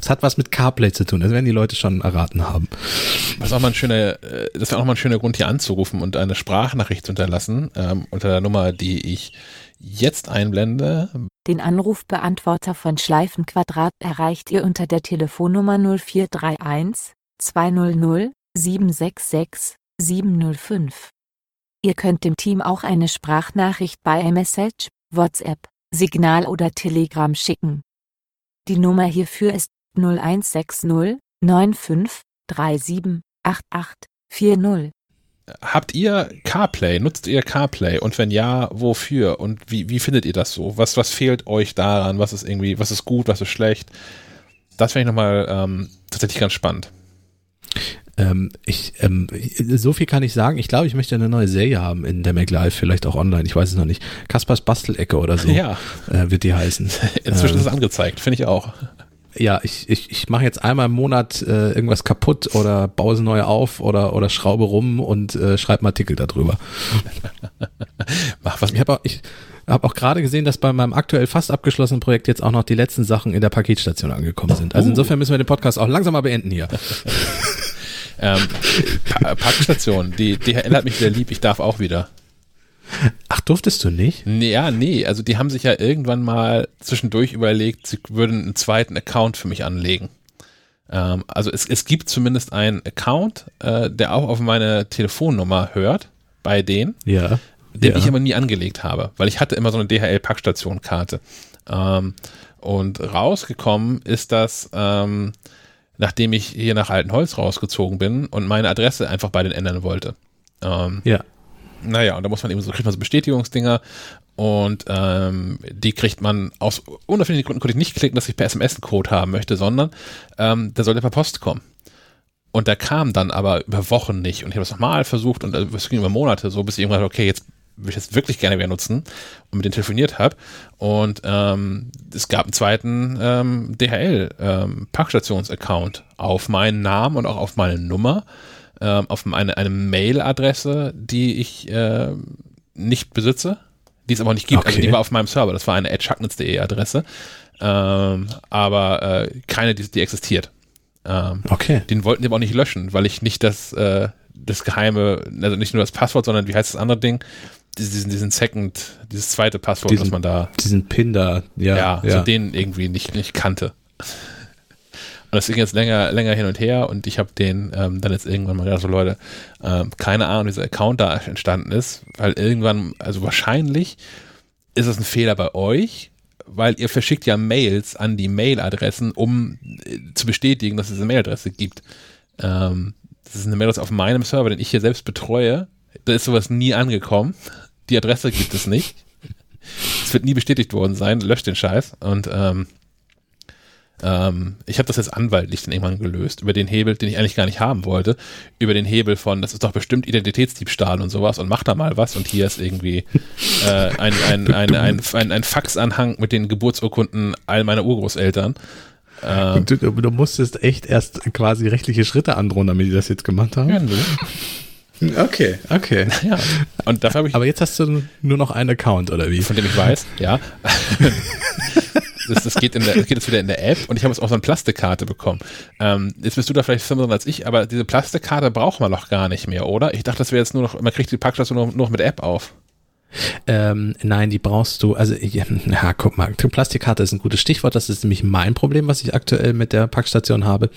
Es hat was mit CarPlay zu tun, das werden die Leute schon erraten haben. Das ist auch mal ein schöner, äh, das wäre auch mal ein schöner Grund, hier anzurufen und eine Sprachnachricht zu hinterlassen, ähm, unter der Nummer, die ich jetzt einblende. Den Anrufbeantworter von Schleifenquadrat erreicht ihr unter der Telefonnummer 0431 200 766 705. Ihr könnt dem Team auch eine Sprachnachricht bei iMessage, WhatsApp, Signal oder Telegram schicken. Die Nummer hierfür ist 0160 95 37 88 40. Habt ihr CarPlay? Nutzt ihr CarPlay? Und wenn ja, wofür? Und wie, wie findet ihr das so? Was, was fehlt euch daran? Was ist irgendwie, was ist gut, was ist schlecht? Das finde ich nochmal ähm, tatsächlich ganz spannend. Ähm, ich, ähm, so viel kann ich sagen. Ich glaube, ich möchte eine neue Serie haben in der MacLive, vielleicht auch online. Ich weiß es noch nicht. Kaspers Bastelecke oder so ja. äh, wird die heißen. Inzwischen ähm, ist es angezeigt, finde ich auch ja, ich, ich, ich mache jetzt einmal im Monat äh, irgendwas kaputt oder baue es neu auf oder, oder schraube rum und äh, schreibe einen Artikel darüber. Mach was. Ich habe auch, ich hab auch gerade gesehen, dass bei meinem aktuell fast abgeschlossenen Projekt jetzt auch noch die letzten Sachen in der Paketstation angekommen sind. Also insofern müssen wir den Podcast auch langsam mal beenden hier. ähm, Paketstation, die, die erinnert mich wieder lieb, ich darf auch wieder. Ach, durftest du nicht? Nee, ja, nee. Also die haben sich ja irgendwann mal zwischendurch überlegt, sie würden einen zweiten Account für mich anlegen. Ähm, also es, es gibt zumindest einen Account, äh, der auch auf meine Telefonnummer hört, bei denen, Ja. den ja. ich aber nie angelegt habe, weil ich hatte immer so eine DHL-Packstation-Karte. Ähm, und rausgekommen ist das, ähm, nachdem ich hier nach Altenholz rausgezogen bin und meine Adresse einfach bei den ändern wollte. Ähm, Ja. Naja, und da muss man eben so, kriegt man so Bestätigungsdinger und ähm, die kriegt man aus unerfindlichen Gründen konnte ich nicht klicken, dass ich per SMS einen Code haben möchte, sondern ähm, der sollte per Post kommen. Und der kam dann aber über Wochen nicht. Und ich habe es nochmal versucht und äh, es ging über Monate so, bis ich irgendwann, okay, jetzt will ich das wirklich gerne wieder nutzen und mit denen telefoniert habe. Und ähm, es gab einen zweiten ähm, DHL-Packstations-Account auf meinen Namen und auch auf meine Nummer, ähm, auf eine, eine Mail-Adresse, die ich äh, nicht besitze, die es aber auch nicht gibt. Also Okay. die war auf meinem Server, das war eine edgehacknitz.de Adresse, ähm, aber äh, keine, die, die existiert. Ähm, Okay. den wollten die aber auch nicht löschen, weil ich nicht das, äh, das geheime, also nicht nur das Passwort, sondern wie heißt das andere Ding? Diesen, diesen Second, dieses zweite Passwort, Diesen- was man da, Diesen Pin da, ja. ja, ja. so den irgendwie nicht, nicht kannte. Und das ging jetzt länger, länger hin und her und ich habe den ähm, dann jetzt irgendwann mal gedacht, so Leute, ähm, keine Ahnung, wie dieser Account da entstanden ist, weil irgendwann, also wahrscheinlich ist es ein Fehler bei euch, weil ihr verschickt ja Mails an die Mailadressen, um äh, zu bestätigen, dass es eine Mailadresse gibt. Ähm, das ist eine Mailadresse auf meinem Server, den ich hier selbst betreue. Da ist sowas nie angekommen. Die Adresse gibt es nicht. Es wird nie bestätigt worden sein. Löscht den Scheiß. Und ähm, ähm, ich habe das jetzt anwaltlich dann irgendwann gelöst. Über den Hebel, den ich eigentlich gar nicht haben wollte. Über den Hebel von, das ist doch bestimmt Identitätsdiebstahl und sowas und mach da mal was. Und hier ist irgendwie äh, ein, ein, ein, ein, ein, ein Faxanhang mit den Geburtsurkunden all meiner Urgroßeltern. Ähm, Du, du, musstest echt erst quasi rechtliche Schritte androhen, damit die das jetzt gemacht haben. ja. Okay, okay. ja. Und dafür habe ich Aber jetzt hast du nur noch einen Account, oder wie? von dem ich weiß, ja. Das, das, geht in der, geht jetzt wieder in der App und ich habe jetzt auch so eine Plastikkarte bekommen. Ähm, jetzt bist du da vielleicht firmer als ich, aber diese Plastikkarte braucht man doch gar nicht mehr, oder? Ich dachte, das wäre jetzt nur noch, man kriegt die nur, nur noch mit App auf. Ähm, nein, die brauchst du, also ja, guck mal, Plastikkarte ist ein gutes Stichwort, das ist nämlich mein Problem, was ich aktuell mit der Packstation habe.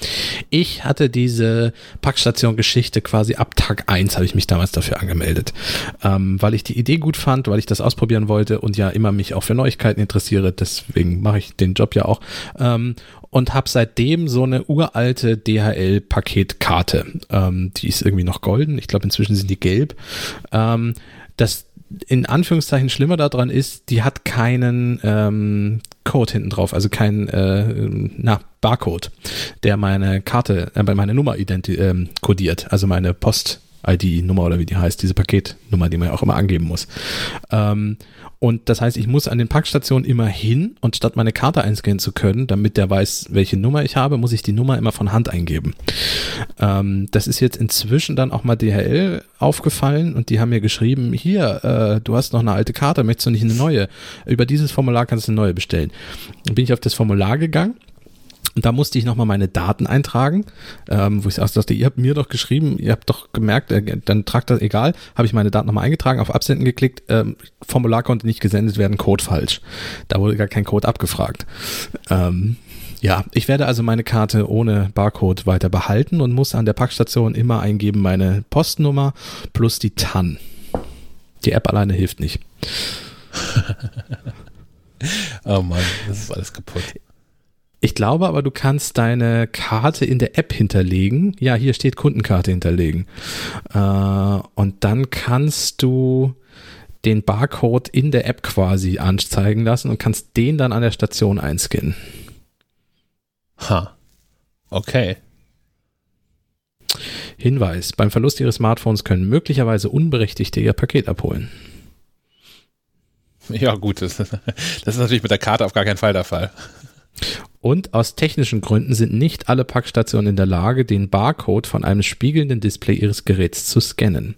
Ich hatte diese Packstation-Geschichte quasi ab Tag eins habe ich mich damals dafür angemeldet, ähm, weil ich die Idee gut fand, weil ich das ausprobieren wollte und ja immer mich auch für Neuigkeiten interessiere, deswegen mache ich den Job ja auch. Ähm, und habe seitdem so eine uralte DHL-Paketkarte. Ähm, die ist irgendwie noch golden. Ich glaube, inzwischen sind die gelb. Ähm, das in Anführungszeichen schlimmer daran ist, die hat keinen ähm, Code hinten drauf, also keinen äh, na, Barcode, der meine Karte, äh, meine Nummer identi ähm, kodiert, also meine Post-ID-Nummer oder wie die heißt, diese Paketnummer, die man ja auch immer angeben muss. Ähm, und das heißt, ich muss an den Packstationen immer hin und statt meine Karte einscannen zu können, damit der weiß, welche Nummer ich habe, muss ich die Nummer immer von Hand eingeben. Ähm, das ist jetzt inzwischen dann auch mal DHL aufgefallen und die haben mir geschrieben, hier, äh, du hast noch eine alte Karte, möchtest du nicht eine neue? Über dieses Formular kannst du eine neue bestellen. Dann bin ich auf das Formular gegangen und da musste ich nochmal meine Daten eintragen, ähm, wo ich auch dachte, ihr habt mir doch geschrieben, ihr habt doch gemerkt, äh, dann tragt das egal, habe ich meine Daten nochmal eingetragen, auf Absenden geklickt, ähm, Formular konnte nicht gesendet werden, Code falsch. Da wurde gar kein Code abgefragt. Ähm, ja, ich werde also meine Karte ohne Barcode weiter behalten und muss an der Packstation immer eingeben meine Postnummer plus die TAN. Die App alleine hilft nicht. Oh Mann, das ist alles kaputt. Ich glaube aber, du kannst deine Karte in der App hinterlegen. Ja, hier steht Kundenkarte hinterlegen. Äh, und dann kannst du den Barcode in der App quasi anzeigen lassen und kannst den dann an der Station einscannen. Ha. Okay. Hinweis, beim Verlust Ihres Smartphones können möglicherweise Unberechtigte Ihr Paket abholen. Ja, gut, das, das ist natürlich mit der Karte auf gar keinen Fall der Fall. Und aus technischen Gründen sind nicht alle Packstationen in der Lage, den Barcode von einem spiegelnden Display ihres Geräts zu scannen.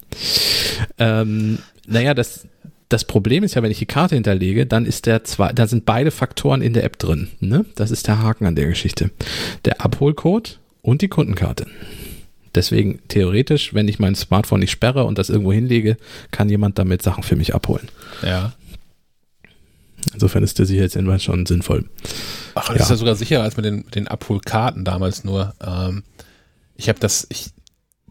Ähm, naja, das, das Problem ist ja, wenn ich die Karte hinterlege, dann ist der zwei, da sind beide Faktoren in der App drin. Ne? Das ist der Haken an der Geschichte. Der Abholcode und die Kundenkarte. Deswegen theoretisch, wenn ich mein Smartphone nicht sperre und das irgendwo hinlege, kann jemand damit Sachen für mich abholen. Ja. Insofern ist der Sicherheitshinweis schon sinnvoll. Ach, das Ja. ist ja sogar sicherer als mit den, den Abholkarten damals nur. Ähm, ich habe das, ich,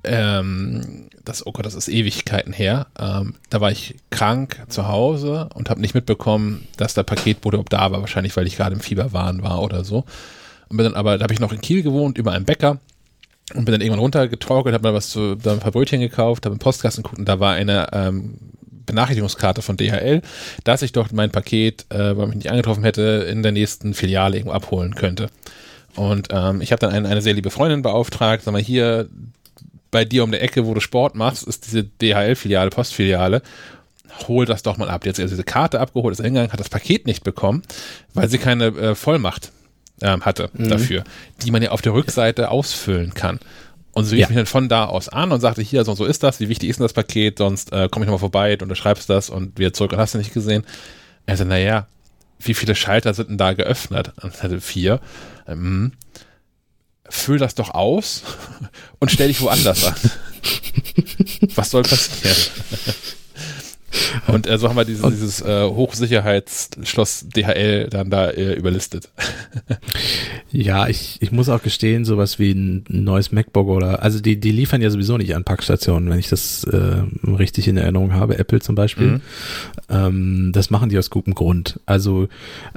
ähm, das, oh Gott, das ist Ewigkeiten her. Ähm, da war ich krank zu Hause und habe nicht mitbekommen, dass der Paketbote überhaupt da war. Wahrscheinlich, weil ich gerade im Fieberwahn war oder so. Und bin dann aber, da habe ich noch in Kiel gewohnt, über einem Bäcker. Und bin dann irgendwann runtergetorkelt, habe mir was zu, da ein paar Brötchen gekauft, habe im Postkasten geguckt und da war eine ähm, Benachrichtigungskarte von DHL, dass ich doch mein Paket, äh, weil mich nicht angetroffen hätte, in der nächsten Filiale irgendwo abholen könnte. Und ähm, ich habe dann eine, eine sehr liebe Freundin beauftragt, sag mal, hier bei dir um der Ecke, wo du Sport machst, ist diese DHL-Filiale, Postfiliale. Hol das doch mal ab. Die hat diese Karte abgeholt, ist hingegangen, hat das Paket nicht bekommen, weil sie keine äh, Vollmacht ähm, hatte dafür, die man ja auf der Rückseite ausfüllen kann. Und sie rief Ja. mich dann von da aus an und sagte, hier, so und so ist das, wie wichtig ist denn das Paket, sonst äh, komme ich nochmal vorbei und unterschreibst das und wieder zurück und hast du nicht gesehen. Er sagte, naja, wie viele Schalter sind denn da geöffnet? Und ich hatte vier. Ähm, füll das doch aus und stell dich woanders an. Was soll passieren? Und äh, so haben wir dieses, dieses äh, Hochsicherheitsschloss DHL dann da äh, überlistet. Ja, ich, ich muss auch gestehen, sowas wie ein neues MacBook oder, also die, die liefern ja sowieso nicht an Packstationen, wenn ich das äh, richtig in Erinnerung habe, Apple zum Beispiel. Mhm. Ähm, das machen die aus gutem Grund. Also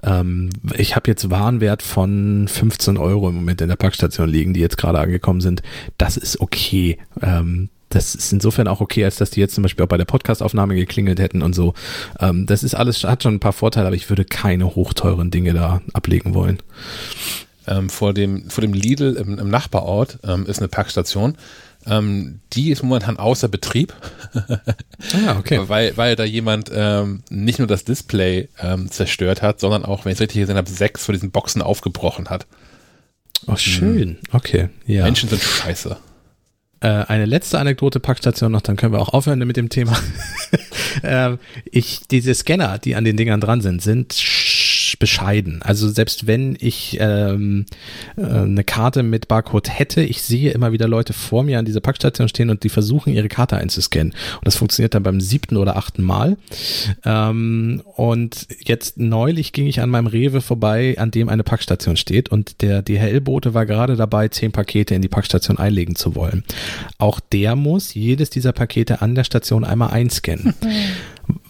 ähm, ich habe jetzt Warenwert von 15 Euro im Moment in der Packstation liegen, die jetzt gerade angekommen sind. Das ist okay. Ähm, das ist insofern auch okay, als dass die jetzt zum Beispiel auch bei der Podcastaufnahme geklingelt hätten und so. Ähm, das ist alles, hat schon ein paar Vorteile, aber ich würde keine hochteuren Dinge da ablegen wollen. ähm, vor dem vor dem Lidl im, im Nachbarort ähm, ist eine Packstation. Ähm, die ist momentan außer Betrieb, Ah, okay. weil, weil da jemand ähm, nicht nur das Display ähm, zerstört hat, sondern auch, wenn ich es richtig gesehen habe, sechs von diesen Boxen aufgebrochen hat. Oh, schön. Okay, ja. Menschen sind scheiße. Äh, eine letzte Anekdote Packstation noch, dann können wir auch aufhören mit dem Thema. ähm, ich, diese Scanner, die an den Dingern dran sind, sind bescheiden. Also selbst wenn ich ähm, äh, eine Karte mit Barcode hätte, ich sehe immer wieder Leute vor mir an dieser Packstation stehen und die versuchen ihre Karte einzuscannen. Und das funktioniert dann beim siebten oder achten Mal. Ähm, und jetzt neulich ging ich an meinem Rewe vorbei, an dem eine Packstation steht und der DHL-Bote war gerade dabei, zehn Pakete in die Packstation einlegen zu wollen. Auch der muss jedes dieser Pakete an der Station einmal einscannen.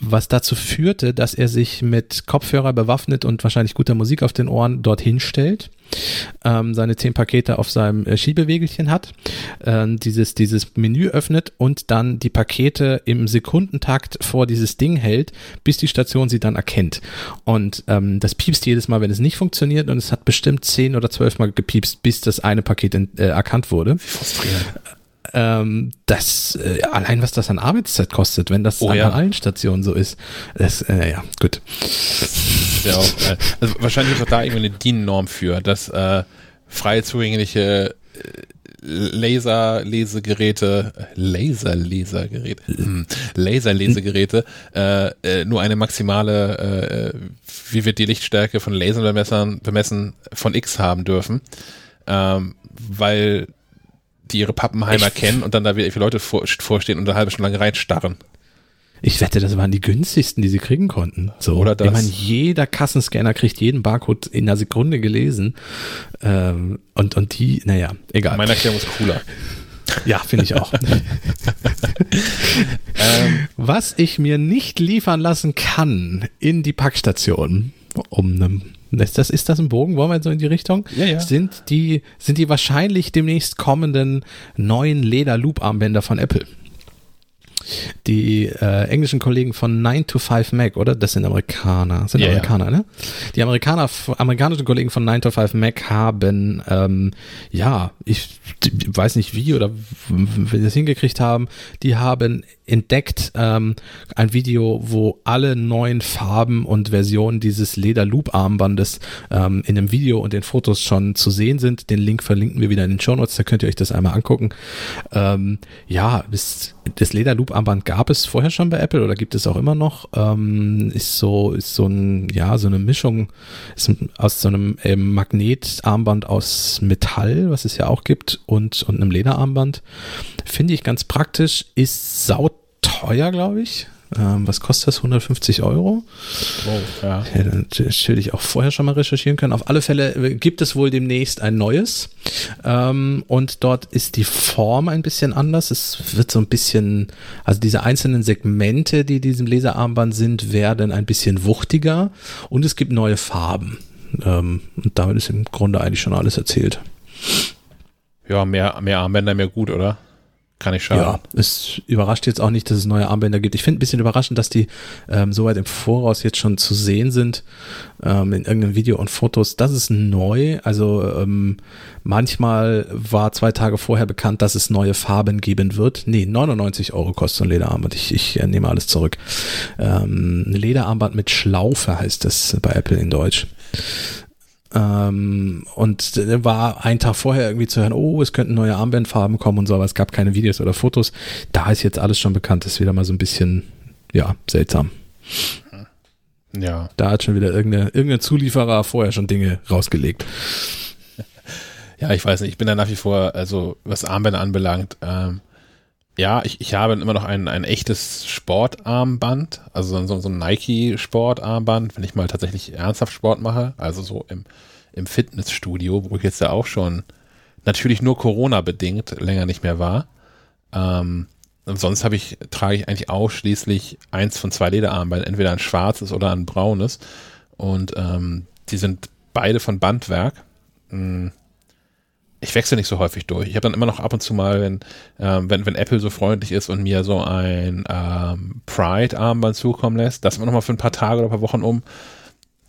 Was dazu führte, dass er sich mit Kopfhörer bewaffnet und wahrscheinlich guter Musik auf den Ohren dorthin stellt, ähm, seine zehn Pakete auf seinem äh, Schiebewegelchen hat, ähm, dieses, dieses Menü öffnet und dann die Pakete im Sekundentakt vor dieses Ding hält, bis die Station sie dann erkennt. Und ähm, das piepst jedes Mal, wenn es nicht funktioniert und es hat bestimmt zehn oder zwölf Mal gepiepst, bis das eine Paket in, äh, erkannt wurde. Ähm, das, äh, allein was das an Arbeitszeit kostet, wenn das Oh an ja. allen Stationen so ist. Das, äh, ja, gut. ja auch, äh, also wahrscheinlich ist auch da irgendwie eine DIN-Norm für, dass äh, frei zugängliche äh, Laserlesegeräte, Laserlesergeräte, hm, Laserlesegeräte äh, äh, nur eine maximale, äh, wie wird die Lichtstärke von Laserbemessern bemessen, von X haben dürfen, ähm, weil die ihre Pappenheimer kennen und dann da wieder viele Leute vor, vorstehen und eine halbe Stunde lang reinstarren. Ich wette, das waren die günstigsten, die sie kriegen konnten. So. Oder das. Ich meine, jeder Kassenscanner kriegt jeden Barcode in einer Sekunde gelesen. Ähm, und, und die, naja, egal. Meine Erklärung ist cooler. ja, finde ich auch. Ähm, Was ich mir nicht liefern lassen kann in die Packstation, um einem ist das, ist das ein Bogen? Wollen wir so in die Richtung? Ja, ja. Sind die, sind die wahrscheinlich demnächst kommenden neuen Leder-Loop-Armbänder von Apple? Die äh, englischen Kollegen von 9 to 5 Mac, oder? Das sind Amerikaner. Sind Ja, ja. Amerikaner, ne? Die Amerikaner, amerikanischen Kollegen von 9 to 5 Mac haben, ähm, ja, ich weiß nicht wie oder wie sie das hingekriegt haben, die haben entdeckt ähm, ein Video, wo alle neuen Farben und Versionen dieses Leder-Loop-Armbandes ähm, in dem Video und den Fotos schon zu sehen sind. Den Link verlinken wir wieder in den Shownotes, da könnt ihr euch das einmal angucken. Ähm, ja, das, das Leder-Loop Loop-Armband gab es vorher schon bei Apple oder gibt es auch immer noch. Ähm, ist so, ist so ein, ja, so eine Mischung aus so einem ähm, Magnetarmband aus Metall, was es ja auch gibt, und, und einem Lederarmband. Finde ich ganz praktisch, ist sauteuer, glaube ich. Ähm, was kostet das? 150 Euro? Oh, ja. ja dann hätte ich auch vorher schon mal recherchieren können. Auf alle Fälle äh, gibt es wohl demnächst ein neues. Ähm, und dort ist die Form ein bisschen anders. Es wird so ein bisschen, also diese einzelnen Segmente, die diesem Laserarmband sind, werden ein bisschen wuchtiger. Und es gibt neue Farben. Ähm, und damit ist im Grunde eigentlich schon alles erzählt. Ja, mehr, mehr Armbänder, mehr gut, oder? Kann ich schauen. Ja, es überrascht jetzt auch nicht, dass es neue Armbänder gibt. Ich finde ein bisschen überraschend, dass die ähm, so weit im Voraus jetzt schon zu sehen sind ähm, in irgendeinem Video und Fotos. Das ist neu. Also ähm, manchmal war zwei Tage vorher bekannt, dass es neue Farben geben wird. Nee, 99 Euro kostet so ein Lederarmband. Ich, ich äh, nehme alles zurück. Ähm, Lederarmband mit Schlaufe heißt das bei Apple in Deutsch. Ähm, und war ein Tag vorher irgendwie zu hören, oh, es könnten neue Armbandfarben kommen und so, aber es gab keine Videos oder Fotos. Da ist jetzt alles schon bekannt, ist wieder mal so ein bisschen, ja, seltsam. Ja. Da hat schon wieder irgendeine, irgendein Zulieferer vorher schon Dinge rausgelegt. Ja, ich weiß nicht, ich bin da nach wie vor, also was Armbänder anbelangt, ähm, ja, ich, ich habe immer noch ein, ein echtes Sportarmband, also so, so ein Nike-Sportarmband, wenn ich mal tatsächlich ernsthaft Sport mache, also so im, im Fitnessstudio, wo ich jetzt ja auch schon natürlich nur Corona-bedingt länger nicht mehr war. Ähm, und sonst habe ich, trage ich eigentlich ausschließlich eins von zwei Lederarmbändern, entweder ein schwarzes oder ein braunes. Und ähm, die sind beide von Bandwerk. Hm ich wechsle nicht so häufig durch. Ich habe dann immer noch ab und zu mal, wenn, ähm, wenn, wenn Apple so freundlich ist und mir so ein ähm, Pride-Armband zukommen lässt, das immer noch mal für ein paar Tage oder ein paar Wochen um.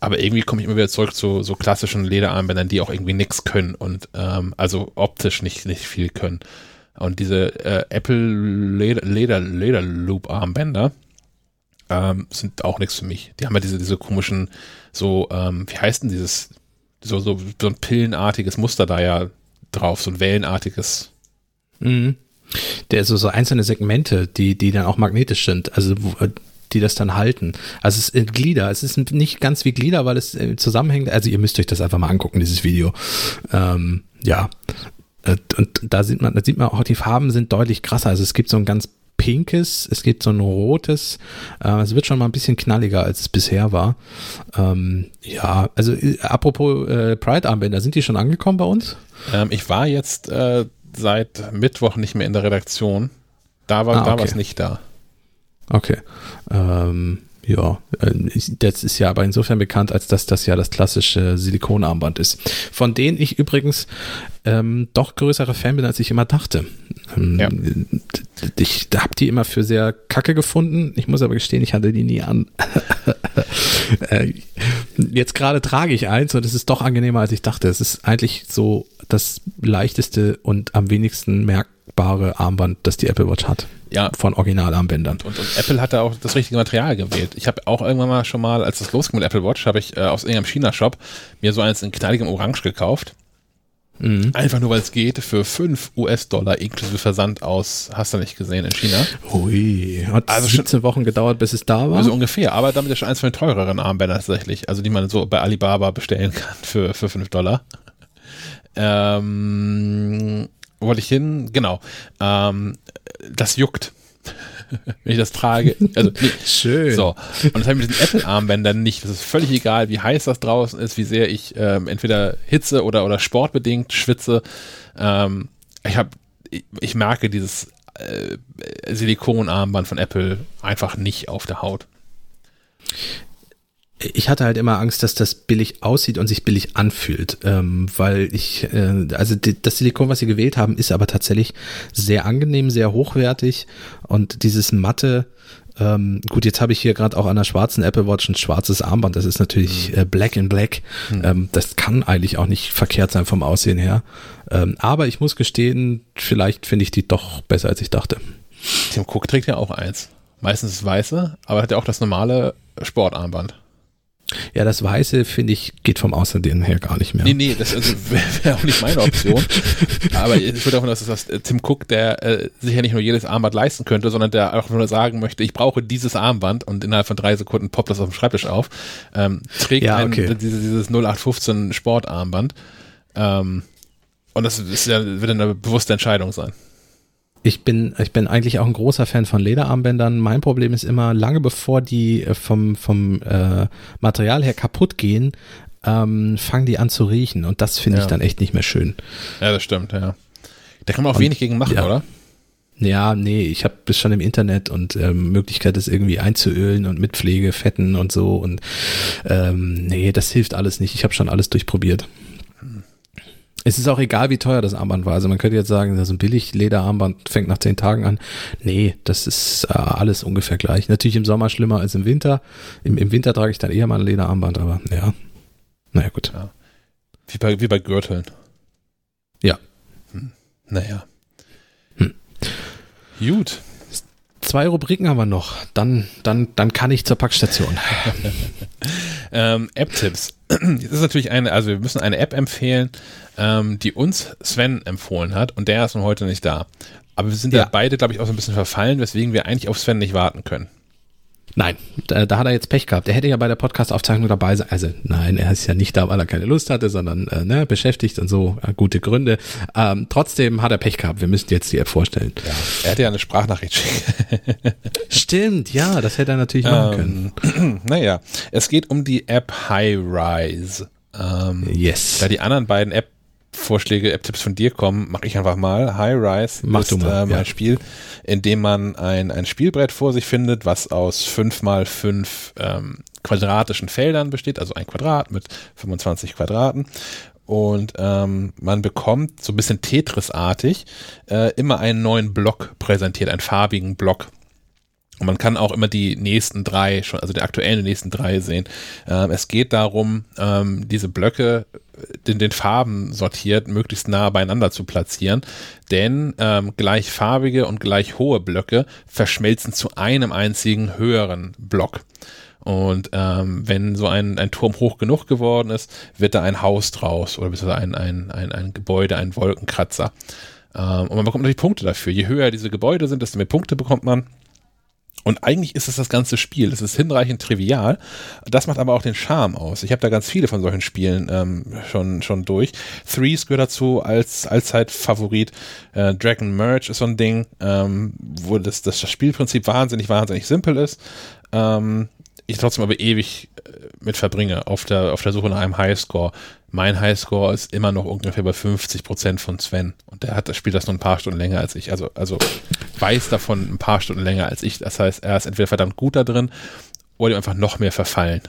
Aber irgendwie komme ich immer wieder zurück zu so klassischen Lederarmbändern, die auch irgendwie nichts können und ähm, also optisch nicht, nicht viel können. Und diese äh, Apple Leder, Leder, Leder Loop Armbänder ähm, sind auch nichts für mich. Die haben ja diese, diese komischen, so, ähm, wie heißt denn dieses, so, so, so ein pillenartiges Muster da ja drauf, so ein wellenartiges. Mhm. Der so, so einzelne Segmente, die, die dann auch magnetisch sind, also äh, die das dann halten. Also es ist Glieder, es ist nicht ganz wie Glieder, weil es äh, zusammenhängt. Also ihr müsst euch das einfach mal angucken, dieses Video. Ähm, ja. Äh, und da sieht man, da sieht man auch, die Farben sind deutlich krasser. Also es gibt so ein ganz pinkes, es gibt so ein rotes. Äh, es wird schon mal ein bisschen knalliger, als es bisher war. Ähm, ja, also äh, apropos äh, Pride-Armbänder, sind die schon angekommen bei uns? Ähm, ich war jetzt äh, seit Mittwoch nicht mehr in der Redaktion. Da war, ah, okay. da es nicht da. Okay. Ähm, ja, äh, das ist ja aber insofern bekannt, als dass das ja das klassische Silikonarmband ist. Von denen ich übrigens ähm, doch größere Fan bin, als ich immer dachte. Ähm, ja. Ich habe die immer für sehr kacke gefunden. Ich muss aber gestehen, ich hatte die nie an. Äh, jetzt gerade trage ich eins und es ist doch angenehmer, als ich dachte. Es ist eigentlich so das leichteste und am wenigsten merkbare Armband, das die Apple Watch hat ja. von Originalarmbändern. Und, und, Apple hat da auch das richtige Material gewählt. Ich habe auch irgendwann mal schon mal, als das losging mit Apple Watch, habe ich äh, aus irgendeinem China-Shop mir so eins in knalligem Orange gekauft. Mhm. Einfach nur, weil es geht, für 5 US-Dollar inklusive Versand aus, hast du nicht gesehen, in China. Hui, hat also 17 Wochen gedauert, bis es da war? Also ungefähr, aber damit ist schon eins von den teureren Armbändern tatsächlich, also die man so bei Alibaba bestellen kann für, für 5 Dollar. Ähm, wollte ich hin? Genau. Ähm, das juckt. wenn ich das trage. Also, nee. Schön. So. Und das habe ich mit diesen Apple-Armbändern nicht. Das ist völlig egal, wie heiß das draußen ist, wie sehr ich ähm, entweder Hitze oder, oder sportbedingt schwitze. Ähm, ich habe, ich, ich, merke dieses äh, Silikonarmband von Apple einfach nicht auf der Haut ich hatte halt immer Angst, dass das billig aussieht und sich billig anfühlt, ähm, weil ich, äh, also die, das Silikon, was sie gewählt haben, ist aber tatsächlich sehr angenehm, sehr hochwertig und dieses matte, ähm, gut, jetzt habe ich hier gerade auch an der schwarzen Apple Watch ein schwarzes Armband, das ist natürlich mhm. äh, black in black, mhm. ähm, das kann eigentlich auch nicht verkehrt sein vom Aussehen her, ähm, aber ich muss gestehen, vielleicht finde ich die doch besser, als ich dachte. Tim Cook trägt ja auch eins, meistens das weiße, aber hat ja auch das normale Sportarmband. Ja, das Weiße, finde ich, geht vom Aussehen her gar nicht mehr. Nee, nee, das also, wäre wär auch nicht meine Option. Aber ich würde davon aus, dass das Tim Cook, der äh, sich ja nicht nur jedes Armband leisten könnte, sondern der auch nur sagen möchte, ich brauche dieses Armband und innerhalb von drei Sekunden poppt das auf dem Schreibtisch auf, ähm, trägt Ja, ein, okay. dieses, dieses 0815 Sportarmband. Ähm, und das ist ja, wird eine bewusste Entscheidung sein. Ich bin, ich bin eigentlich auch ein großer Fan von Lederarmbändern. Mein Problem ist immer, lange bevor die äh, vom, vom äh, Material her kaputt gehen, ähm, fangen die an zu riechen. Und das finde ich Ja. dann echt nicht mehr schön. Ja, das stimmt, ja. Da kann man auch Und- wenig gegen machen, ja. oder? Ja, nee, ich habe das schon im Internet und ähm, Möglichkeit, das irgendwie einzuölen und mit Pflege, Fetten und so. Und ähm, nee, das hilft alles nicht. Ich habe schon alles durchprobiert. Es ist auch egal, wie teuer das Armband war. Also man könnte jetzt sagen, das ist ein billig Lederarmband, fängt nach zehn Tagen an. Nee, das ist äh, alles ungefähr gleich. Natürlich im Sommer schlimmer als im Winter. Im, Im Winter trage ich dann eher mal ein Lederarmband, aber ja. Naja, gut. Wie bei, wie bei Gürteln. Ja. Hm. Naja. Hm. Gut. Zwei Rubriken haben wir noch. Dann, dann, dann kann ich zur Packstation. Ähm, App-Tipps. Jetzt ist natürlich eine, also wir müssen eine App empfehlen, ähm, die uns Sven empfohlen hat und der ist nun heute nicht da. Aber wir sind ja, Ja. beide, glaube ich, auch so ein bisschen verfallen, weswegen wir eigentlich auf Sven nicht warten können. Nein, da, da hat er jetzt Pech gehabt. Er hätte ja bei der Podcast-Aufzeichnung dabei sein. Also nein, er ist ja nicht da, weil er keine Lust hatte, sondern äh, ne, beschäftigt und so, äh, gute Gründe. Ähm, trotzdem hat er Pech gehabt. Wir müssen jetzt die App vorstellen. Er hätte ja eine Sprachnachricht schicken. Stimmt, ja, das hätte er natürlich machen können. Ähm, naja, es geht um die App High Rise. Ähm, Yes. Da die anderen beiden App-Vorschläge, App-Tipps von dir kommen, mache ich einfach mal. High Rise Mach ist du mal, ähm, ja. ein Spiel, in dem man ein, ein Spielbrett vor sich findet, was aus fünf mal fünf ähm, quadratischen Feldern besteht, also ein Quadrat mit 25 Quadraten. Und ähm, man bekommt so ein bisschen Tetris-artig äh, immer einen neuen Block präsentiert, einen farbigen Block. Und man kann auch immer die nächsten drei, schon, also die aktuellen nächsten drei sehen. Ähm, es geht darum, ähm, diese Blöcke in den Farben sortiert, möglichst nah beieinander zu platzieren. Denn ähm, gleichfarbige und gleich hohe Blöcke verschmelzen zu einem einzigen höheren Block. Und ähm, wenn so ein, ein Turm hoch genug geworden ist, wird da ein Haus draus oder beziehungsweise ein, ein, ein, ein Gebäude, ein Wolkenkratzer. Ähm, und man bekommt natürlich Punkte dafür. Je höher diese Gebäude sind, desto mehr Punkte bekommt man. Und eigentlich ist es das ganze Spiel. Es ist hinreichend trivial. Das macht aber auch den Charme aus. Ich habe da ganz viele von solchen Spielen ähm, schon, schon durch. Threes gehört dazu als Allzeit-Favorit. Äh, Dragon Merge ist so ein Ding, ähm, wo das, das Spielprinzip wahnsinnig, wahnsinnig simpel ist. Ähm, ich trotzdem aber ewig äh, mit verbringe auf der, auf der Suche nach einem Highscore. Mein Highscore ist immer noch ungefähr bei 50 Prozent von Sven. Und der hat das Spiel das nur ein paar Stunden länger als ich. Also, also weiß davon ein paar Stunden länger als ich. Das heißt, er ist entweder verdammt gut da drin oder ihm einfach noch mehr verfallen.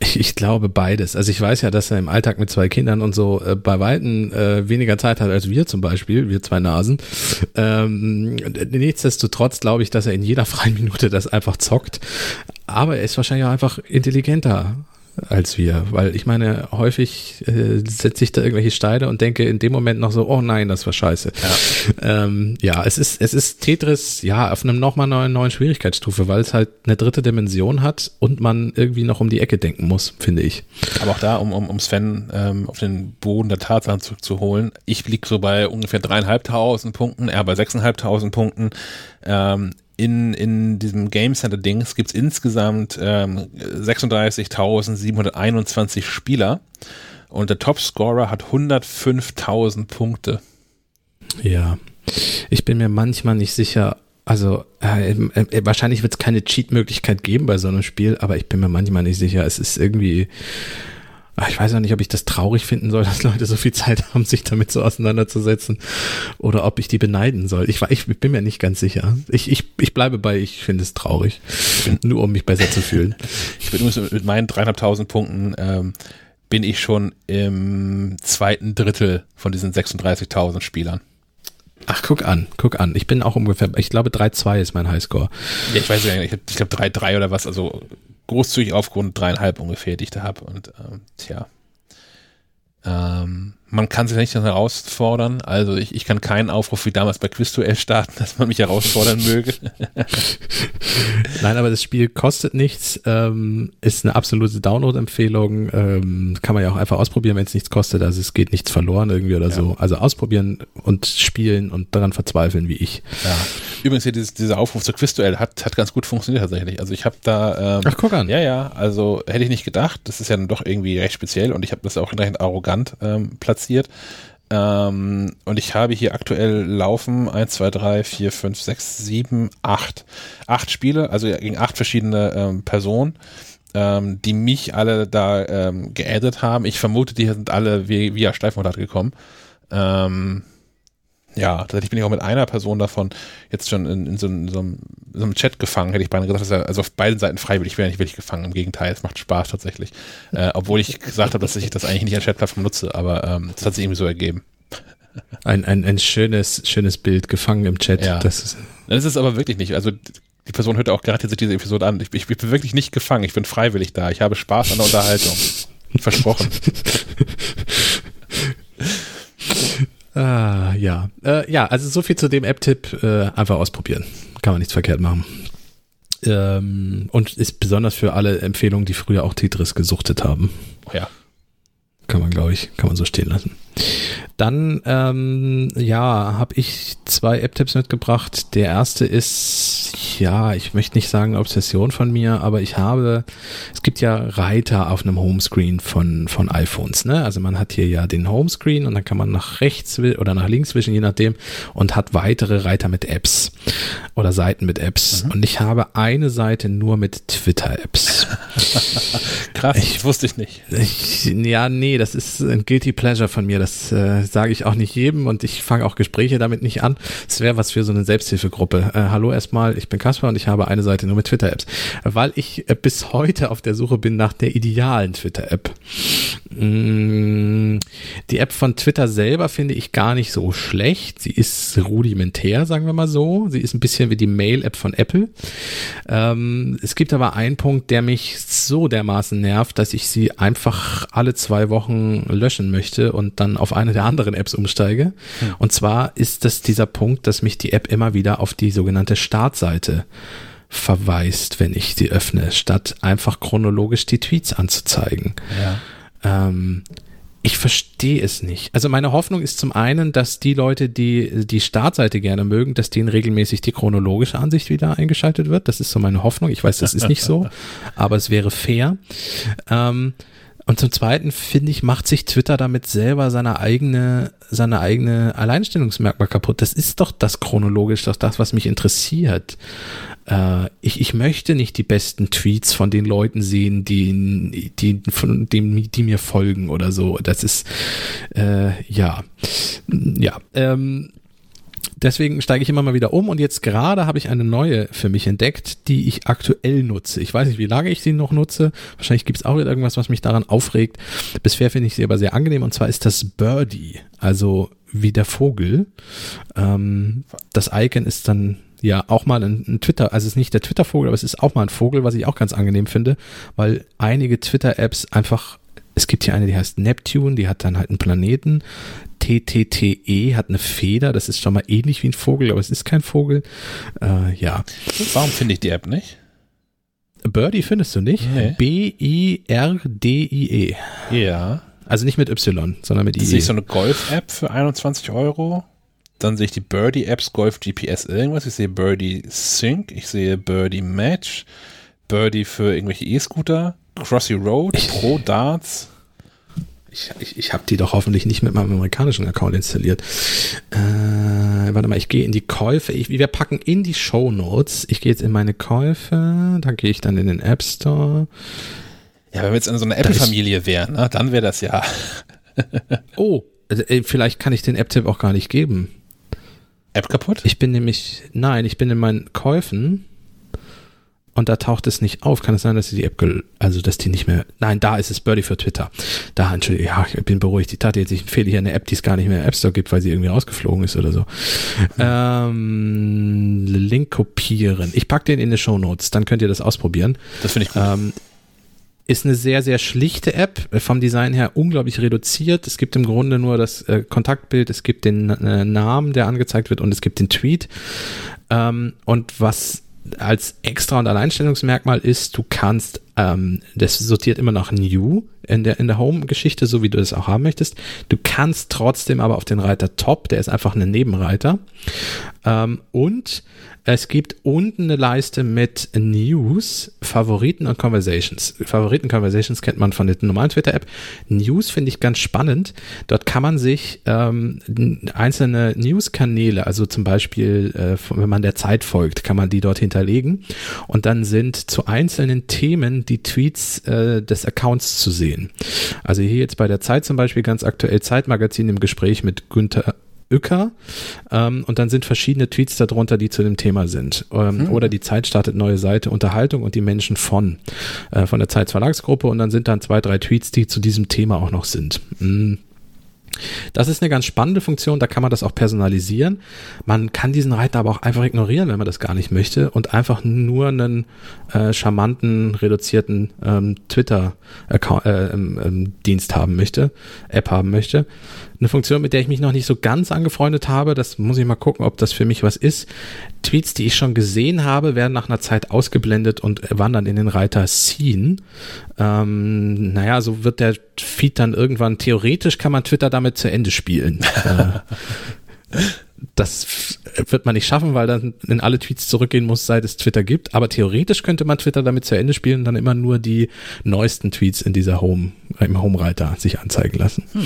Ich, glaube beides. Also ich weiß ja, dass er im Alltag mit zwei Kindern und so äh, bei Weitem äh, weniger Zeit hat als wir zum Beispiel, wir zwei Nasen. Ähm, nichtsdestotrotz glaube ich, dass er in jeder freien Minute das einfach zockt. Aber er ist wahrscheinlich auch einfach intelligenter als wir, weil ich meine, häufig äh, setze ich da irgendwelche Steine und denke in dem Moment noch so, oh nein, das war scheiße. Ja, ähm, ja es ist es ist Tetris, ja, auf einem nochmal neuen, neuen Schwierigkeitsstufe, weil es halt eine dritte Dimension hat und man irgendwie noch um die Ecke denken muss, finde ich. Aber auch da, um, um, um Sven ähm, auf den Boden der Tatsachen zurückzuholen, ich liege so bei ungefähr dreieinhalbtausend Punkten, er bei sechseinhalbtausend Punkten. Ähm, in, in diesem Game Center Dings gibt es insgesamt ähm, 36.721 Spieler und der Topscorer hat 105.000 Punkte. Ja, ich bin mir manchmal nicht sicher. Also äh, äh, wahrscheinlich wird es keine Cheat-Möglichkeit geben bei so einem Spiel, aber ich bin mir manchmal nicht sicher. Es ist irgendwie, ich weiß auch nicht, ob ich das traurig finden soll, dass Leute so viel Zeit haben, sich damit so auseinanderzusetzen, oder ob ich die beneiden soll. Ich, ich bin mir nicht ganz sicher. Ich, ich, ich bleibe bei, ich finde es traurig, nur um mich besser zu fühlen. Ich bin übrigens mit meinen dreieinhalbtausend Punkten ähm, bin ich schon im zweiten Drittel von diesen 36.000 Spielern. Ach, guck an, guck an. Ich bin auch ungefähr, ich glaube 3-2 ist mein Highscore. Ja, ich weiß ja nicht, ich glaube 3-3 oder was, also großzügig aufgrund dreieinhalb ungefähr, die ich da habe. Und ähm, tja. Ähm, man kann sich nicht herausfordern. Also ich, ich kann keinen Aufruf wie damals bei Quizduell starten, dass man mich herausfordern möge. Nein, aber das Spiel kostet nichts, ähm, ist eine absolute Download-Empfehlung. Ähm, kann man ja auch einfach ausprobieren, wenn es nichts kostet. Also es geht nichts verloren irgendwie oder ja. so. Also ausprobieren und spielen und daran verzweifeln wie ich. Ja. Übrigens hier dieses, dieser Aufruf zur Quizduell hat, hat ganz gut funktioniert tatsächlich. Also ich habe da ähm, Ach, guck an. Ja, ja, also hätte ich nicht gedacht. Das ist ja dann doch irgendwie recht speziell und ich habe das auch entsprechend arrogant ähm, platziert. Ähm, und ich habe hier aktuell laufen 1, 2, 3, 4, 5, 6, 7, 8. Acht Spiele, also gegen acht verschiedene ähm, Personen, ähm, die mich alle da ähm, geaddet haben. Ich vermute, die sind alle via, via Steifmodell gekommen. Ähm, ja, tatsächlich bin ich auch mit einer Person davon jetzt schon in, in, so, in, so, einem, in so, einem, Chat gefangen, hätte ich beinahe gesagt, dass er also auf beiden Seiten freiwillig wäre, nicht wirklich gefangen. Im Gegenteil, es macht Spaß tatsächlich. Äh, obwohl ich gesagt habe, dass ich das eigentlich nicht als Chatplattform nutze, aber ähm, das hat sich irgendwie so ergeben. Ein, ein, ein schönes, schönes Bild, gefangen im Chat. Ja. Das ist, das ist aber wirklich nicht. Also die Person hört auch gerade sich diese Episode an. Ich, ich, ich bin wirklich nicht gefangen, ich bin freiwillig da. Ich habe Spaß an der Unterhaltung. Versprochen. Ah, ja. Äh, ja, also so viel zu dem App-Tipp. Äh, einfach ausprobieren. Kann man nichts verkehrt machen. Ähm, und ist besonders für alle Empfehlungen, die früher auch Tetris gesuchtet haben. Oh ja. Kann man, glaube ich, kann man so stehen lassen. Dann, ähm, ja, habe ich zwei App-Tipps mitgebracht. Der erste ist, ja, ich möchte nicht sagen Obsession von mir, aber ich habe, es gibt ja Reiter auf einem Homescreen von, von iPhones, ne? Also man hat hier ja den Homescreen und dann kann man nach rechts oder nach links wischen, je nachdem, und hat weitere Reiter mit Apps oder Seiten mit Apps. Mhm. Und ich habe eine Seite nur mit Twitter-Apps. Krass, ich, das wusste ich nicht. Ich, ja, nee, das ist ein Guilty Pleasure von mir. Das äh, sage ich auch nicht jedem und ich fange auch Gespräche damit nicht an. Es wäre was für so eine Selbsthilfegruppe. Äh, hallo erstmal, ich bin Kasper und ich habe eine Seite nur mit Twitter-Apps, weil ich äh, bis heute auf der Suche bin nach der idealen Twitter-App. Mm, die App von Twitter selber finde ich gar nicht so schlecht. Sie ist rudimentär, sagen wir mal so. Sie ist ein bisschen wie die Mail-App von Apple. Ähm, es gibt aber einen Punkt, der mich so dermaßen nervt, dass ich sie einfach alle zwei Wochen löschen möchte und dann auf eine der anderen Apps umsteige. Hm. Und zwar ist das dieser Punkt, dass mich die App immer wieder auf die sogenannte Startseite verweist, wenn ich sie öffne, statt einfach chronologisch die Tweets anzuzeigen. Ja. Ähm, ich verstehe es nicht. Also meine Hoffnung ist zum einen, dass die Leute, die die Startseite gerne mögen, dass denen regelmäßig die chronologische Ansicht wieder eingeschaltet wird. Das ist so meine Hoffnung. Ich weiß, das ist nicht so, aber es wäre fair. Ähm, und zum Zweiten finde ich, macht sich Twitter damit selber seine eigene, seine eigene Alleinstellungsmerkmal kaputt. Das ist doch das chronologisch, doch das, was mich interessiert. Äh, ich, ich möchte nicht die besten Tweets von den Leuten sehen, die, die, von dem, die mir folgen oder so. Das ist, äh, ja, ja, ähm, deswegen steige ich immer mal wieder um und jetzt gerade habe ich eine neue für mich entdeckt, die ich aktuell nutze. Ich weiß nicht, wie lange ich sie noch nutze. Wahrscheinlich gibt es auch wieder irgendwas, was mich daran aufregt. Bisher finde ich sie aber sehr angenehm und zwar ist das Birdie, also wie der Vogel. Ähm, das Icon ist dann ja auch mal ein, ein Twitter, also es ist nicht der Twitter-Vogel, aber es ist auch mal ein Vogel, was ich auch ganz angenehm finde, weil einige Twitter-Apps einfach es gibt hier eine, die heißt Neptune, die hat dann halt einen Planeten. TTTE hat eine Feder, das ist schon mal ähnlich wie ein Vogel, aber es ist kein Vogel. Äh, ja. Warum finde ich die App nicht? Birdie findest du nicht? Nee. B-I-R-D-I-E. Ja. Also nicht mit Y, sondern mit I. Sehe ich so eine Golf-App für 21 Euro? Dann sehe ich die Birdie-Apps, Golf GPS irgendwas. Ich sehe Birdie Sync, ich sehe Birdie Match, Birdie für irgendwelche E-Scooter, Crossy Road, Pro Darts ich, ich, ich habe die doch hoffentlich nicht mit meinem amerikanischen Account installiert. Äh, warte mal, ich gehe in die Käufe. Ich, wir packen in die Show Notes. Ich gehe jetzt in meine Käufe. Da gehe ich dann in den App Store. Ja, wenn wir jetzt in so einer Apple-Familie wären, ne, dann wäre das ja. oh, äh, vielleicht kann ich den App-Tipp auch gar nicht geben. App kaputt? Ich bin nämlich, nein, ich bin in meinen Käufen und da taucht es nicht auf. Kann es sein, dass die App, also dass die nicht mehr, nein, da ist es Birdie für Twitter. Da, Entschuldigung, ja, ich bin beruhigt. Die tat jetzt, ich empfehle hier eine App, die es gar nicht mehr im App Store gibt, weil sie irgendwie rausgeflogen ist oder so. Ähm, Link kopieren. Ich packe den in die Show Notes, dann könnt ihr das ausprobieren. Das finde ich gut. Ähm, ist eine sehr, sehr schlichte App, äh, vom Design her unglaublich reduziert. Es gibt im Grunde nur das äh, Kontaktbild, es gibt den äh, Namen, der angezeigt wird und es gibt den Tweet. Ähm, und was als extra und Alleinstellungsmerkmal ist, du kannst, ähm, das sortiert immer nach New in der, in der Home-Geschichte, so wie du das auch haben möchtest. Du kannst trotzdem aber auf den Reiter Top, der ist einfach ein Nebenreiter. Ähm, und es gibt unten eine Leiste mit News, Favoriten und Conversations. Favoriten Conversations kennt man von der normalen Twitter-App. News finde ich ganz spannend. Dort kann man sich ähm, einzelne News-Kanäle, also zum Beispiel, äh, wenn man der Zeit folgt, kann man die dort hinterlegen. Und dann sind zu einzelnen Themen die Tweets äh, des Accounts zu sehen. Also hier jetzt bei der Zeit zum Beispiel ganz aktuell Zeitmagazin im Gespräch mit Günther Uecker. Ähm, und dann sind verschiedene Tweets darunter, die zu dem Thema sind. Ähm, hm. Oder die Zeit startet neue Seite, Unterhaltung und die Menschen von, äh, von der Zeitverlagsgruppe. Und dann sind dann zwei, drei Tweets, die zu diesem Thema auch noch sind. Mhm. Das ist eine ganz spannende Funktion, da kann man das auch personalisieren. Man kann diesen Reiter aber auch einfach ignorieren, wenn man das gar nicht möchte und einfach nur einen äh, charmanten, reduzierten ähm, Twitter-Dienst äh, ähm, ähm, haben möchte, App haben möchte. Eine Funktion, mit der ich mich noch nicht so ganz angefreundet habe, das muss ich mal gucken, ob das für mich was ist. Tweets, die ich schon gesehen habe, werden nach einer Zeit ausgeblendet und wandern in den Reiter Scene. Ähm, naja, so wird der Feed dann irgendwann, theoretisch kann man Twitter damit zu Ende spielen. Äh, das wird man nicht schaffen, weil dann in alle Tweets zurückgehen muss, seit es Twitter gibt. Aber theoretisch könnte man Twitter damit zu Ende spielen und dann immer nur die neuesten Tweets in dieser Home, im Home-Reiter sich anzeigen lassen. Hm.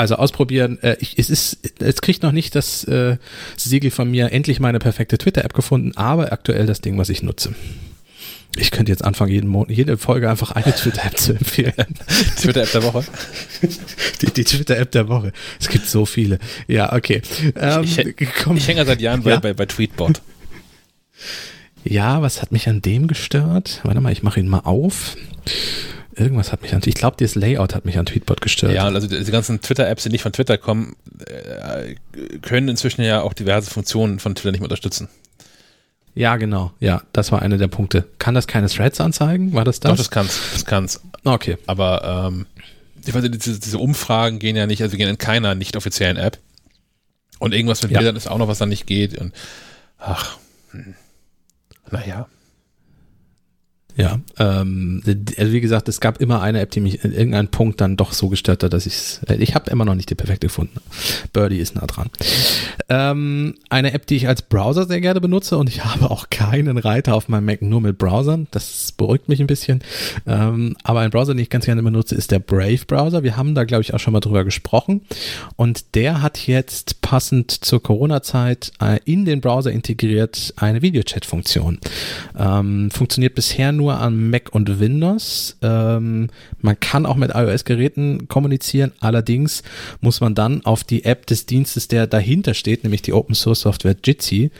Also ausprobieren. Äh, ich, es ist, es kriegt noch nicht das äh, Siegel von mir, endlich meine perfekte Twitter-App gefunden, aber aktuell das Ding, was ich nutze. Ich könnte jetzt anfangen, jeden Monat, jede Folge einfach eine Twitter-App zu empfehlen. Twitter-App der Woche? Die, die Twitter-App der Woche. Es gibt so viele. Ja, okay. Ähm, ich, ich, ich hänge seit Jahren bei, ja? bei, bei Tweetbot. Ja, was hat mich an dem gestört? Warte mal, ich mache ihn mal auf. Irgendwas hat mich an, ich glaube, das Layout hat mich an Tweetbot gestört. Ja, also die ganzen Twitter-Apps, die nicht von Twitter kommen, äh, können inzwischen ja auch diverse Funktionen von Twitter nicht mehr unterstützen. Ja, genau. Ja, das war einer der Punkte. Kann das keine Threads anzeigen? War das das? Doch, das kann's. Das kann's. Okay. Aber ähm, ich weiß, diese, diese Umfragen gehen ja nicht, also gehen in keiner nicht offiziellen App. Und irgendwas mit ja. Bildern ist auch noch, was da nicht geht. Und ach, hm. naja. Ja, ähm, also wie gesagt, es gab immer eine App, die mich in irgendeinem Punkt dann doch so gestört hat, dass ich äh, ich habe immer noch nicht die perfekte gefunden. Birdie ist nah dran. Ähm, eine App, die ich als Browser sehr gerne benutze und ich habe auch keinen Reiter auf meinem Mac nur mit Browsern. Das beruhigt mich ein bisschen. Ähm, aber ein Browser, den ich ganz gerne benutze, ist der Brave Browser. Wir haben da, glaube ich, auch schon mal drüber gesprochen. Und der hat jetzt passend zur Corona-Zeit äh, in den Browser integriert eine Videochat-Funktion. Ähm, funktioniert bisher nur nur an Mac und Windows. Ähm, man kann auch mit iOS-Geräten kommunizieren. Allerdings muss man dann auf die App des Dienstes, der dahinter steht, nämlich die Open Source Software Jitsi,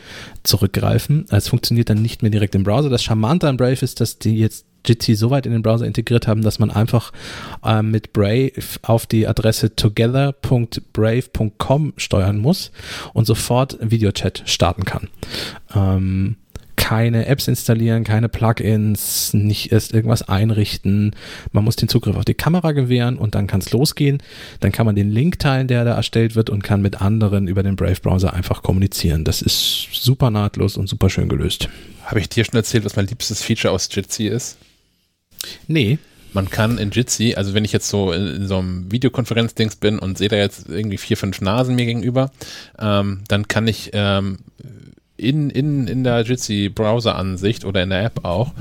zurückgreifen. Es funktioniert dann nicht mehr direkt im Browser. Das Charmante an Brave ist, dass die jetzt Jitsi so weit in den Browser integriert haben, dass man einfach äh, mit Brave auf die Adresse together.brave.com steuern muss und sofort Videochat starten kann. Ähm, keine Apps installieren, keine Plugins, nicht erst irgendwas einrichten. Man muss den Zugriff auf die Kamera gewähren und dann kann es losgehen. Dann kann man den Link teilen, der da erstellt wird und kann mit anderen über den Brave Browser einfach kommunizieren. Das ist super nahtlos und super schön gelöst. Habe ich dir schon erzählt, was mein liebstes Feature aus Jitsi ist? Nee. Man kann in Jitsi, also wenn ich jetzt so in, in so einem Videokonferenz-Dings bin und sehe da jetzt irgendwie vier, fünf Nasen mir gegenüber, ähm, dann kann ich ähm, in, in, in der Jitsi Browser-Ansicht oder in der App auch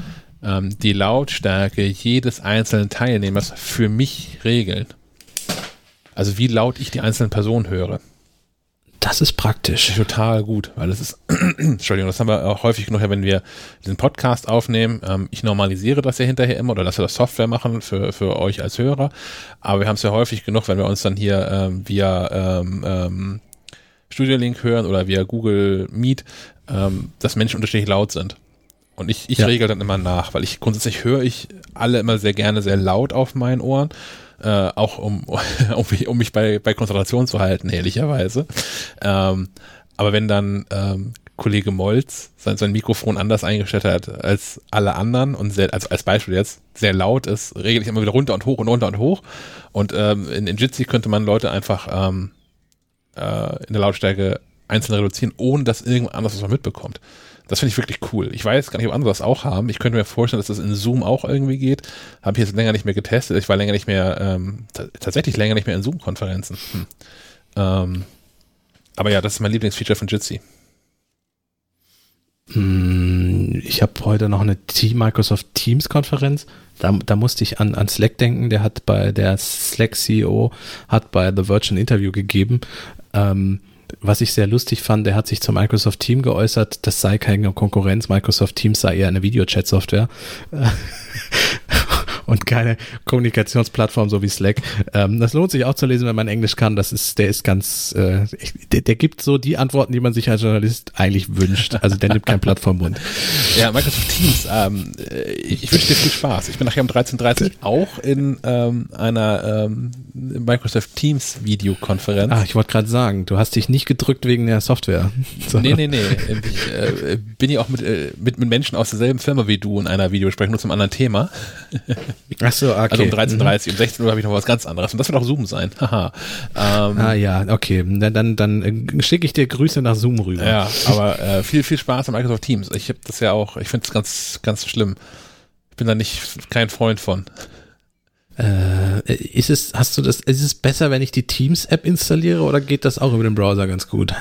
ähm, die Lautstärke jedes einzelnen Teilnehmers für mich regeln. Also wie laut ich die einzelnen Personen höre. Das ist praktisch. Total gut, weil es ist, Entschuldigung, das haben wir auch häufig genug, wenn wir den Podcast aufnehmen. Ähm, ich normalisiere das ja hinterher immer oder lasse das Software machen für, für euch als Hörer. Aber wir haben es ja häufig genug, wenn wir uns dann hier ähm, via ähm, ähm, Studio Link hören oder via Google Meet, ähm, dass Menschen unterschiedlich laut sind. Und ich, ich ja. regel dann immer nach, weil ich grundsätzlich höre ich alle immer sehr gerne sehr laut auf meinen Ohren. Äh, auch um, um, mich, um mich bei, bei Konzentration zu halten, ehrlicherweise. Ähm, aber wenn dann ähm, Kollege Molz sein, sein Mikrofon anders eingestellt hat als alle anderen und sehr, also als Beispiel jetzt sehr laut ist, regel ich immer wieder runter und hoch und runter und hoch. Und ähm, in, in Jitsi könnte man Leute einfach ähm, äh, in der Lautstärke einzeln reduzieren, ohne dass irgendwas anderes was man mitbekommt. Das finde ich wirklich cool. Ich weiß gar nicht, ob andere das auch haben. Ich könnte mir vorstellen, dass das in Zoom auch irgendwie geht. Habe ich jetzt länger nicht mehr getestet. Ich war länger nicht mehr, ähm, tatsächlich länger nicht mehr in Zoom-Konferenzen. Hm. Ähm, aber ja, das ist mein Lieblingsfeature von Jitsi. Hm, ich habe heute noch eine Microsoft Teams Konferenz. Da, da musste ich an, an Slack denken. Der hat bei der Slack CEO hat bei The Virgin Interview gegeben. Ähm, was ich sehr lustig fand, der hat sich zum Microsoft Team geäußert, das sei keine Konkurrenz, Microsoft Teams sei eher eine Videochat-Software. Und keine Kommunikationsplattform so wie Slack. Ähm, das lohnt sich auch zu lesen, wenn man Englisch kann. Das ist, der ist ganz, äh, der, der gibt so die Antworten, die man sich als Journalist eigentlich wünscht. Also der nimmt kein Blatt vom Mund. Ja, Microsoft Teams. Ähm, äh, ich wünsche dir viel Spaß. Ich bin nachher um 13.30 auch in ähm, einer ähm, Microsoft Teams Videokonferenz. Ah, ich wollte gerade sagen, du hast dich nicht gedrückt wegen der Software. So. Nee, nee, nee. Ich äh, bin ja auch mit, äh, mit, mit Menschen aus derselben Firma wie du in einer Videosprechung, nur zum anderen Thema. Ach so, okay. Also um 13.30 mhm. um 16 Uhr habe ich noch was ganz anderes. Und das wird auch Zoom sein. Haha. ähm, ah ja, okay. Dann, dann, dann äh, schicke ich dir Grüße nach Zoom rüber. Ja, aber äh, viel, viel Spaß an Microsoft Teams. Ich habe das ja auch, ich finde es ganz, ganz schlimm. Ich bin da nicht kein Freund von. Äh, ist es, hast du das, ist es besser, wenn ich die Teams-App installiere oder geht das auch über den Browser ganz gut?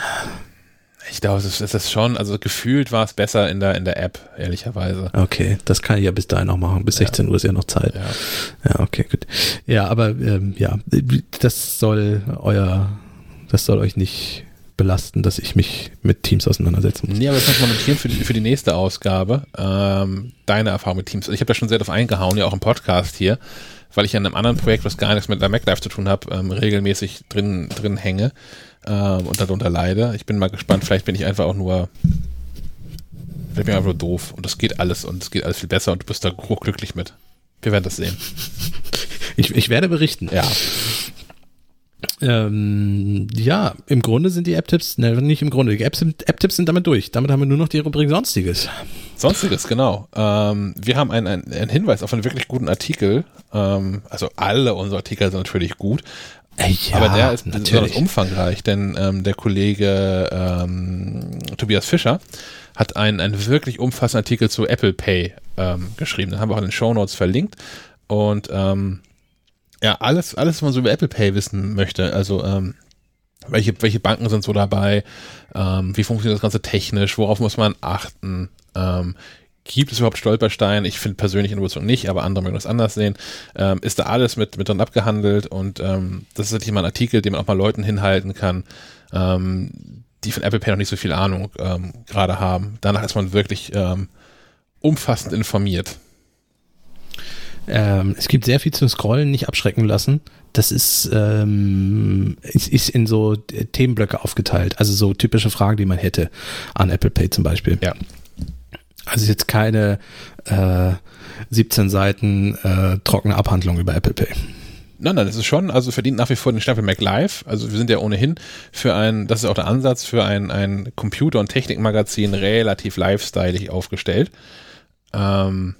Ich glaube, es ist, es schon, also gefühlt war es besser in der, in der App, ehrlicherweise. Okay, das kann ich ja bis dahin noch machen. Bis 16 ja. Uhr ist ja noch Zeit. Ja, ja okay, gut. Ja, aber ähm, ja, das soll euer, das soll euch nicht belasten, dass ich mich mit Teams auseinandersetzen muss. Nee, aber das muss man notieren für die, für die nächste Ausgabe. Ähm, deine Erfahrung mit Teams. Ich habe da schon sehr drauf eingehauen, ja auch im Podcast hier, weil ich an einem anderen Projekt, was gar nichts mit der MacLife zu tun habe, ähm, regelmäßig drin, drin hänge ähm, und darunter leide. Ich bin mal gespannt, vielleicht bin ich einfach auch nur, vielleicht bin ich einfach nur doof und das geht alles und es geht alles viel besser und du bist da hochglücklich mit. Wir werden das sehen. Ich, ich werde berichten. Ja. Ähm, ja, im Grunde sind die App-Tipps, ne, nicht im Grunde, die App-Tipps App sind damit durch. Damit haben wir nur noch die Rubrik Sonstiges. Sonstiges, genau. Ähm, wir haben einen, einen, Hinweis auf einen wirklich guten Artikel. Ähm, also alle unsere Artikel sind natürlich gut, ja, aber der ist natürlich. besonders umfangreich, denn ähm, der Kollege ähm, Tobias Fischer hat einen, einen wirklich umfassenden Artikel zu Apple Pay ähm, geschrieben. Den haben wir auch in den Show Notes verlinkt. Und ähm, ja, alles, alles, was man so über Apple Pay wissen möchte, also ähm, welche, welche Banken sind so dabei, ähm, wie funktioniert das Ganze technisch, worauf muss man achten, ähm, Gibt es überhaupt Stolpersteine? Ich finde persönlich Innovation nicht, aber andere mögen das anders sehen. Ähm, ist da alles mit, mit drin abgehandelt und ähm, das ist natürlich mal ein Artikel, den man auch mal Leuten hinhalten kann, ähm, die von Apple Pay noch nicht so viel Ahnung ähm, gerade haben. Danach ist man wirklich ähm, umfassend informiert. Ähm, es gibt sehr viel zum Scrollen, nicht abschrecken lassen. Das ist, ähm, ist, ist in so Themenblöcke aufgeteilt. Also so typische Fragen, die man hätte an Apple Pay zum Beispiel. Ja. Also jetzt keine äh, 17 Seiten äh, trockene Abhandlung über Apple Pay. Nein, nein, das ist schon, also verdient nach wie vor den Stempel Mac Live. Also wir sind ja ohnehin für ein, das ist auch der Ansatz, für ein, ein Computer- und Technikmagazin relativ lifestyleig aufgestellt. Ähm,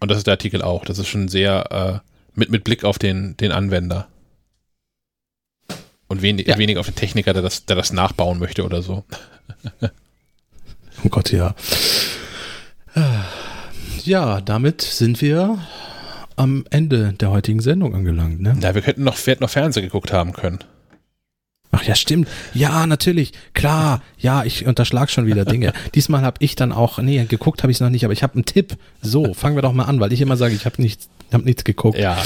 und das ist der Artikel auch. Das ist schon sehr äh, mit, mit Blick auf den, den Anwender. Und wenig, ja. weniger auf den Techniker, der das, der das nachbauen möchte oder so. oh Gott, ja. Ja, damit sind wir am Ende der heutigen Sendung angelangt. Ne? Ja, wir könnten noch, wir hätten noch Fernsehen geguckt haben können. Ach ja, stimmt. Ja, natürlich. Klar. Ja, ich unterschlag schon wieder Dinge. Diesmal habe ich dann auch, nee, geguckt habe ich es noch nicht, aber ich habe einen Tipp. So, fangen wir doch mal an, weil ich immer sage, ich habe nichts, hab nichts geguckt. Ja.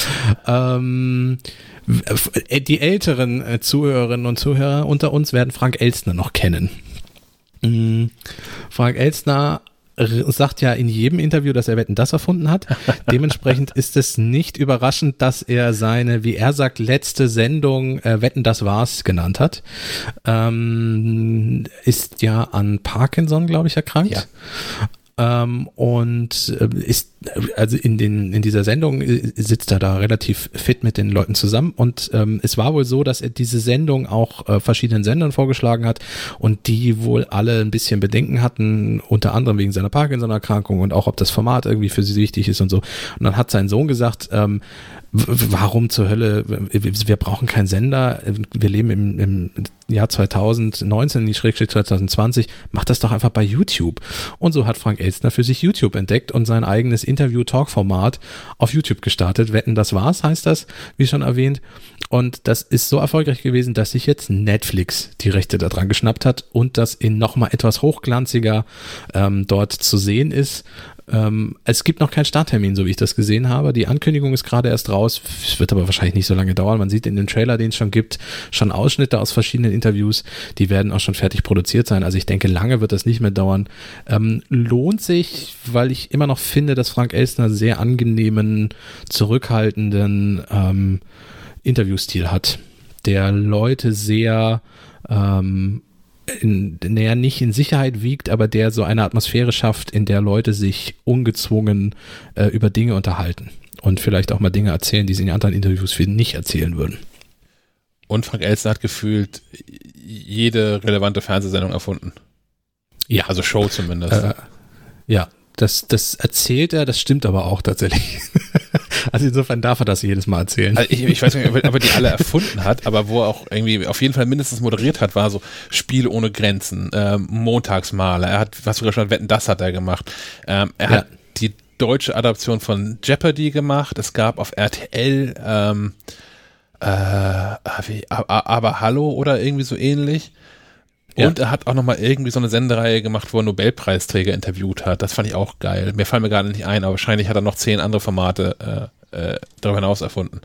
Ähm, die älteren äh, Zuhörerinnen und Zuhörer unter uns werden Frank Elstner noch kennen. Mhm. Frank Elstner sagt ja in jedem Interview, dass er Wetten das erfunden hat. Dementsprechend ist es nicht überraschend, dass er seine, wie er sagt, letzte Sendung äh, Wetten das war's genannt hat. Ähm, ist ja an Parkinson, glaube ich, erkrankt. Ja. Ähm, und äh, ist, also in, den, in dieser Sendung äh, sitzt er da relativ fit mit den Leuten zusammen. Und ähm, es war wohl so, dass er diese Sendung auch äh, verschiedenen Sendern vorgeschlagen hat und die wohl alle ein bisschen Bedenken hatten, unter anderem wegen seiner Parkinson-Erkrankung und auch ob das Format irgendwie für sie wichtig ist und so. Und dann hat sein Sohn gesagt, ähm, warum zur Hölle, wir brauchen keinen Sender, wir leben im, im Jahr 2019, die Schrägstrich 2020, macht das doch einfach bei YouTube. Und so hat Frank Elstner für sich YouTube entdeckt und sein eigenes Interview-Talk-Format auf YouTube gestartet. Wetten, das war's, heißt das, wie schon erwähnt. Und das ist so erfolgreich gewesen, dass sich jetzt Netflix die Rechte daran geschnappt hat und das in nochmal etwas hochglanziger ähm, dort zu sehen ist. Ähm, es gibt noch keinen Starttermin, so wie ich das gesehen habe. Die Ankündigung ist gerade erst raus. Es wird aber wahrscheinlich nicht so lange dauern. Man sieht in dem Trailer, den es schon gibt, schon Ausschnitte aus verschiedenen Interviews. Die werden auch schon fertig produziert sein. Also ich denke, lange wird das nicht mehr dauern. Ähm, lohnt sich, weil ich immer noch finde, dass Frank Elstner sehr angenehmen, zurückhaltenden ähm, Interviewstil hat, der Leute sehr ähm, in, naja, nicht in Sicherheit wiegt, aber der so eine Atmosphäre schafft, in der Leute sich ungezwungen äh, über Dinge unterhalten und vielleicht auch mal Dinge erzählen, die sie in anderen Interviews für nicht erzählen würden. Und Frank Elsen hat gefühlt jede relevante Fernsehsendung erfunden. Ja. Also Show zumindest. Äh, ja, das, das erzählt er, das stimmt aber auch tatsächlich. also insofern darf er das jedes Mal erzählen. Also ich, ich weiß nicht, ob er die alle erfunden hat, aber wo er auch irgendwie auf jeden Fall mindestens moderiert hat, war so Spiele ohne Grenzen, ähm, Montagsmaler. Er hat, was sogar schon Wetten, das hat er gemacht. Ähm, er ja. hat die deutsche Adaption von Jeopardy gemacht. Es gab auf RTL ähm, äh, aber, aber Hallo oder irgendwie so ähnlich. Und er hat auch nochmal irgendwie so eine Sendereihe gemacht, wo er Nobelpreisträger interviewt hat. Das fand ich auch geil. Mir fallen mir gerade nicht ein, aber wahrscheinlich hat er noch zehn andere Formate äh, darüber hinaus erfunden.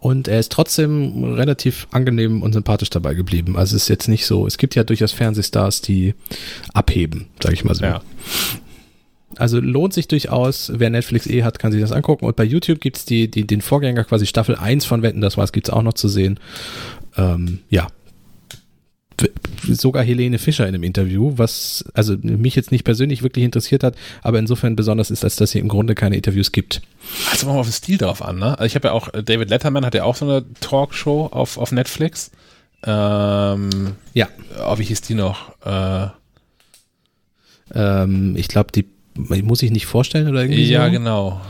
Und er ist trotzdem relativ angenehm und sympathisch dabei geblieben. Also es ist jetzt nicht so, es gibt ja durchaus Fernsehstars, die abheben, sage ich mal so. Ja. Also lohnt sich durchaus, wer Netflix eh hat, kann sich das angucken. Und bei YouTube gibt's die, die, den Vorgänger quasi Staffel 1 von Wetten, das war's, gibt's auch noch zu sehen. Ähm, ja, sogar Helene Fischer in einem Interview, was also mich jetzt nicht persönlich wirklich interessiert hat, aber insofern besonders ist, als dass sie im Grunde keine Interviews gibt. Also machen wir auf den Stil drauf an, ne? Also ich habe ja auch, David Letterman hat ja auch so eine Talkshow auf, auf Netflix. Ähm, ja. Oh, wie hieß die noch? Äh, ähm, ich glaube, die muss ich nicht vorstellen oder irgendwie Ja, so? genau.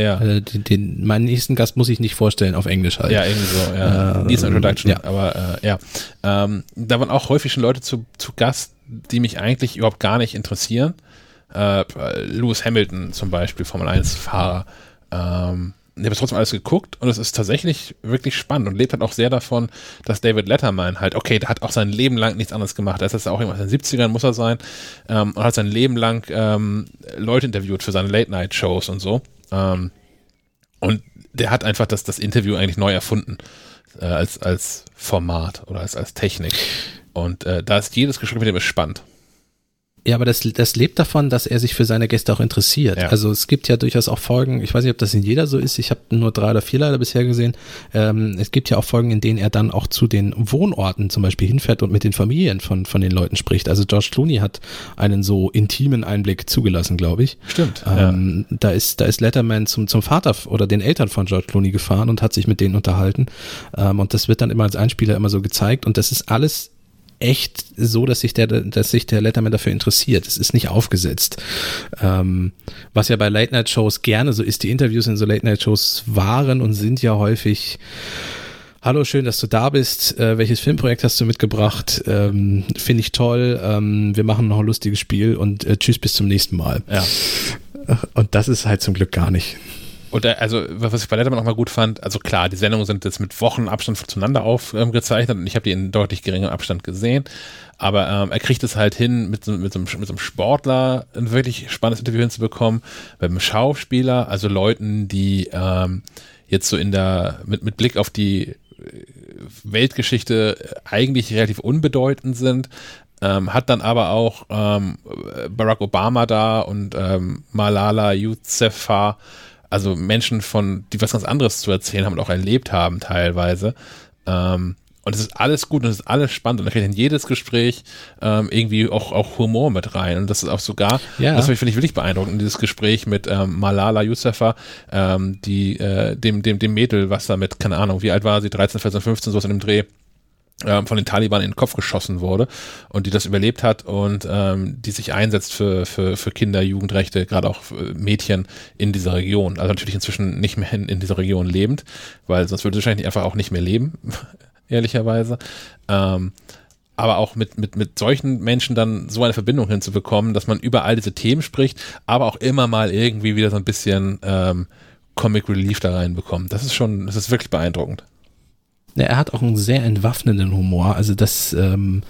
Ja. Also den, den, meinen nächsten Gast muss ich nicht vorstellen auf Englisch halt. Ja, irgendwie so, ja. Äh, Needs Introduction, ja. aber äh, ja. Ähm, da waren auch häufig schon Leute zu, zu Gast, die mich eigentlich überhaupt gar nicht interessieren. Äh, Lewis Hamilton zum Beispiel, Formel 1-Fahrer. Ähm, ich habe trotzdem alles geguckt und es ist tatsächlich wirklich spannend und lebt halt auch sehr davon, dass David Letterman halt, okay, der hat auch sein Leben lang nichts anderes gemacht. Er ist jetzt auch irgendwas in den 70ern, muss er sein, ähm, und hat sein Leben lang ähm, Leute interviewt für seine Late-Night-Shows und so. Ähm, und der hat einfach das, das Interview eigentlich neu erfunden äh, als, als Format oder als, als Technik. Und äh, da ist jedes Gespräch mit dem ist spannend. Ja, aber das, das lebt davon, dass er sich für seine Gäste auch interessiert. Ja. Also es gibt ja durchaus auch Folgen, ich weiß nicht, ob das in jeder so ist, ich habe nur drei oder vier leider bisher gesehen. Ähm, es gibt ja auch Folgen, in denen er dann auch zu den Wohnorten zum Beispiel hinfährt und mit den Familien von, von den Leuten spricht. Also George Clooney hat einen so intimen Einblick zugelassen, glaube ich. Stimmt. Ähm, ja. Da ist, da ist Letterman zum, zum Vater oder den Eltern von George Clooney gefahren und hat sich mit denen unterhalten. Ähm, und das wird dann immer als Einspieler immer so gezeigt. Und das ist alles echt so, dass sich der, dass sich der Letterman dafür interessiert. Es ist nicht aufgesetzt. Ähm, was ja bei Late Night Shows gerne so ist. Die Interviews in so Late Night Shows waren und sind ja häufig Hallo, schön, dass du da bist. Äh, welches Filmprojekt hast du mitgebracht? Ähm, Finde ich toll. Ähm, wir machen noch ein lustiges Spiel und äh, tschüss, bis zum nächsten Mal. Ja. Und das ist halt zum Glück gar nicht. Und da, also, was ich bei Letterman auch mal gut fand, also klar, die Sendungen sind jetzt mit Wochenabstand zueinander aufgezeichnet ähm, und ich habe die in deutlich geringem Abstand gesehen. Aber ähm, er kriegt es halt hin, mit so, mit, so, mit so einem Sportler ein wirklich spannendes Interview hinzubekommen, mit einem Schauspieler, also Leuten, die ähm, jetzt so in der, mit, mit Blick auf die Weltgeschichte eigentlich relativ unbedeutend sind, ähm, hat dann aber auch ähm, Barack Obama da und ähm, Malala Yousafzai also Menschen von, die was ganz anderes zu erzählen haben und auch erlebt haben teilweise. Ähm, Und es ist alles gut und es ist alles spannend und da kriegt in jedes Gespräch ähm, irgendwie auch, auch Humor mit rein. Und das ist auch sogar, Ja. das finde ich wirklich beeindruckend, dieses Gespräch mit ähm, Malala Yousafzai, ähm, die, äh, dem, dem, dem Mädel, was da mit, keine Ahnung, wie alt war sie, 13, 14, 15, sowas in dem Dreh, von den Taliban in den Kopf geschossen wurde und die das überlebt hat und ähm, die sich einsetzt für, für, für Kinder, Jugendrechte, gerade auch für Mädchen in dieser Region. Also natürlich inzwischen nicht mehr in, in dieser Region lebend, weil sonst würde sie wahrscheinlich einfach auch nicht mehr leben, ehrlicherweise. Ähm, aber auch mit, mit, mit solchen Menschen dann so eine Verbindung hinzubekommen, dass man über all diese Themen spricht, aber auch immer mal irgendwie wieder so ein bisschen ähm, Comic Relief da reinbekommt. Das ist schon, das ist wirklich beeindruckend. Ja, er hat auch einen sehr entwaffnenden Humor, also das, ähm,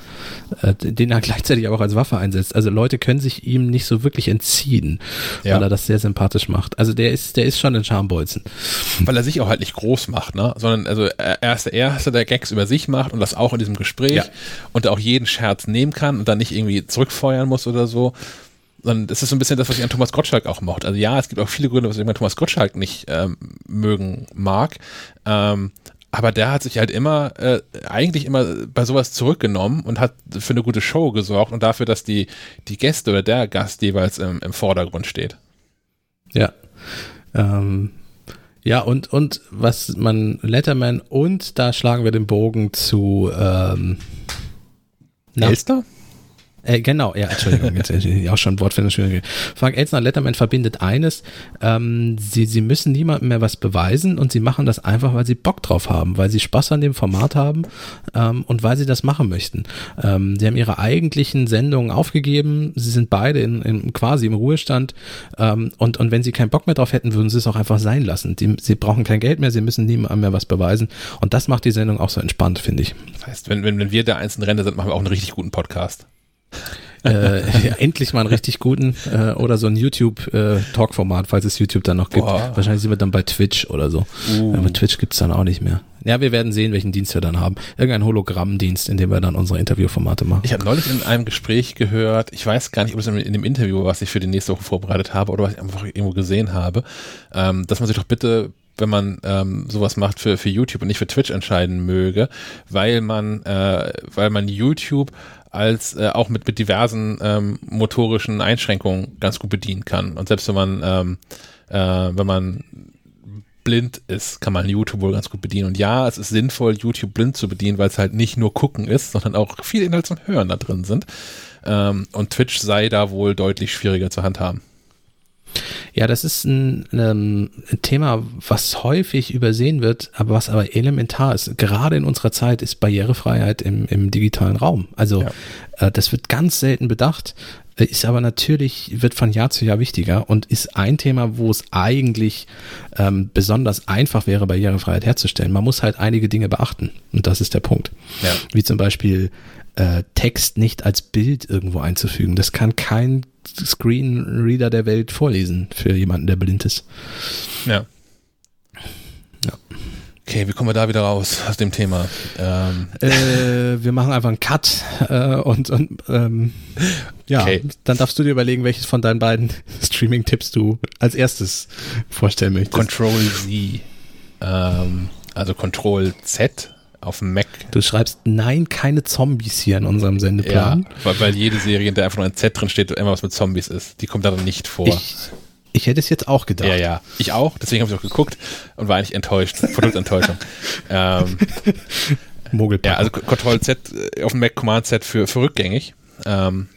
äh, den er gleichzeitig auch als Waffe einsetzt. Also Leute können sich ihm nicht so wirklich entziehen, Ja. weil er das sehr sympathisch macht. Also der ist, der ist schon ein Schambolzen. weil er sich auch halt nicht groß macht, ne? Sondern also er er ist der Erste, der Gags über sich macht und das auch in diesem Gespräch Ja. und auch jeden Scherz nehmen kann und dann nicht irgendwie zurückfeuern muss oder so. Sondern das ist so ein bisschen das, was ich an Thomas Gottschalk auch mochte. Also ja, es gibt auch viele Gründe, was ich an Thomas Gottschalk nicht ähm, mögen mag. Ähm, aber der hat sich halt immer, äh, eigentlich immer bei sowas zurückgenommen und hat für eine gute Show gesorgt und dafür, dass die, die Gäste oder der Gast jeweils im, im Vordergrund steht. Ja. Ähm, ja, und, und was man Letterman und da schlagen wir den Bogen zu ähm, Elster? Äh, genau, ja, Entschuldigung, jetzt äh, auch schon Wortfindungsschwierigkeiten. Frank Elstner Letterman verbindet eines, ähm, sie, sie müssen niemandem mehr was beweisen und sie machen das einfach, weil sie Bock drauf haben, weil sie Spaß an dem Format haben ähm, und weil sie das machen möchten. Ähm, sie haben ihre eigentlichen Sendungen aufgegeben, sie sind beide in, in, quasi im Ruhestand ähm, und, und wenn sie keinen Bock mehr drauf hätten, würden sie es auch einfach sein lassen. Die, sie brauchen kein Geld mehr, sie müssen niemandem mehr was beweisen und das macht die Sendung auch so entspannt, finde ich. Das heißt, wenn, wenn, wenn wir der einzelne Rente sind, machen wir auch einen richtig guten Podcast. Äh, ja, endlich mal einen richtig guten äh, oder so ein YouTube-Talk-Format, falls es YouTube dann noch gibt. Boah. Wahrscheinlich sind wir dann bei Twitch oder so. Uh. Aber Twitch gibt's dann auch nicht mehr. Ja, wir werden sehen, welchen Dienst wir dann haben. Irgendein Hologrammdienst, in dem wir dann unsere Interviewformate machen. Ich habe neulich in einem Gespräch gehört, ich weiß gar nicht, ob es in, in dem Interview, war, was ich für die nächste Woche vorbereitet habe oder was ich einfach irgendwo gesehen habe, ähm, dass man sich doch bitte, wenn man ähm, sowas macht für, für YouTube und nicht für Twitch entscheiden möge, weil man, äh, weil man YouTube als äh, auch mit, mit diversen ähm, motorischen Einschränkungen ganz gut bedienen kann. Und selbst wenn man, ähm, äh, wenn man blind ist, kann man YouTube wohl ganz gut bedienen. Und ja, es ist sinnvoll, YouTube blind zu bedienen, weil es halt nicht nur gucken ist, sondern auch viel Inhalt zum Hören da drin sind. Ähm, und Twitch sei da wohl deutlich schwieriger zu handhaben. Ja, das ist ein, ähm, ein Thema, was häufig übersehen wird, aber was aber elementar ist. Gerade in unserer Zeit ist Barrierefreiheit im, im digitalen Raum. Also äh, das wird ganz selten bedacht, äh, ist aber natürlich, wird von Jahr zu Jahr wichtiger und ist ein Thema, wo es eigentlich ähm, besonders einfach wäre, Barrierefreiheit herzustellen. Man muss halt einige Dinge beachten und das ist der Punkt. Ja. Wie zum Beispiel äh, Text nicht als Bild irgendwo einzufügen. Das kann kein Screenreader der Welt vorlesen für jemanden, der blind ist. Ja. Ja. Okay, wie kommen wir da wieder raus aus dem Thema? Ähm, Äh, wir machen einfach einen Cut äh, und, und ähm, ja, Okay. dann darfst du dir überlegen, welches von deinen beiden Streaming-Tipps du als erstes vorstellen möchtest. Control Z. Ähm, also Control Z auf dem Mac. du schreibst, nein, keine Zombies hier in unserem Ja, Sendeplan. weil, weil jede Serie, in der einfach nur ein Z drin steht, immer was mit Zombies ist. Die kommt da dann nicht vor. Ich, ich hätte es jetzt auch gedacht. Ja, ja. Ich auch, deswegen habe ich auch geguckt und war eigentlich enttäuscht. Produktenttäuschung. ähm, Mogelpackung. ja, also Control Z äh, auf dem Mac Command Z für, für rückgängig. Ähm,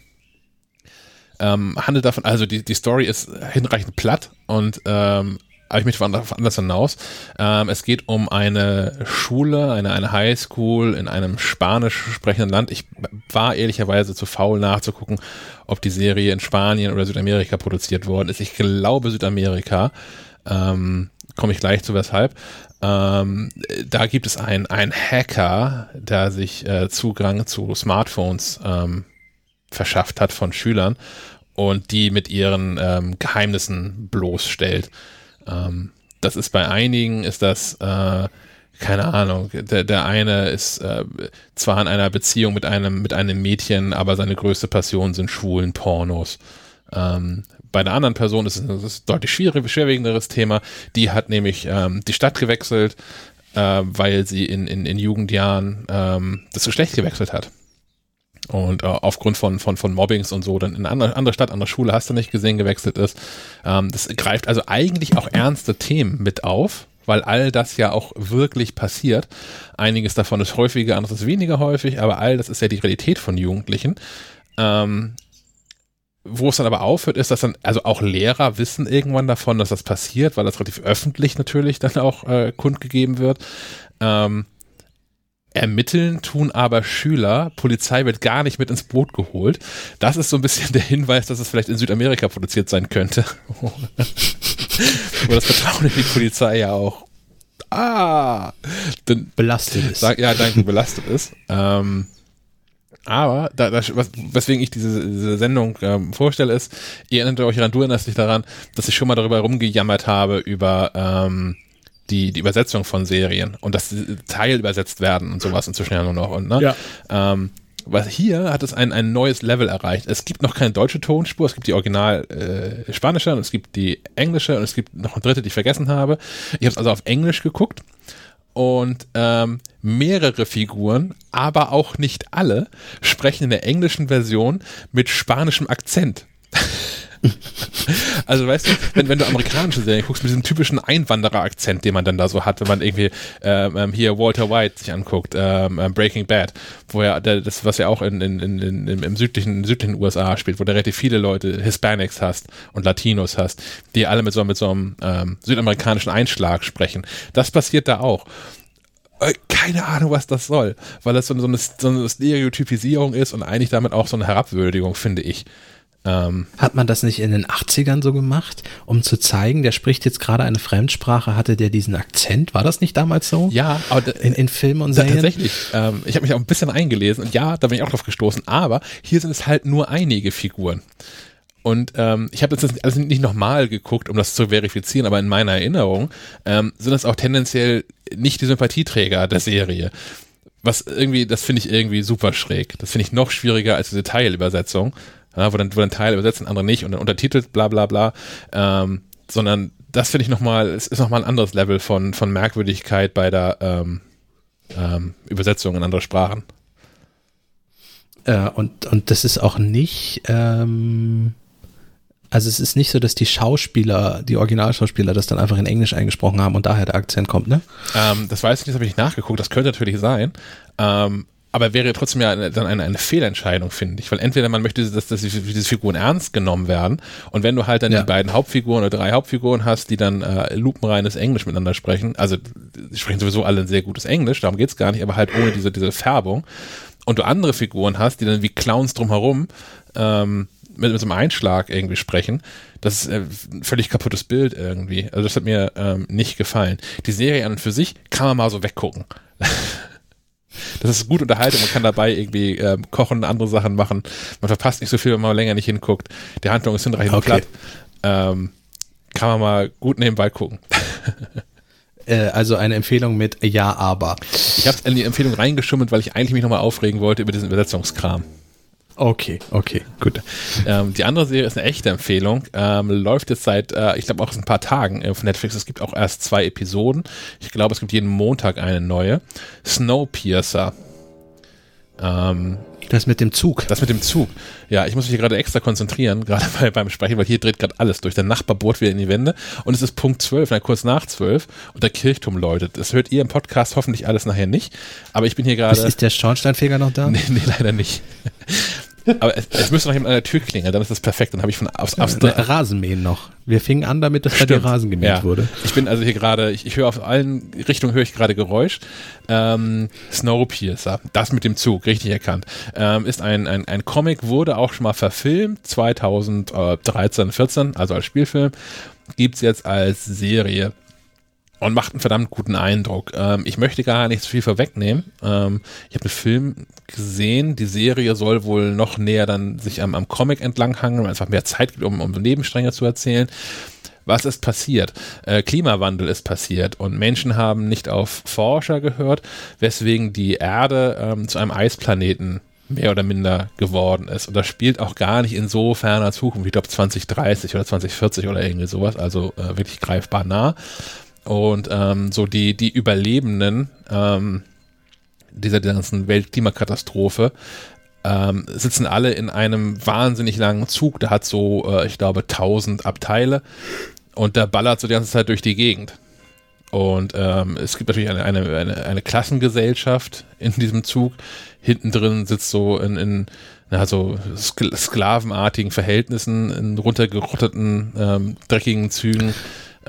ähm, handelt davon, also die, die Story ist hinreichend platt und ähm, aber ich möchte woanders anders hinaus. Ähm, es geht um eine Schule, eine, eine Highschool in einem spanisch sprechenden Land. Ich war ehrlicherweise zu faul nachzugucken, ob die Serie in Spanien oder Südamerika produziert worden ist. Ich glaube Südamerika. Ähm, Komme ich gleich zu weshalb. Ähm, da gibt es einen, einen Hacker, der sich äh, Zugang zu Smartphones ähm, verschafft hat von Schülern und die mit ihren ähm, Geheimnissen bloßstellt. Ähm, das ist bei einigen, ist das, äh, keine Ahnung, der, der eine ist äh, zwar in einer Beziehung mit einem, mit einem Mädchen, aber seine größte Passion sind schwulen Pornos. Ähm, bei der anderen Person ist es ein, deutlich schwierig, schwerwiegenderes Thema. Die hat nämlich ähm, die Stadt gewechselt, äh, weil sie in, in, in Jugendjahren ähm, das Geschlecht gewechselt hat. Und äh, aufgrund von, von, von Mobbings und so dann in eine andere, andere Stadt, andere Schule, hast du nicht gesehen, gewechselt ist. Ähm, das greift also eigentlich auch ernste Themen mit auf, weil all das ja auch wirklich passiert. Einiges davon ist häufiger, anderes ist weniger häufig, aber all das ist ja die Realität von Jugendlichen. Ähm, wo es dann aber aufhört, ist, dass dann, also auch Lehrer wissen irgendwann davon, dass das passiert, weil das relativ öffentlich natürlich dann auch äh, kundgegeben wird. Ähm, ermitteln tun aber Schüler, Polizei wird gar nicht mit ins Boot geholt. Das ist so ein bisschen der Hinweis, dass es vielleicht in Südamerika produziert sein könnte. Wo das Vertrauen in die Polizei ja auch ah, belastet ist. ja, danke, belastet ist. Ähm, aber, da, da, was, weswegen ich diese, diese Sendung ähm, vorstelle, ist, ihr erinnert euch daran, du erinnerst dich daran, dass ich schon mal darüber rumgejammert habe, über ähm, die, die Übersetzung von Serien und dass Teil übersetzt werden und sowas inzwischen ja nur noch. Und, ne? Ja. Ähm, was hier hat es ein, ein neues Level erreicht. Es gibt noch keine deutsche Tonspur, es gibt die original äh, spanische und es gibt die englische und es gibt noch eine dritte, die ich vergessen habe. Ich habe es also auf Englisch geguckt und ähm, mehrere Figuren, aber auch nicht alle, sprechen in der englischen Version mit spanischem Akzent. also weißt du, wenn, wenn du amerikanische Serien guckst, mit diesem typischen Einwanderer-Akzent, den man dann da so hat, wenn man irgendwie ähm, ähm hier Walter White sich anguckt, ähm, ähm, Breaking Bad, wo er, das, was ja auch in, in, in, in, im südlichen, südlichen USA spielt, wo du relativ viele Leute, Hispanics hast und Latinos hast, die alle mit so, mit so einem ähm, südamerikanischen Einschlag sprechen. Das passiert da auch äh, keine Ahnung, was das soll, weil das so eine, so eine Stereotypisierung ist und eigentlich damit auch so eine Herabwürdigung, finde ich. Ähm, Hat man das nicht in den 80ern so gemacht, um zu zeigen, der spricht jetzt gerade eine Fremdsprache, hatte der diesen Akzent? War das nicht damals so? Ja, aber in, in Filmen und Serien? Tatsächlich. Ähm, ich habe mich auch ein bisschen eingelesen und ja, da bin ich auch drauf gestoßen, aber hier sind es halt nur einige Figuren. Und ähm, ich habe jetzt alles nicht nochmal geguckt, um das zu verifizieren, aber in meiner Erinnerung ähm, sind das auch tendenziell nicht die Sympathieträger der Serie. Was irgendwie, das finde ich irgendwie super schräg. Das finde ich noch schwieriger als diese Teilübersetzung ja, wo dann, wo dann Teile übersetzen, andere nicht und dann untertitelt, bla bla bla. Ähm, sondern das finde ich nochmal, es ist nochmal ein anderes Level von, von Merkwürdigkeit bei der ähm, ähm, Übersetzung in andere Sprachen. Äh, und, und das ist auch nicht, ähm, also es ist nicht so, dass die Schauspieler, die Originalschauspieler das dann einfach in Englisch eingesprochen haben und daher der Akzent kommt, ne? Ähm, das weiß ich nicht, das habe ich nicht nachgeguckt, das könnte natürlich sein. Aber wäre trotzdem ja eine, dann eine, eine Fehlentscheidung, finde ich. Weil entweder man möchte, dass, dass diese Figuren ernst genommen werden und wenn du halt dann ja. die beiden Hauptfiguren oder drei Hauptfiguren hast, die dann äh, lupenreines Englisch miteinander sprechen, also die sprechen sowieso alle ein sehr gutes Englisch, darum geht's gar nicht, aber halt ohne diese, diese Färbung und du andere Figuren hast, die dann wie Clowns drumherum ähm, mit, mit so einem Einschlag irgendwie sprechen, das ist äh, ein völlig kaputtes Bild irgendwie. Also das hat mir ähm, nicht gefallen. Die Serie an und für sich kann man mal so weggucken. Das ist gut unterhalten, man kann dabei irgendwie ähm, kochen, andere Sachen machen. Man verpasst nicht so viel, wenn man länger nicht hinguckt. Die Handlung ist hinreichend okay. platt. Ähm, kann man mal gut nebenbei gucken. Äh, also eine Empfehlung mit Ja, aber. Ich habe in die Empfehlung reingeschummelt, weil ich eigentlich mich nochmal aufregen wollte über diesen Übersetzungskram. Okay, okay, gut. Ähm, die andere Serie ist eine echte Empfehlung. Ähm, läuft jetzt seit, äh, ich glaube, auch ein paar Tagen auf Netflix. Es gibt auch erst zwei Episoden. Ich glaube, es gibt jeden Montag eine neue. Snowpiercer. Ähm, das mit dem Zug. Das mit dem Zug. Ja, ich muss mich hier gerade extra konzentrieren, gerade bei, beim Sprechen, weil hier dreht gerade alles durch. Der Nachbar bohrt wieder in die Wände und es ist Punkt 12, na, kurz nach 12 und der Kirchturm läutet. Das hört ihr im Podcast hoffentlich alles nachher nicht, aber ich bin hier gerade... Ist der Schornsteinfeger noch da? Nee, nee leider nicht. Aber es, es müsste noch jemand an der Tür klingeln, dann ist das perfekt. Dann habe ich von aufs, aufs ja, Rasenmähen noch. Wir fingen an damit, dass Stimmt. bei dir Rasen gemäht ja. wurde. Ich bin also hier gerade, ich, ich höre auf allen Richtungen höre ich gerade Geräusch. Ähm, Snowpiercer, das mit dem Zug, richtig erkannt, ähm, ist ein, ein, ein Comic, wurde auch schon mal verfilmt, 2013, 14, also als Spielfilm, gibt's jetzt als Serie und macht einen verdammt guten Eindruck. Ähm, ich möchte gar nicht so viel vorwegnehmen. Ähm, ich habe den Film gesehen. Die Serie soll wohl noch näher dann sich am, am Comic entlanghangen, weil es einfach mehr Zeit gibt, um, um Nebenstränge zu erzählen. Was ist passiert? Äh, Klimawandel ist passiert und Menschen haben nicht auf Forscher gehört, weswegen die Erde ähm, zu einem Eisplaneten mehr oder minder geworden ist. Und das spielt auch gar nicht in so ferner Zukunft, ich glaube 2030 oder 2040 oder irgendwie sowas, also äh, wirklich greifbar nah. Und ähm, so die, die Überlebenden ähm, dieser ganzen Weltklimakatastrophe ähm, sitzen alle in einem wahnsinnig langen Zug. Der hat so, äh, ich glaube, 1000 Abteile und der ballert so die ganze Zeit durch die Gegend. Und ähm, es gibt natürlich eine, eine, eine, eine Klassengesellschaft in diesem Zug. Hinten drin sitzt so in, in ja, so sklavenartigen Verhältnissen, in runtergerotteten, ähm, dreckigen Zügen.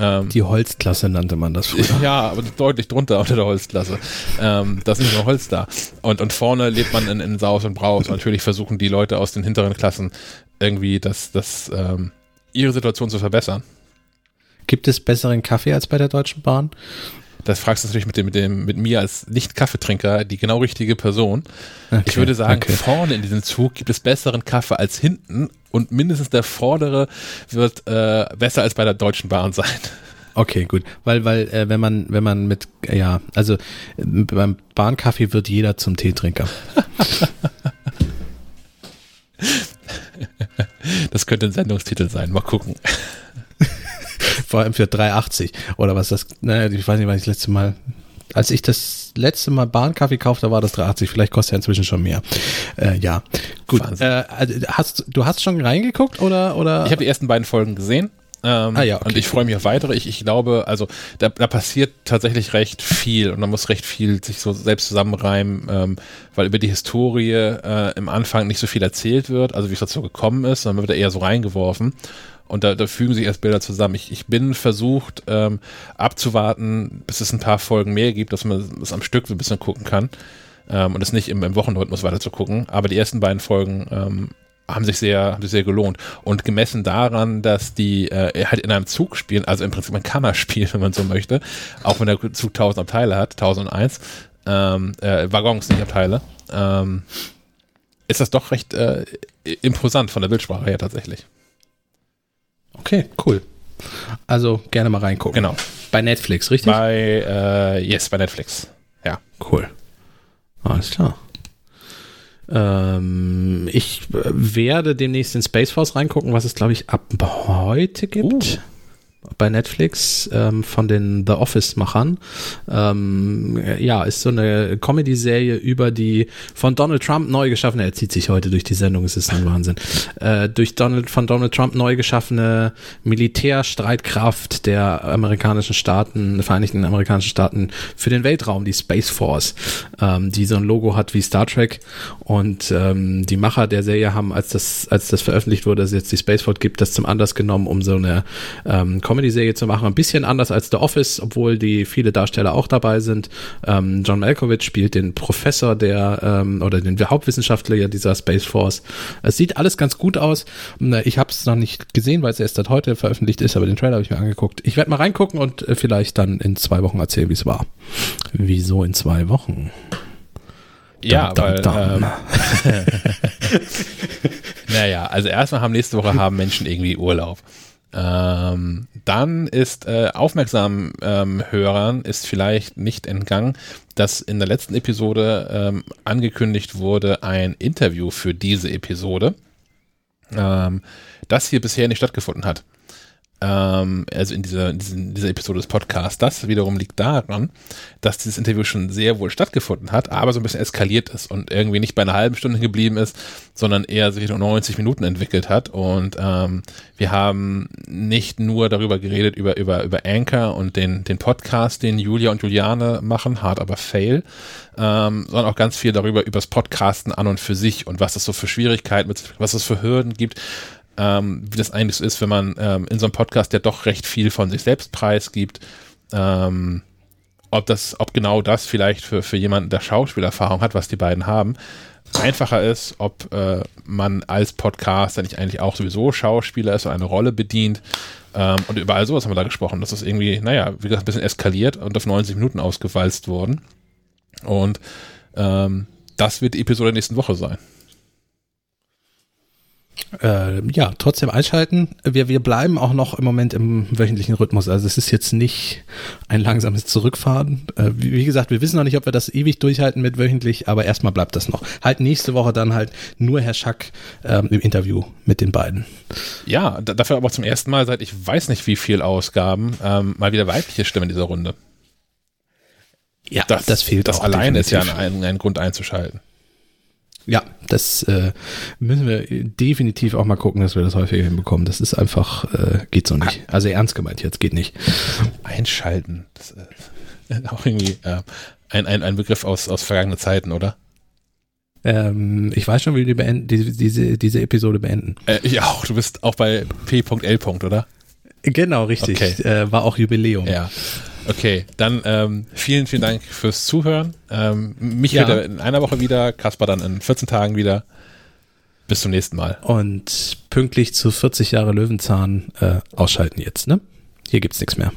Ähm, die Holzklasse nannte man das früher. Ja, aber deutlich drunter unter der Holzklasse. Ähm, da ist nicht nur Holz da. Und, und vorne lebt man in, in Saus und Braus. Und natürlich versuchen die Leute aus den hinteren Klassen irgendwie das, das, ähm, ihre Situation zu verbessern. Gibt es besseren Kaffee als bei der Deutschen Bahn? Das fragst du natürlich mit dem, mit dem, mit mir als Nicht-Kaffeetrinker die genau richtige Person. Okay, ich würde sagen, okay. vorne in diesem Zug gibt es besseren Kaffee als hinten und mindestens der vordere wird äh, besser als bei der Deutschen Bahn sein. Okay, gut, weil weil äh, wenn man wenn man mit ja also äh, beim Bahnkaffee wird jeder zum Teetrinker. das könnte ein Sendungstitel sein. Mal gucken. Vor allem für 3,80 oder was das, naja, ich weiß nicht, wann ich das letzte Mal, als ich das letzte Mal Bahnkaffee kaufte, war das 3,80. Vielleicht kostet er inzwischen schon mehr. Äh, ja, gut. Äh, also, hast, du hast schon reingeguckt oder? oder? Ich habe die ersten beiden Folgen gesehen. Ähm, ah, ja, okay. Und ich freue mich auf weitere. Ich, ich glaube, also da, da passiert tatsächlich recht viel und man muss recht viel sich so selbst zusammenreimen, ähm, weil über die Historie äh, im Anfang nicht so viel erzählt wird, also wie es dazu gekommen ist, sondern man wird da eher so reingeworfen. Und da, da fügen sich erst Bilder zusammen. Ich, ich bin versucht, ähm, abzuwarten, bis es ein paar Folgen mehr gibt, dass man es am Stück so ein bisschen gucken kann. Ähm, und es nicht im, im Wochenrhythmus weiter zu gucken. Aber die ersten beiden Folgen ähm, haben sich sehr, haben sich sehr gelohnt. Und gemessen daran, dass die äh, halt in einem Zug spielen, also im Prinzip ein Kammerspiel, wenn man so möchte, auch wenn der Zug 1000 Abteile hat, 1001, ähm, äh, Waggons, nicht Abteile, ähm, ist das doch recht äh, imposant von der Bildsprache her tatsächlich. Okay, cool. Also gerne mal reingucken. Genau. Bei Netflix, richtig? Bei, äh, yes, bei Netflix. Ja. Cool. Alles klar. Ähm, ich werde demnächst in Space Force reingucken, was es, glaube ich, ab heute gibt. Bei Netflix ähm, von den The Office-Machern. Ähm, ja, ist so eine Comedy-Serie über die von Donald Trump neu geschaffene, er zieht sich heute durch die Sendung, es ist ein Wahnsinn, äh, durch Donald, von Donald Trump neu geschaffene Militärstreitkraft der amerikanischen Staaten, Vereinigten Amerikanischen Staaten für den Weltraum, die Space Force, ähm, die so ein Logo hat wie Star Trek und ähm, die Macher der Serie haben, als das, als das veröffentlicht wurde, dass es jetzt die Space Force gibt, das zum Anlass genommen, um so eine ähm, Comedy-Serie zu machen. Ein bisschen anders als The Office, obwohl die viele Darsteller auch dabei sind. Ähm, John Malkovich spielt den Professor der ähm, oder den Hauptwissenschaftler dieser Space Force. Es sieht alles ganz gut aus. Ich habe es noch nicht gesehen, weil es erst seit heute veröffentlicht ist, aber den Trailer habe ich mir angeguckt. Ich werde mal reingucken und äh, vielleicht dann in zwei Wochen erzählen, wie es war. Wieso in zwei Wochen? Ja, dum, weil, dum. Ähm, naja, also erstmal haben nächste Woche haben Menschen irgendwie Urlaub. Ähm, dann ist äh, aufmerksamen ähm, Hörern ist vielleicht nicht entgangen, dass in der letzten Episode ähm, angekündigt wurde ein Interview für diese Episode, ähm, das hier bisher nicht stattgefunden hat ähm, also in dieser, in dieser Episode des Podcasts. Das wiederum liegt daran, dass dieses Interview schon sehr wohl stattgefunden hat, aber so ein bisschen eskaliert ist und irgendwie nicht bei einer halben Stunde geblieben ist, sondern eher sich um 90 Minuten entwickelt hat. Und ähm, wir haben nicht nur darüber geredet, über, über, über Anchor und den, den Podcast, den Julia und Juliane machen, hart aber fail, ähm, sondern auch ganz viel darüber, übers Podcasten an und für sich und was es so für Schwierigkeiten, was es für Hürden gibt ähm, wie das eigentlich so ist, wenn man ähm, in so einem Podcast, der doch recht viel von sich selbst preisgibt, ähm, ob das, ob genau das vielleicht für, für jemanden, der Schauspielerfahrung hat, was die beiden haben, einfacher ist, ob äh, man als Podcaster nicht eigentlich auch sowieso Schauspieler ist und eine Rolle bedient. Ähm, und über all sowas haben wir da gesprochen. Das ist irgendwie, naja, wie gesagt, ein bisschen eskaliert und auf 90 Minuten ausgewalzt worden. Und ähm, das wird die Episode der nächsten Woche sein. Äh, ja, trotzdem einschalten. Wir, wir bleiben auch noch im Moment im wöchentlichen Rhythmus. Also es ist jetzt nicht ein langsames Zurückfahren. Äh, wie, wie, gesagt, wir wissen noch nicht, ob wir das ewig durchhalten mit wöchentlich, aber erstmal bleibt das noch. Halt nächste Woche dann halt nur Herr Schack ähm, im Interview mit den beiden. Ja, dafür aber zum ersten Mal seit ich weiß nicht wie viel Ausgaben ähm, mal wieder weibliche Stimme in dieser Runde. Ja, das, das fehlt Das allein ist ja ein, ein Grund einzuschalten. Ja, das äh, müssen wir definitiv auch mal gucken, dass wir das häufiger hinbekommen. Das ist einfach, äh, geht so nicht. Also ernst gemeint jetzt, geht nicht. Einschalten. Das ist äh, auch irgendwie äh, ein, ein, ein Begriff aus, aus vergangenen Zeiten, oder? Ähm, ich weiß schon, wie wir die die, diese, diese Episode beenden. Äh, ich auch. Du bist auch bei P.L. oder? Genau, richtig. Okay. Äh, war auch Jubiläum. Ja. Okay, dann ähm, vielen, vielen Dank fürs Zuhören. Ähm, mich ja. wieder in einer Woche wieder, Kaspar dann in 14 Tagen wieder. Bis zum nächsten Mal. Und pünktlich zu 40 Jahre Löwenzahn äh, ausschalten jetzt, ne? Hier gibt's nichts mehr.